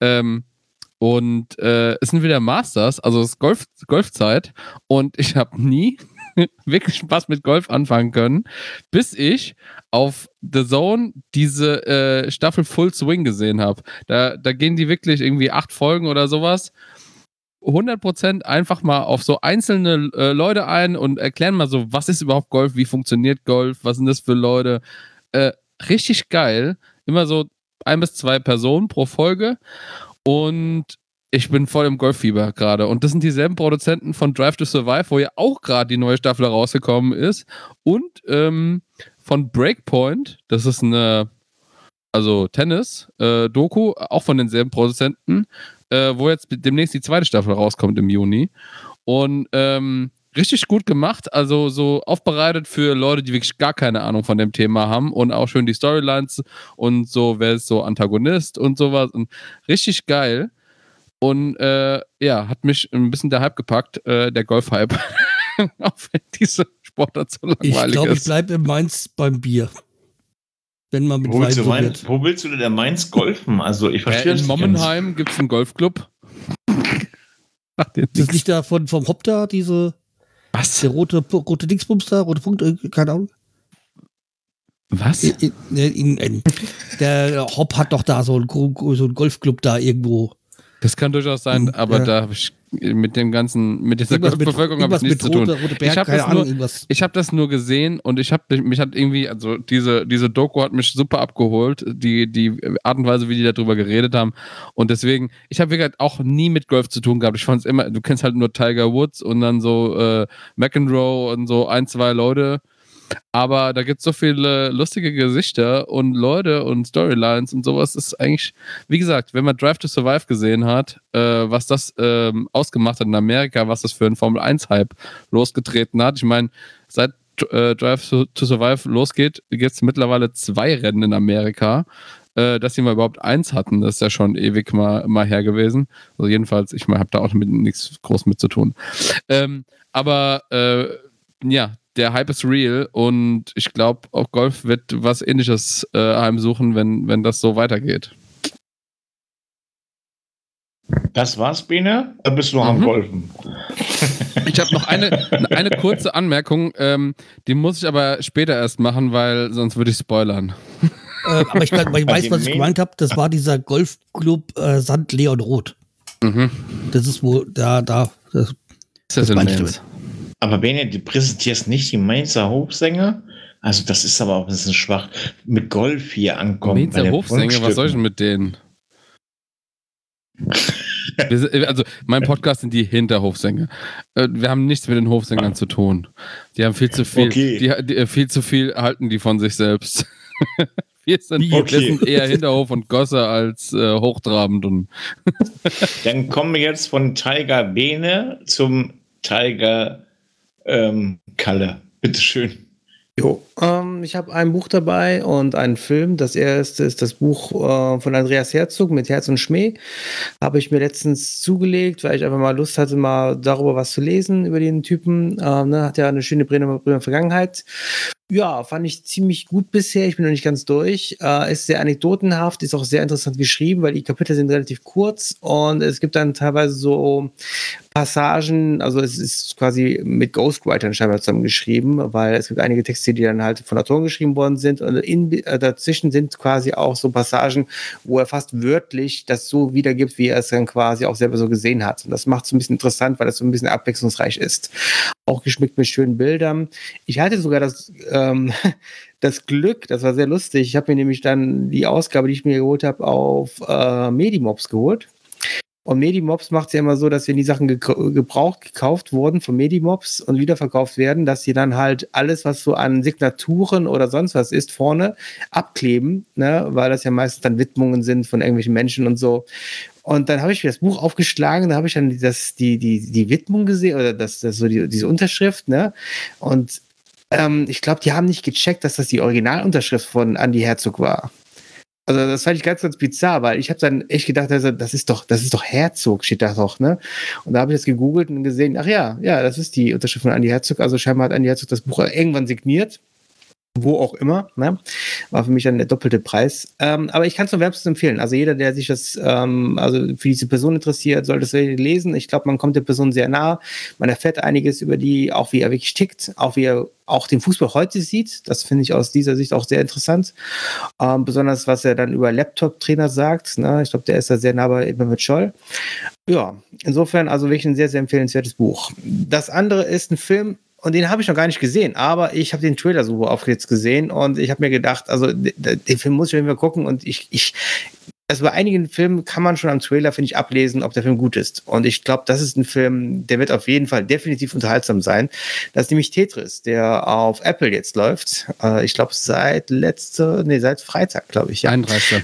ähm, und äh, es sind wieder Masters, also es ist Golf, Golfzeit. Und ich habe nie wirklich Spaß mit Golf anfangen können, bis ich auf The Zone diese äh, Staffel Full Swing gesehen habe. Da, da gehen die wirklich irgendwie acht Folgen oder sowas. 100% einfach mal auf so einzelne äh, Leute ein und erklären mal so, was ist überhaupt Golf, wie funktioniert Golf, was sind das für Leute. Äh, richtig geil. Immer so ein bis zwei Personen pro Folge. Und Ich bin voll im Golffieber gerade. Und das sind dieselben Produzenten von Drive to Survive, wo ja auch gerade die neue Staffel rausgekommen ist. Und ähm, von Breakpoint, das ist eine, also Tennis-Doku, auch von denselben Produzenten, äh, wo jetzt demnächst die zweite Staffel rauskommt im Juni. Und ähm, richtig gut gemacht, also so aufbereitet für Leute, die wirklich gar keine Ahnung von dem Thema haben und auch schön die Storylines und so, wer ist so Antagonist und sowas. Und richtig geil. Und äh, ja, hat mich ein bisschen der Hype gepackt, äh, der Golf-Hype. auch wenn diese Sportart so langweilig Ich glaube, ich ist. bleibe in Mainz beim Bier. Wenn man mit Wo willst, Wein wo willst du denn der Mainz golfen? Also ich verstehe Äh, in. Mommenheim gibt es einen Golfclub. Ach, Das ist nicht da von, vom Hop da, diese, Was? der rote, rote Dingsbums da, rote Punkt, äh, keine Ahnung. Was? In, in, in, der Hop hat doch da so einen, so einen Golfclub da irgendwo. Das kann durchaus sein, Mhm, aber ja. da habe ich mit dem ganzen, mit dieser Irgendwas mit, Golfbevölkerung habe ich nichts zu tun. rote, Berg, Ich hab keine das Ahnung, nur-. Ich habe das nur gesehen und ich habe mich hat irgendwie, also diese, diese Doku hat mich super abgeholt, die, die Art und Weise, wie die darüber geredet haben. Und deswegen, ich habe wirklich auch nie mit Golf zu tun gehabt. Ich fand es immer, du kennst halt nur Tiger Woods und dann so äh, McEnroe und so ein, zwei Leute. Aber da gibt es so viele lustige Gesichter und Leute und Storylines und sowas. Das ist eigentlich, wie gesagt, wenn man Drive to Survive gesehen hat, äh, was das ähm, ausgemacht hat in Amerika, was das für ein Formel 1-Hype losgetreten hat. Ich meine, seit äh, Drive to, to Survive losgeht, gibt es mittlerweile zwei Rennen in Amerika. Äh, dass sie mal überhaupt eins hatten, das ist ja schon ewig mal, mal her gewesen. Also jedenfalls, ich habe da auch nichts groß mit zu tun. Ähm, aber äh, ja, der Hype ist real und ich glaube, auch Golf wird was ähnliches äh, heimsuchen, wenn, wenn das so weitergeht. Das war's, Bene? Da bist du noch am Mhm. Golfen. Ich habe noch eine, eine kurze Anmerkung, ähm, die muss ich aber später erst machen, weil sonst würde ich spoilern. Äh, aber ich, kann, weil ich weiß, was ich gemeint habe. Das war dieser Golfclub äh, Sand Leon Roth. Mhm. Das ist wo, da, da. Das, Ist das, Das in Mainz? Aber Bene, du präsentierst nicht die Mainzer Hofsänger? Also das ist aber auch ein bisschen schwach. Mit Golf hier ankommen. Mainzer Hofsänger, was soll ich denn mit denen? Also mein Podcast sind die Hinterhofsänger. Äh, Wir haben nichts mit den Hofsängern zu tun. Die haben viel zu viel, Okay. die, die, äh, viel zu viel halten die von sich selbst. Wir sind, Okay. wir sind eher Hinterhof und Gosse als äh, hochtrabend und Dann kommen wir jetzt von Tiger Bene zum Tiger ähm, Kalle. Bitteschön. Jo, ähm, ich habe ein Buch dabei und einen Film. Das erste ist das Buch äh, von Andreas Herzog mit Herz und Schmäh. Habe ich mir letztens zugelegt, weil ich einfach mal Lust hatte, mal darüber was zu lesen, über den Typen. Ähm, ne, hat ja eine schöne Bremer, Vergangenheit. Ja, fand ich ziemlich gut bisher. Ich bin noch nicht ganz durch. Äh, ist sehr anekdotenhaft, ist auch sehr interessant geschrieben, weil die Kapitel sind relativ kurz und es gibt dann teilweise so Passagen, also es ist quasi mit Ghostwritern scheinbar zusammengeschrieben, weil es gibt einige Texte, die dann halt von Autoren geschrieben worden sind und in, äh, dazwischen sind quasi auch so Passagen, wo er fast wörtlich das so wiedergibt, wie er es dann quasi auch selber so gesehen hat. Und das macht es ein bisschen interessant, weil das so ein bisschen abwechslungsreich ist. Auch geschmückt mit schönen Bildern. Ich hatte sogar das, ähm, das Glück, das war sehr lustig. Ich habe mir nämlich dann die Ausgabe, die ich mir geholt habe, auf äh, Medimobs geholt. Und Medimobs macht es ja immer so, dass wenn die Sachen gebraucht gekauft wurden von Medimobs und wiederverkauft werden, dass sie dann halt alles, was so an Signaturen oder sonst was ist, vorne abkleben, ne? weil das ja meistens dann Widmungen sind von irgendwelchen Menschen und so. Und dann habe ich mir das Buch aufgeschlagen, da habe ich dann das, die, die, die Widmung gesehen oder das, das so die, diese Unterschrift, ne? Und ähm, ich glaube, die haben nicht gecheckt, dass das die Originalunterschrift von Andy Herzog war. Also das fand ich ganz, ganz bizarr, weil ich habe dann echt gedacht, also, das ist doch, das ist doch Herzog, steht da doch, ne? Und da habe ich das gegoogelt und gesehen, ach ja, ja, das ist die Unterschrift von Andy Herzog. Also scheinbar hat Andy Herzog das Buch irgendwann signiert. Wo auch immer, ne? War für mich dann der doppelte Preis. Ähm, aber ich kann es nur wärmstens empfehlen. Also jeder, der sich das, ähm, also für diese Person interessiert, sollte es lesen. Ich glaube, man kommt der Person sehr nah. Man erfährt einiges über die, auch wie er wirklich tickt, auch wie er auch den Fußball heute sieht. Das finde ich aus dieser Sicht auch sehr interessant. Ähm, besonders, was er dann über Laptop-Trainer sagt. Ne? Ich glaube, der ist da sehr nah bei mit Scholl. Ja, insofern also wirklich ein sehr, sehr empfehlenswertes Buch. Das andere ist ein Film, und den habe ich noch gar nicht gesehen, aber ich habe den Trailer so auf jetzt gesehen und ich habe mir gedacht, also den Film muss ich mir gucken und ich, ich also bei einigen Filmen kann man schon am Trailer, finde ich, ablesen, ob der Film gut ist. Und ich glaube, das ist ein Film, der wird auf jeden Fall definitiv unterhaltsam sein. Das ist nämlich Tetris, der auf Apple jetzt läuft. Äh, ich glaube, seit letzte, nee, seit Freitag, glaube ich. Ja. 31.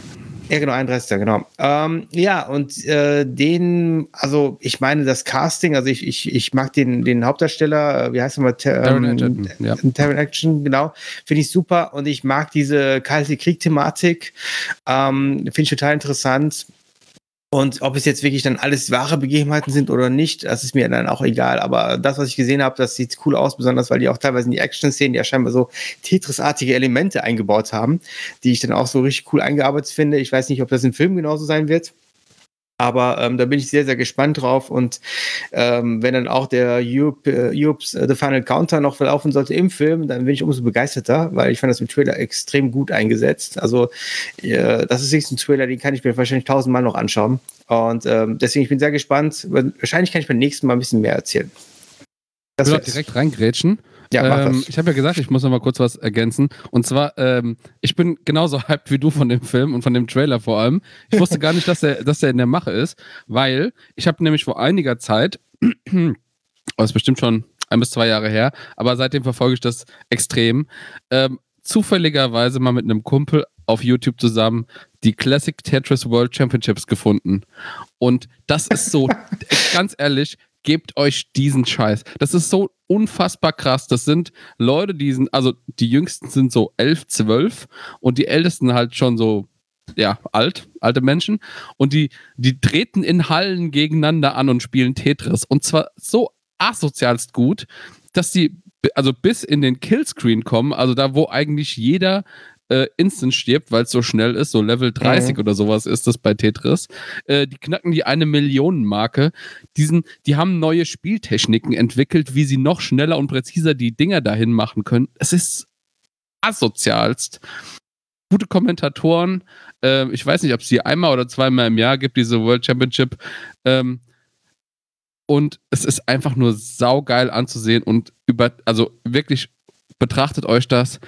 Ja, genau, 31. genau. Ähm, ja, und äh, den, also ich meine, das Casting, also ich, ich, ich mag den, den Hauptdarsteller, äh, wie heißt er mal? Taron ähm, Egerton, ja. Action, genau. Finde ich super und ich mag diese kalte Krieg-Thematik. Ähm, Finde ich total interessant. Und ob es jetzt wirklich dann alles wahre Begebenheiten sind oder nicht, das ist mir dann auch egal. Aber das, was ich gesehen habe, das sieht cool aus, besonders weil die auch teilweise in die Action-Szenen ja scheinbar so Tetris-artige Elemente eingebaut haben, die ich dann auch so richtig cool eingearbeitet finde. Ich weiß nicht, ob das im Film genauso sein wird. Aber ähm, da bin ich sehr, sehr gespannt drauf. Und ähm, wenn dann auch der Europe, äh, Europe's äh, The Final Counter noch verlaufen sollte im Film, dann bin ich umso begeisterter, weil ich fand das im Trailer extrem gut eingesetzt. Also äh, das ist nicht ein Trailer, den kann ich mir wahrscheinlich tausendmal noch anschauen. Und ähm, deswegen ich bin sehr gespannt. Wahrscheinlich kann ich beim nächsten Mal ein bisschen mehr erzählen. Das ich will auch direkt reingrätschen. Ja, ähm, ich habe ja gesagt, ich muss noch mal kurz was ergänzen. Und zwar, ähm, ich bin genauso hyped wie du von dem Film und von dem Trailer vor allem. Ich wusste gar nicht, dass er, dass er in der Mache ist, weil ich habe nämlich vor einiger Zeit, das ist bestimmt schon ein bis zwei Jahre her, aber seitdem verfolge ich das extrem, ähm, zufälligerweise mal mit einem Kumpel auf YouTube zusammen die Classic Tetris World Championships gefunden. Und das ist so, ganz ehrlich, gebt euch diesen Scheiß. Das ist so unfassbar krass. Das sind Leute, die sind, also die jüngsten sind so elf, zwölf und die ältesten halt schon so, ja, alt, alte Menschen. Und die, die treten in Hallen gegeneinander an und spielen Tetris. Und zwar so asozialst gut, dass die also bis in den Killscreen kommen, also da, wo eigentlich jeder äh, instant stirbt, weil es so schnell ist, so Level 30 Mhm. oder sowas ist das bei Tetris. Äh, die knacken die eine Millionen-Marke. Diesen, die haben neue Spieltechniken entwickelt, wie sie noch schneller und präziser die Dinger dahin machen können. Es ist asozialst. Gute Kommentatoren. Äh, ich weiß nicht, ob es die einmal oder zweimal im Jahr gibt, diese World Championship. Ähm, und es ist einfach nur saugeil anzusehen und über, also wirklich betrachtet euch das.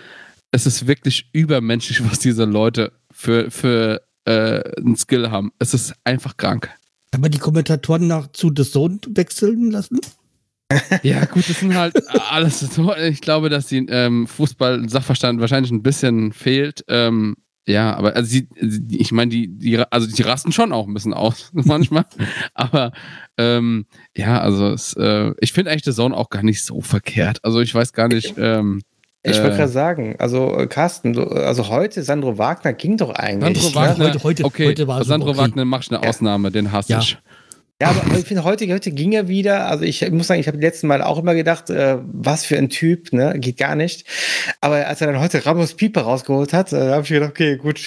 Es ist wirklich übermenschlich, was diese Leute für, für äh, einen Skill haben. Es ist einfach krank. Kann man die Kommentatoren nach zu The Zone wechseln lassen? Ja, gut, das sind halt alles so. Ich glaube, dass die ähm, Fußball-Sachverstand wahrscheinlich ein bisschen fehlt. Ähm, ja, aber also sie, ich meine, die, die, also die rasten schon auch ein bisschen aus manchmal. aber ähm, ja, also es, äh, ich finde eigentlich The Zone auch gar nicht so verkehrt. Also ich weiß gar nicht. Ähm, Ich äh, wollte gerade sagen, also äh, Carsten, du, also heute Sandro Wagner ging doch eigentlich. Sandro ne? Wagner, heute- heute- okay, heute war es Sandro okay. Wagner macht eine Ja. Ausnahme, den hasse Ja. ich. Ja, aber ich finde, heute, heute ging er wieder. Also ich muss sagen, ich habe die letzten Mal auch immer gedacht, äh, was für ein Typ, ne? Geht gar nicht. Aber als er dann heute Ramos Pieper rausgeholt hat, äh, habe ich gedacht, okay, gut.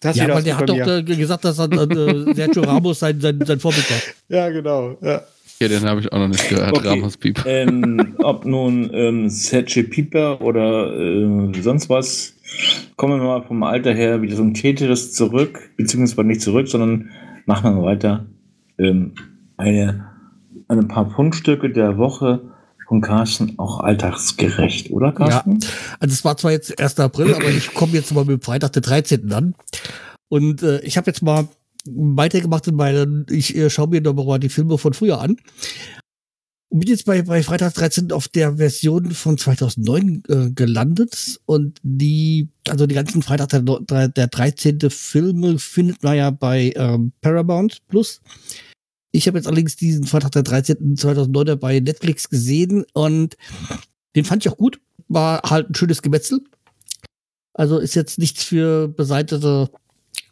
Das Ja, aber was der hat doch äh, gesagt, dass er, äh, Sergio Ramos sein, sein, sein Vorbild war. Ja, genau. Ja. Okay, den habe ich auch noch nicht gehört, Okay. Ramos Piep. ähm, ob nun ähm, Sergio Pieper oder äh, sonst was, kommen wir mal vom Alter her wieder zum Tetris zurück, beziehungsweise nicht zurück, sondern machen wir mal weiter. Ähm, eine, ein paar Fundstücke der Woche von Carsten auch alltagsgerecht, oder Carsten? Also es war zwar jetzt 1. April, aber ich komme jetzt mal mit dem Freitag, den 13. an. Und äh, ich habe jetzt mal weitergemacht in meinen, ich äh, schaue mir noch mal die Filme von früher an. Und bin jetzt bei, bei Freitag 13 auf der Version von 2009 äh, gelandet. Und die, also die ganzen Freitag der, der 13. Filme findet man ja bei ähm, Paramount Plus. Ich habe jetzt allerdings diesen Freitag der 13. 2009 bei Netflix gesehen und den fand ich auch gut. War halt ein schönes Gemetzel. Also ist jetzt nichts für beseitete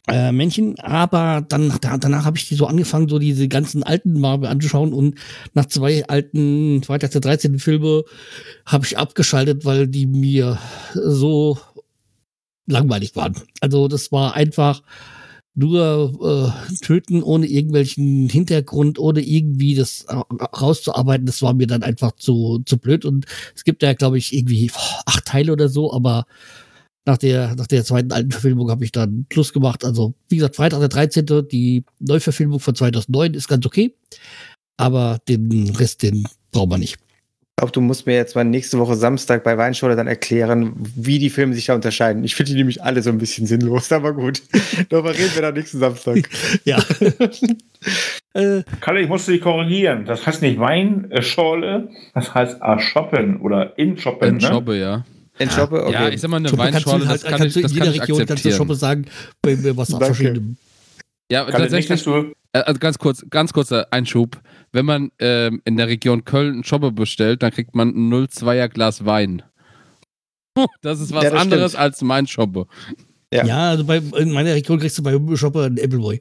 äh, Männchen, aber dann da, danach habe ich die so angefangen, so diese ganzen alten Marvel anzuschauen und nach zwei alten Freitag der 13. Filme habe ich abgeschaltet, weil die mir so langweilig waren. Also das war einfach nur äh, töten ohne irgendwelchen Hintergrund, ohne irgendwie das rauszuarbeiten, das war mir dann einfach zu, zu blöd. Und es gibt ja, glaube ich, irgendwie boah, acht Teile oder so, aber nach der, nach der zweiten alten Verfilmung habe ich dann Schluss gemacht. Also, wie gesagt, Freitag der 13. Die Neuverfilmung von 2009 ist ganz okay, aber den Rest, den braucht man nicht. Ich glaube, du musst mir jetzt mal nächste Woche Samstag bei Weinschule dann erklären, wie die Filme sich da unterscheiden. Ich finde die nämlich alle so ein bisschen sinnlos, aber gut. Darüber reden wir dann nächsten Samstag. Ja. äh, Kalle, ich musste dich korrigieren. Das heißt nicht Weinschorle, das heißt Aschoppen oder Inschoppen. In Ne? Ja. In Shoppe, okay. Ja, ich sag mal, eine Schoppe kannst du Weinschorle, halt, kann kannst ich, du in kann jeder ich Region kannst du. Schoppe sagen, bei, bei was verschiedenem. Ja, dass tatsächlich, du. äh, also ganz kurz, ganz kurzer Einschub. Wenn man ähm, in der Region Köln einen Schobbe bestellt, dann kriegt man ein 0,2er Glas Wein. Das ist was Ja, das anderes stimmt. als mein Schobbe. Ja. Ja, also bei, in meiner Region kriegst du bei Schoppe einen Appleboy.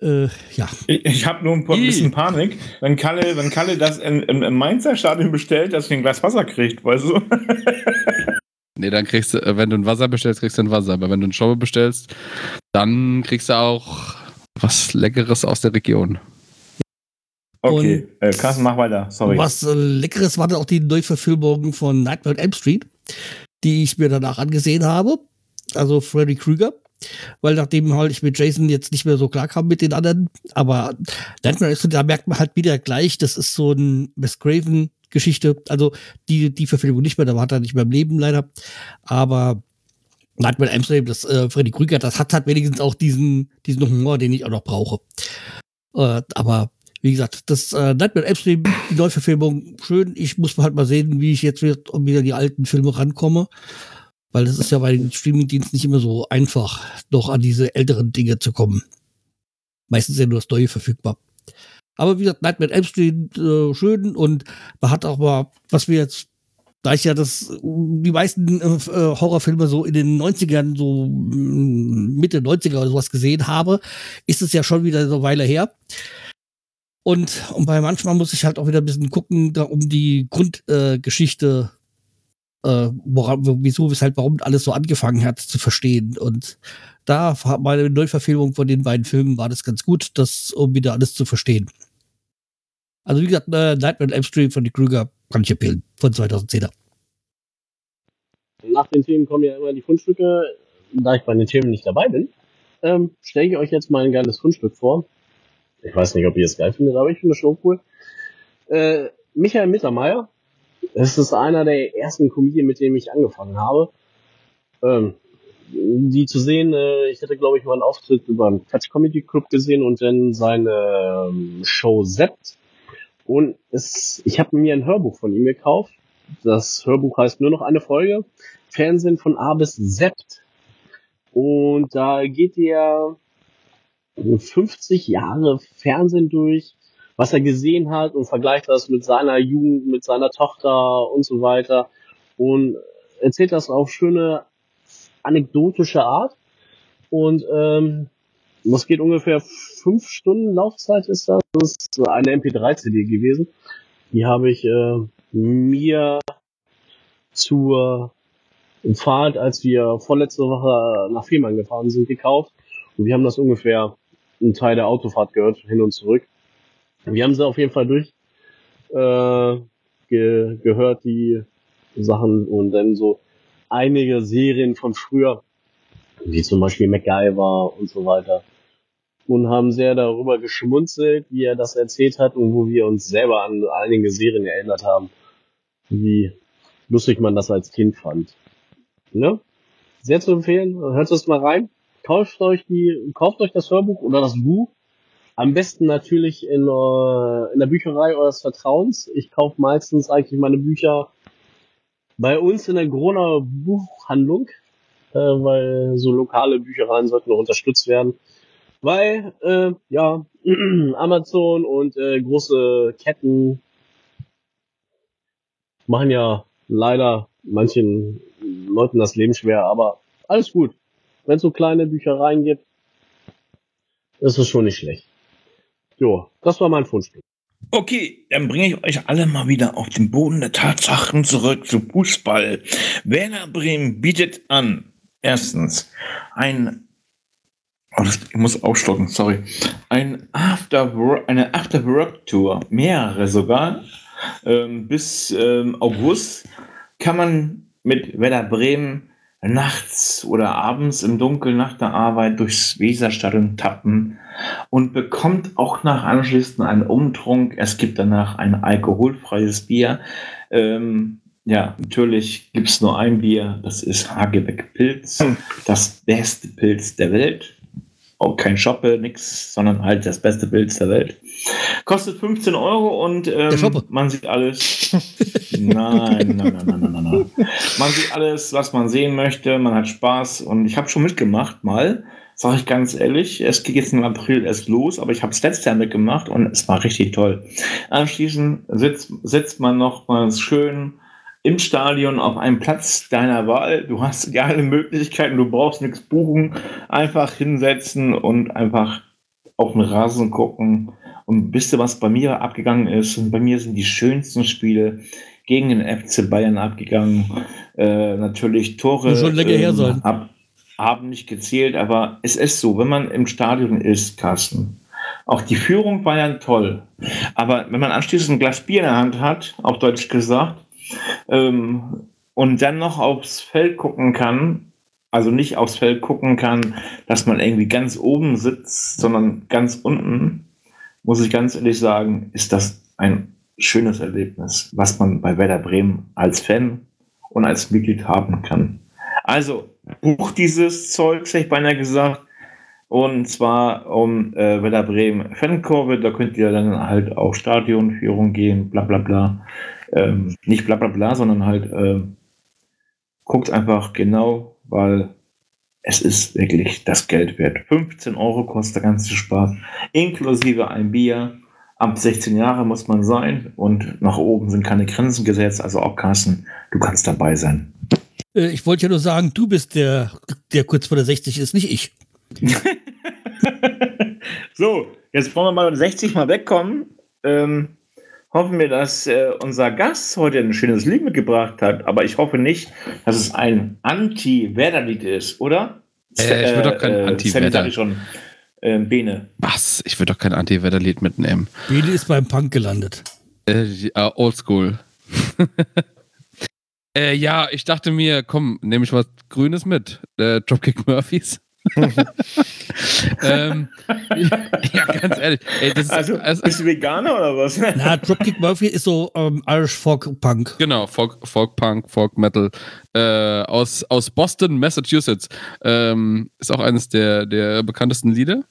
Äh, ja. Ich, ich habe nur ein bisschen Panik, wenn Kalle, wenn Kalle das in, im, im Mainzer Stadion bestellt, dass er ein Glas Wasser kriegt, weißt du? Nee, dann kriegst du, äh, wenn du ein Wasser bestellst, kriegst du ein Wasser. Aber wenn du ein Schobbe bestellst, dann kriegst du auch was Leckeres aus der Region. Okay, äh, Carsten, mach weiter. Sorry. Was äh, Leckeres war dann auch die Neuverfilmung von Nightmare on Elm Street, die ich mir danach angesehen habe. Also Freddy Krueger. Weil nachdem halt ich mit Jason jetzt nicht mehr so klar kam mit den anderen, aber Nightmare on Elm Street, da merkt man halt wieder gleich, das ist so ein Wes Craven Geschichte. Also die, die Verfilmung nicht mehr, da war er nicht mehr im Leben leider. Aber Nightmare Street, das äh, Freddy Krueger, das hat halt wenigstens auch diesen, diesen Humor, den ich auch noch brauche. Äh, aber wie gesagt, das äh, Nightmare Street, die Neuverfilmung, schön. Ich muss halt mal sehen, wie ich jetzt wieder, an die alten Filme rankomme. Weil das ist ja bei den Streamingdiensten nicht immer so einfach, noch an diese älteren Dinge zu kommen. Meistens ist ja nur das Neue verfügbar. Aber wie gesagt, Nightmare Elm Street, äh, schön und man hat auch mal, was wir jetzt, da ich ja das, die meisten äh, äh, Horrorfilme so in den 90ern, so mm, Mitte 90er oder sowas gesehen habe, ist es ja schon wieder so eine Weile her. Und, und bei manchmal muss ich halt auch wieder ein bisschen gucken, da um die Grundgeschichte, äh, woran, wieso, weshalb, warum alles so angefangen hat, zu verstehen. Und da meine Neuverfilmung von den beiden Filmen war das ganz gut, das, um wieder alles zu verstehen. Also wie gesagt, äh, Nightmare on Elm Street von die Krüger kann ich empfehlen, von 2010er. Nach den Themen kommen ja immer die Fundstücke. Da ich bei den Themen nicht dabei bin, ähm, stelle ich euch jetzt mal ein geiles Fundstück vor. Ich weiß nicht, ob ihr es geil findet, aber ich finde es schon cool. Äh, Michael Mittermeier. Es ist einer der ersten Comedien, mit denen ich angefangen habe. Ähm, die zu sehen, äh, ich hatte, glaube ich, mal einen Auftritt über einen Quatsch Comedy Club gesehen und dann seine ähm, Show Sept. Und es, ich habe mir ein Hörbuch von ihm gekauft. Das Hörbuch heißt nur noch eine Folge. Fernsehen von A bis Sept. Und da geht er 50 Jahre Fernsehen durch, was er gesehen hat und vergleicht das mit seiner Jugend, mit seiner Tochter und so weiter. Und erzählt das auf schöne anekdotische Art. Und ähm, das geht ungefähr fünf Stunden Laufzeit ist das. Das ist eine MP3-CD gewesen. Die habe ich äh, mir zur Fahrt, als wir vorletzte Woche nach Fehmarn gefahren sind, gekauft. Und wir haben das ungefähr einen Teil der Autofahrt gehört, hin und zurück. Wir haben sie auf jeden Fall durch äh, ge gehört, die Sachen und dann so einige Serien von früher, wie zum Beispiel MacGyver und so weiter. Und haben sehr darüber geschmunzelt, wie er das erzählt hat und wo wir uns selber an einige Serien erinnert haben, wie lustig man das als Kind fand. Ne? Sehr zu empfehlen, hört es mal rein. Kauft euch die, kauft euch das Hörbuch oder das Buch. Am besten natürlich in, äh, in der Bücherei eures Vertrauens. Ich kaufe meistens eigentlich meine Bücher bei uns in der Corona Buchhandlung, äh, weil so lokale Büchereien sollten unterstützt werden. Weil, äh, ja, Amazon und äh, große Ketten machen ja leider manchen Leuten das Leben schwer, aber alles gut. Wenn es so kleine Büchereien gibt, ist es schon nicht schlecht. Jo, das war mein Fundstück. Okay, dann bringe ich euch alle mal wieder auf den Boden der Tatsachen zurück zu Fußball. Werder Bremen bietet an, erstens, ein, oh, das, ich muss aufstocken, sorry, ein After eine After-Work-Tour, mehrere sogar, ähm, bis ähm, August kann man mit Werder Bremen nachts oder abends im Dunkeln nach der Arbeit durchs Weserstadion tappen und bekommt auch nach anschließend einen Umtrunk. Es gibt danach ein alkoholfreies Bier. Ähm, ja, natürlich gibt es nur ein Bier, das ist Hagebeck Pilz, das beste Pilz der Welt. Auch kein Shoppe, nix, sondern halt das beste Pilz der Welt. Kostet 15 Euro und ähm, man sieht alles. Nein, nein, nein, nein, nein, nein, nein. Man sieht alles, was man sehen möchte, man hat Spaß und ich habe schon mitgemacht mal, sage ich ganz ehrlich. Es geht jetzt im April erst los, aber ich habe es letztes Jahr mitgemacht und es war richtig toll. Anschließend sitzt, sitzt man noch mal schön im Stadion auf einem Platz deiner Wahl. Du hast alle Möglichkeiten, du brauchst nichts buchen, einfach hinsetzen und einfach auf den Rasen gucken. Und wisst ihr, was bei mir abgegangen ist? Und bei mir sind die schönsten Spiele gegen den FC Bayern abgegangen. Äh, natürlich Tore Muss schon länger her sein. Hab, haben nicht gezählt, aber es ist so, wenn man im Stadion ist, Carsten, auch die Führung war ja toll. Aber wenn man anschließend ein Glas Bier in der Hand hat, auf Deutsch gesagt, ähm, und dann noch aufs Feld gucken kann, also nicht aufs Feld gucken kann, dass man irgendwie ganz oben sitzt, sondern ganz unten, muss ich ganz ehrlich sagen, ist das ein schönes Erlebnis, was man bei Werder Bremen als Fan und als Mitglied haben kann. Also, bucht dieses Zeug, hätte ich beinahe gesagt, und zwar um äh, Werder Bremen Fankurve, da könnt ihr dann halt auch Stadionführung gehen, bla bla bla. Ähm, nicht bla bla bla, sondern halt ähm, guckt einfach genau, weil es ist wirklich das Geld wert. 15 Euro kostet der ganze Spaß, inklusive ein Bier. Ab 16 Jahre muss man sein und nach oben sind keine Grenzen gesetzt, also auch Carsten, du kannst dabei sein. Äh, Ich wollte ja nur sagen, du bist der, der kurz vor der 60 ist, nicht ich. so, jetzt wollen wir mal um 60 mal wegkommen. Ähm, hoffen wir, dass äh, unser Gast heute ein schönes Lied mitgebracht hat, aber ich hoffe nicht, dass es ein Anti-Werder-Lied ist, oder? Äh, ich will doch kein Sammy Anti-Werder. sag ich schon. Ähm, Bene. Was? Ich würde doch kein Anti-Wetter-Lied mitnehmen. Bede ist beim Punk gelandet. Äh, oldschool. äh, ja, ich dachte mir, komm, nehme ich was Grünes mit. Äh, Dropkick Murphys. Ähm, ja, ganz ehrlich. Ey, das ist, Also, also, bist du Veganer oder was? Na, Dropkick Murphy ist so ähm, Irish Folk Punk. Genau, Folk, Folk Punk, Folk Metal äh, aus, aus Boston, Massachusetts. Ähm, ist auch eines der, der bekanntesten Lieder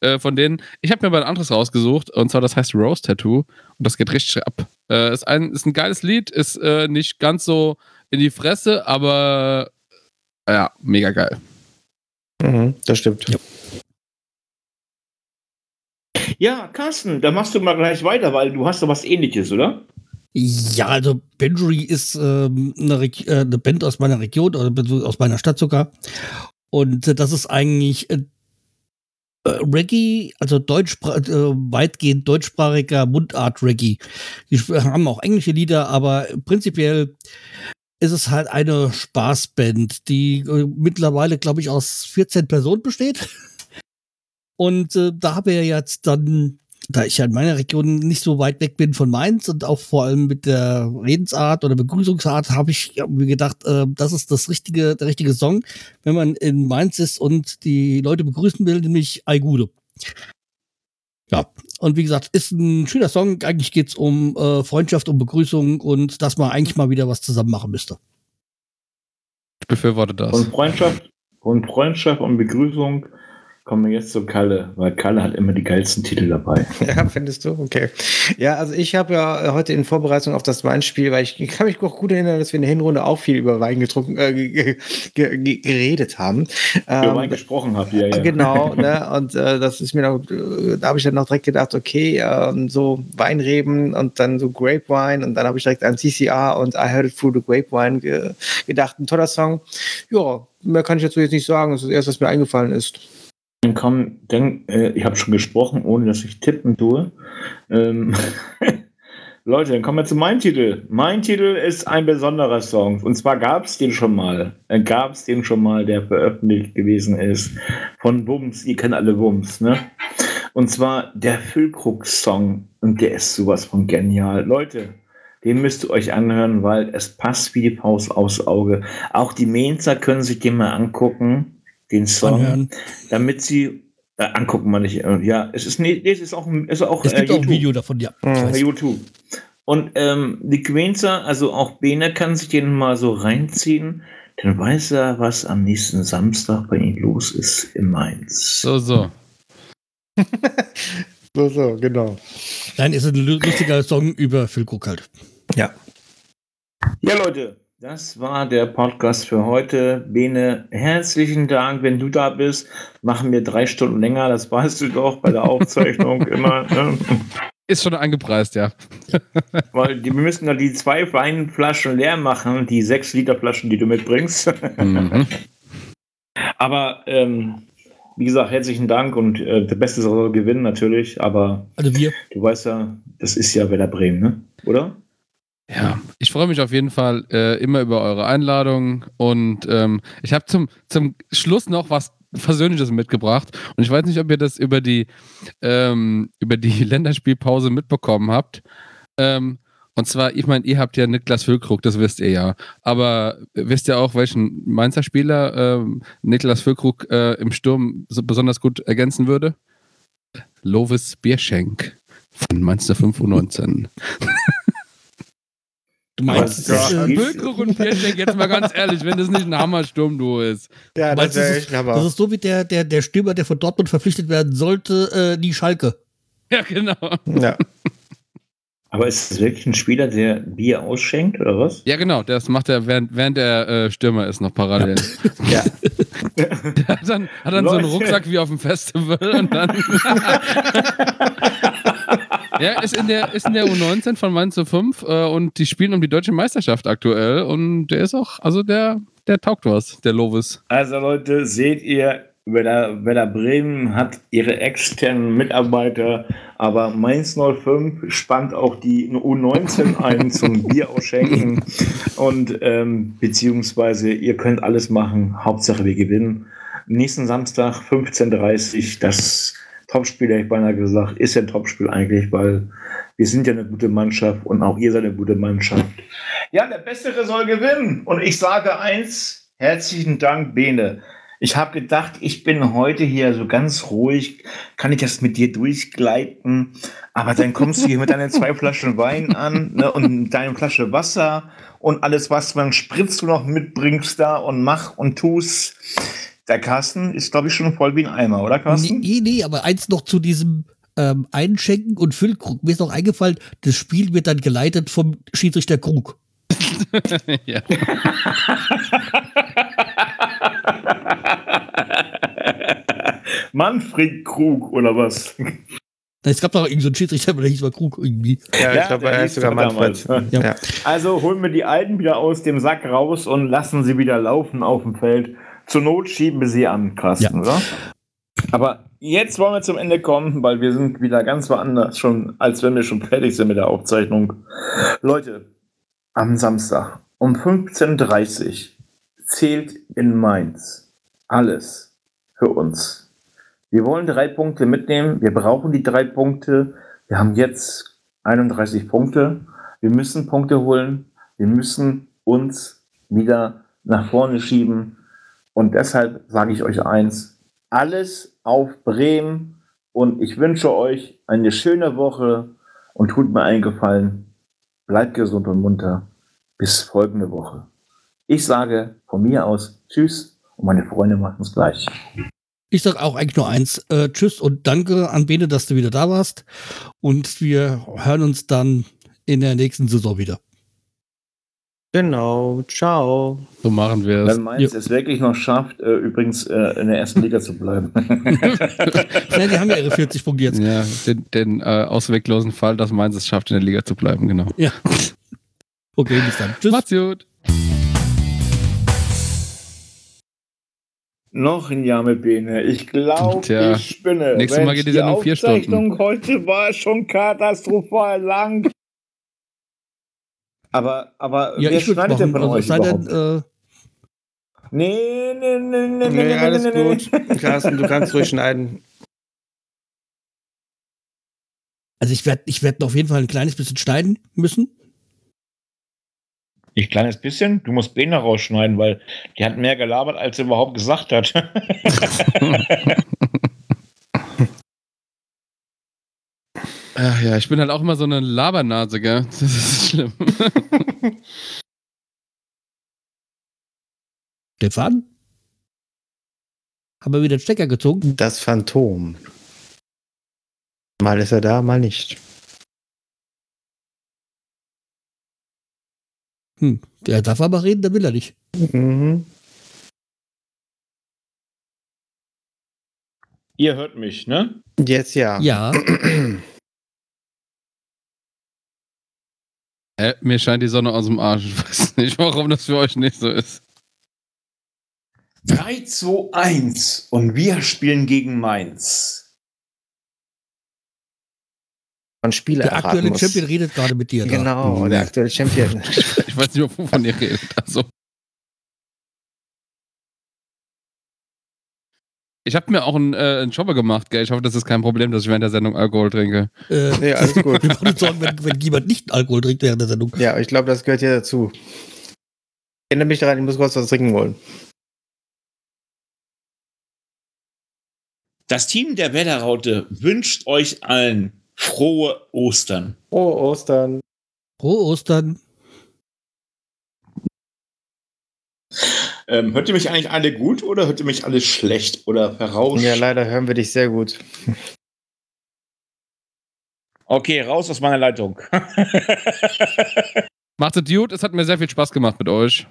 äh, von denen. Ich habe mir aber ein anderes rausgesucht und zwar das heißt Rose Tattoo und das geht richtig ab. Äh, ist, ein, ist ein geiles Lied, ist äh, nicht ganz so in die Fresse, aber äh, ja, mega geil. Mhm, das stimmt. Ja. Ja, Carsten, da machst du mal gleich weiter, weil du hast doch was ähnliches, oder? Ja, also Benjury ist ähm, eine, Reg- äh, eine Band aus meiner Region, oder aus meiner Stadt sogar. Und äh, das ist eigentlich äh, äh, Reggae, also deutschspra äh, weitgehend deutschsprachiger Mundart-Reggae. Die haben auch englische Lieder, aber prinzipiell ist es halt eine Spaßband, die äh, mittlerweile, glaube ich, aus 14 Personen besteht. Und äh, da habe ich ja jetzt dann, da ich ja in meiner Region nicht so weit weg bin von Mainz und auch vor allem mit der Redensart oder Begrüßungsart, habe ich mir gedacht, äh, das ist das richtige, der richtige Song, wenn man in Mainz ist und die Leute begrüßen will, nämlich Ei Gude. Ja, und wie gesagt, ist ein schöner Song. Eigentlich geht's um äh, Freundschaft, um Begrüßung und dass man eigentlich mal wieder was zusammen machen müsste. Ich befürworte das. Und Freundschaft und Freundschaft und Begrüßung kommen wir jetzt zu Kalle, weil Kalle hat immer die geilsten Titel dabei. Ja, findest du? Okay. Ja, also ich habe ja heute in Vorbereitung auf das Weinspiel, weil ich kann mich auch gut erinnern, dass wir in der Hinrunde auch viel über Wein getrunken, äh, ge- ge- ge- geredet haben. Über Ähm, Wein gesprochen habt ihr ja. Genau, ne? Und äh, das ist mir noch, da habe ich dann noch direkt gedacht, okay, ähm, so Weinreben und dann so Grapevine und dann habe ich direkt an CCR und I Heard It Through the Grapevine ge gedacht. Ein toller Song. Ja, mehr kann ich dazu jetzt nicht sagen. Das ist das erste, was mir eingefallen ist. Komm, dann, äh, ich habe schon gesprochen, ohne dass ich tippen tue. Ähm, Leute, dann kommen wir zu meinem Titel. Mein Titel ist ein besonderer Song. Und zwar gab es den schon mal. Äh, gab es den schon mal, der veröffentlicht gewesen ist. Von Wums. Ihr kennt alle Wums, ne? Und zwar der Füllkrug-Song. Und der ist sowas von genial. Leute, den müsst ihr euch anhören, weil es passt wie die Faust aufs Auge. Auch die Mainzer können sich den mal angucken, den Song Anhören. damit sie Äh, angucken man nicht. Äh, ja, es ist, nee, es ist auch, es ist auch, Es gibt äh, auch ein YouTube. Video davon, ja. Mhm. YouTube. Und ähm, die Queenzer, also auch Bene kann sich den mal so reinziehen, dann weiß er, was am nächsten Samstag bei ihm los ist in Mainz. So, so. So, so, genau. Nein, es ist ein lu- lustiger Song über Phil Cook halt. Ja. Ja, Leute, das war der Podcast für heute. Bene, herzlichen Dank, wenn du da bist. Machen wir drei Stunden länger, das weißt du doch bei der Aufzeichnung immer. Ne? Ist schon eingepreist, ja. Weil die, wir müssen da die zwei Weinflaschen leer machen, die sechs Liter Flaschen, die du mitbringst. Mhm. Aber ähm, wie gesagt, herzlichen Dank und äh, der Beste soll gewinnen natürlich, aber Also wir. du weißt ja, das ist ja Werder Bremen, ne? Oder? Ja, ich freue mich auf jeden Fall äh, immer über eure Einladung und ähm, ich habe zum, zum Schluss noch was Versöhnliches mitgebracht und ich weiß nicht, ob ihr das über die, ähm, über die Länderspielpause mitbekommen habt. Ähm, und zwar, ich meine, ihr habt ja Niklas Füllkrug, das wisst ihr ja. Aber wisst ihr auch, welchen Mainzer Spieler ähm, Niklas Füllkrug äh, im Sturm so besonders gut ergänzen würde? Lovis Bierschenk von Mainzer 5U19. Du meinst, ja, Füllkrug und Bierschenk, jetzt mal ganz ehrlich, wenn das nicht ein Hammersturmduo ist. Ja, meinst, das das, ist, echt das ist so wie der, der, der Stürmer, der von Dortmund verpflichtet werden sollte, äh, die Schalke. Ja, genau. Ja. Aber ist es wirklich ein Spieler, der Bier ausschenkt oder was? Ja, genau, das macht er, während, während er äh, Stürmer ist, noch parallel. ja. Der hat dann, hat dann so einen. Rucksack wie auf dem Festival und dann. ja, ist in, der, ist in der U19 von Mainz zu 5 äh, und die spielen um die deutsche Meisterschaft aktuell und der ist auch, also der, der taugt was, der Lovis. Also Leute, seht ihr, Werder, Werder Bremen hat ihre externen Mitarbeiter, aber Mainz 05 spannt auch die U19 ein zum Bier ausschenken und ähm, beziehungsweise ihr könnt alles machen, Hauptsache wir gewinnen. Nächsten Samstag 15.30 Uhr, das Topspiel, hätte ich beinahe gesagt, ist ja ein Topspiel eigentlich, weil wir sind ja eine gute Mannschaft und auch ihr seid eine gute Mannschaft. Ja, der Bessere soll gewinnen. Und ich sage eins, herzlichen Dank, Bene. Ich habe gedacht, ich bin heute hier so ganz ruhig, kann ich das mit dir durchgleiten, aber dann kommst du hier mit deinen zwei Flaschen Wein an ne, und deine Flasche Wasser und alles, was man spritzt du noch mitbringst da und mach und tust. Der Carsten ist, glaube ich, schon voll wie ein Eimer, oder Carsten? Nee, nee, aber eins noch zu diesem ähm, Einschenken und Füllkrug. Mir ist noch eingefallen, das Spiel wird dann geleitet vom Schiedsrichter Krug. ja. Manfred Krug oder was? Es gab doch irgendeinen so einen Schiedsrichter, aber der hieß mal Krug irgendwie. Ja, Ja, ich glaube, er hieß ist sogar Manfred. damals? Ja. Also holen wir die Alten wieder aus dem Sack raus und lassen sie wieder laufen auf dem Feld. Zur Not schieben wir sie an, Carsten, Ja. oder? Aber jetzt wollen wir zum Ende kommen, weil wir sind wieder ganz woanders schon, als wenn wir schon fertig sind mit der Aufzeichnung. Leute, am Samstag um 15.30 Uhr zählt in Mainz alles für uns. Wir wollen drei Punkte mitnehmen. Wir brauchen die drei Punkte. Wir haben jetzt 31 Punkte. Wir müssen Punkte holen. Wir müssen uns wieder nach vorne schieben. Und deshalb sage ich euch eins. Alles auf Bremen. Und ich wünsche euch eine schöne Woche und tut mir einen Gefallen. Bleibt gesund und munter. Bis folgende Woche. Ich sage von mir aus Tschüss und meine Freunde machen es gleich. Ich sag auch eigentlich nur eins. Äh, tschüss und danke an Bene, dass du wieder da warst. Und wir hören uns dann in der nächsten Saison wieder. Genau. Ciao. So machen wir es. Wenn Mainz es wirklich noch schafft, äh, übrigens äh, in der ersten Liga zu bleiben. Ja, die haben ja ihre 40 Punkte jetzt. Ja, den, den äh, ausweglosen Fall, dass Mainz es schafft, in der Liga zu bleiben, genau. Ja. Okay, bis dann. Tschüss. Macht's gut. Noch ein Jahr mit Bene. Ich glaube, ich spinne. nächstes Mal geht die Sendung vier Aufzeichnung heute war schon katastrophal lang. Aber, aber Ja, wer schneidet denn machen. von Also, euch sei denn, überhaupt? äh, Nee, nee, nee, nee, nee, Nee, alles nee, nee, gut. Carsten, du kannst ruhig schneiden. also ich werde ich werd auf jeden Fall ein kleines bisschen schneiden müssen. Ich kleines bisschen. Du musst Bene rausschneiden, weil die hat mehr gelabert, als sie überhaupt gesagt hat. Ach ja, ich bin halt auch immer so eine Labernase, gell? Das ist schlimm. Stefan? Haben wir wieder den Stecker gezogen? Das Phantom. Mal ist er da, mal nicht. Hm, der darf aber reden, der will er nicht. Mhm. Ihr hört mich, ne? Jetzt ja. Ja, Äh, mir scheint die Sonne aus dem Arsch. Ich weiß nicht, warum das für euch nicht so ist. 3, 2, 1 und wir spielen gegen Mainz. Von Spieler der aktuelle muss. Champion redet gerade mit dir. Da. Genau, der aktuelle Champion. Ich weiß nicht, wovon ihr redet. Also. Ich habe mir auch einen, äh, einen Jobber gemacht, gell? Ich hoffe, das ist kein Problem, dass ich während der Sendung Alkohol trinke. Äh, nee, alles gut. wir machen uns Sorgen, wenn, wenn jemand nicht Alkohol trinkt während der Sendung. Ja, ich glaube, das gehört hier dazu. Ich erinnere mich daran, ich muss kurz was trinken wollen. Das Team der Wetterraute wünscht euch allen frohe Ostern. Oh, Ostern. Frohe Ostern. Ähm, hört ihr mich eigentlich alle gut oder hört ihr mich alle schlecht oder verrauscht? Ja, leider hören wir dich sehr gut. okay, raus aus meiner Leitung. Macht's gut, es hat mir sehr viel Spaß gemacht mit euch.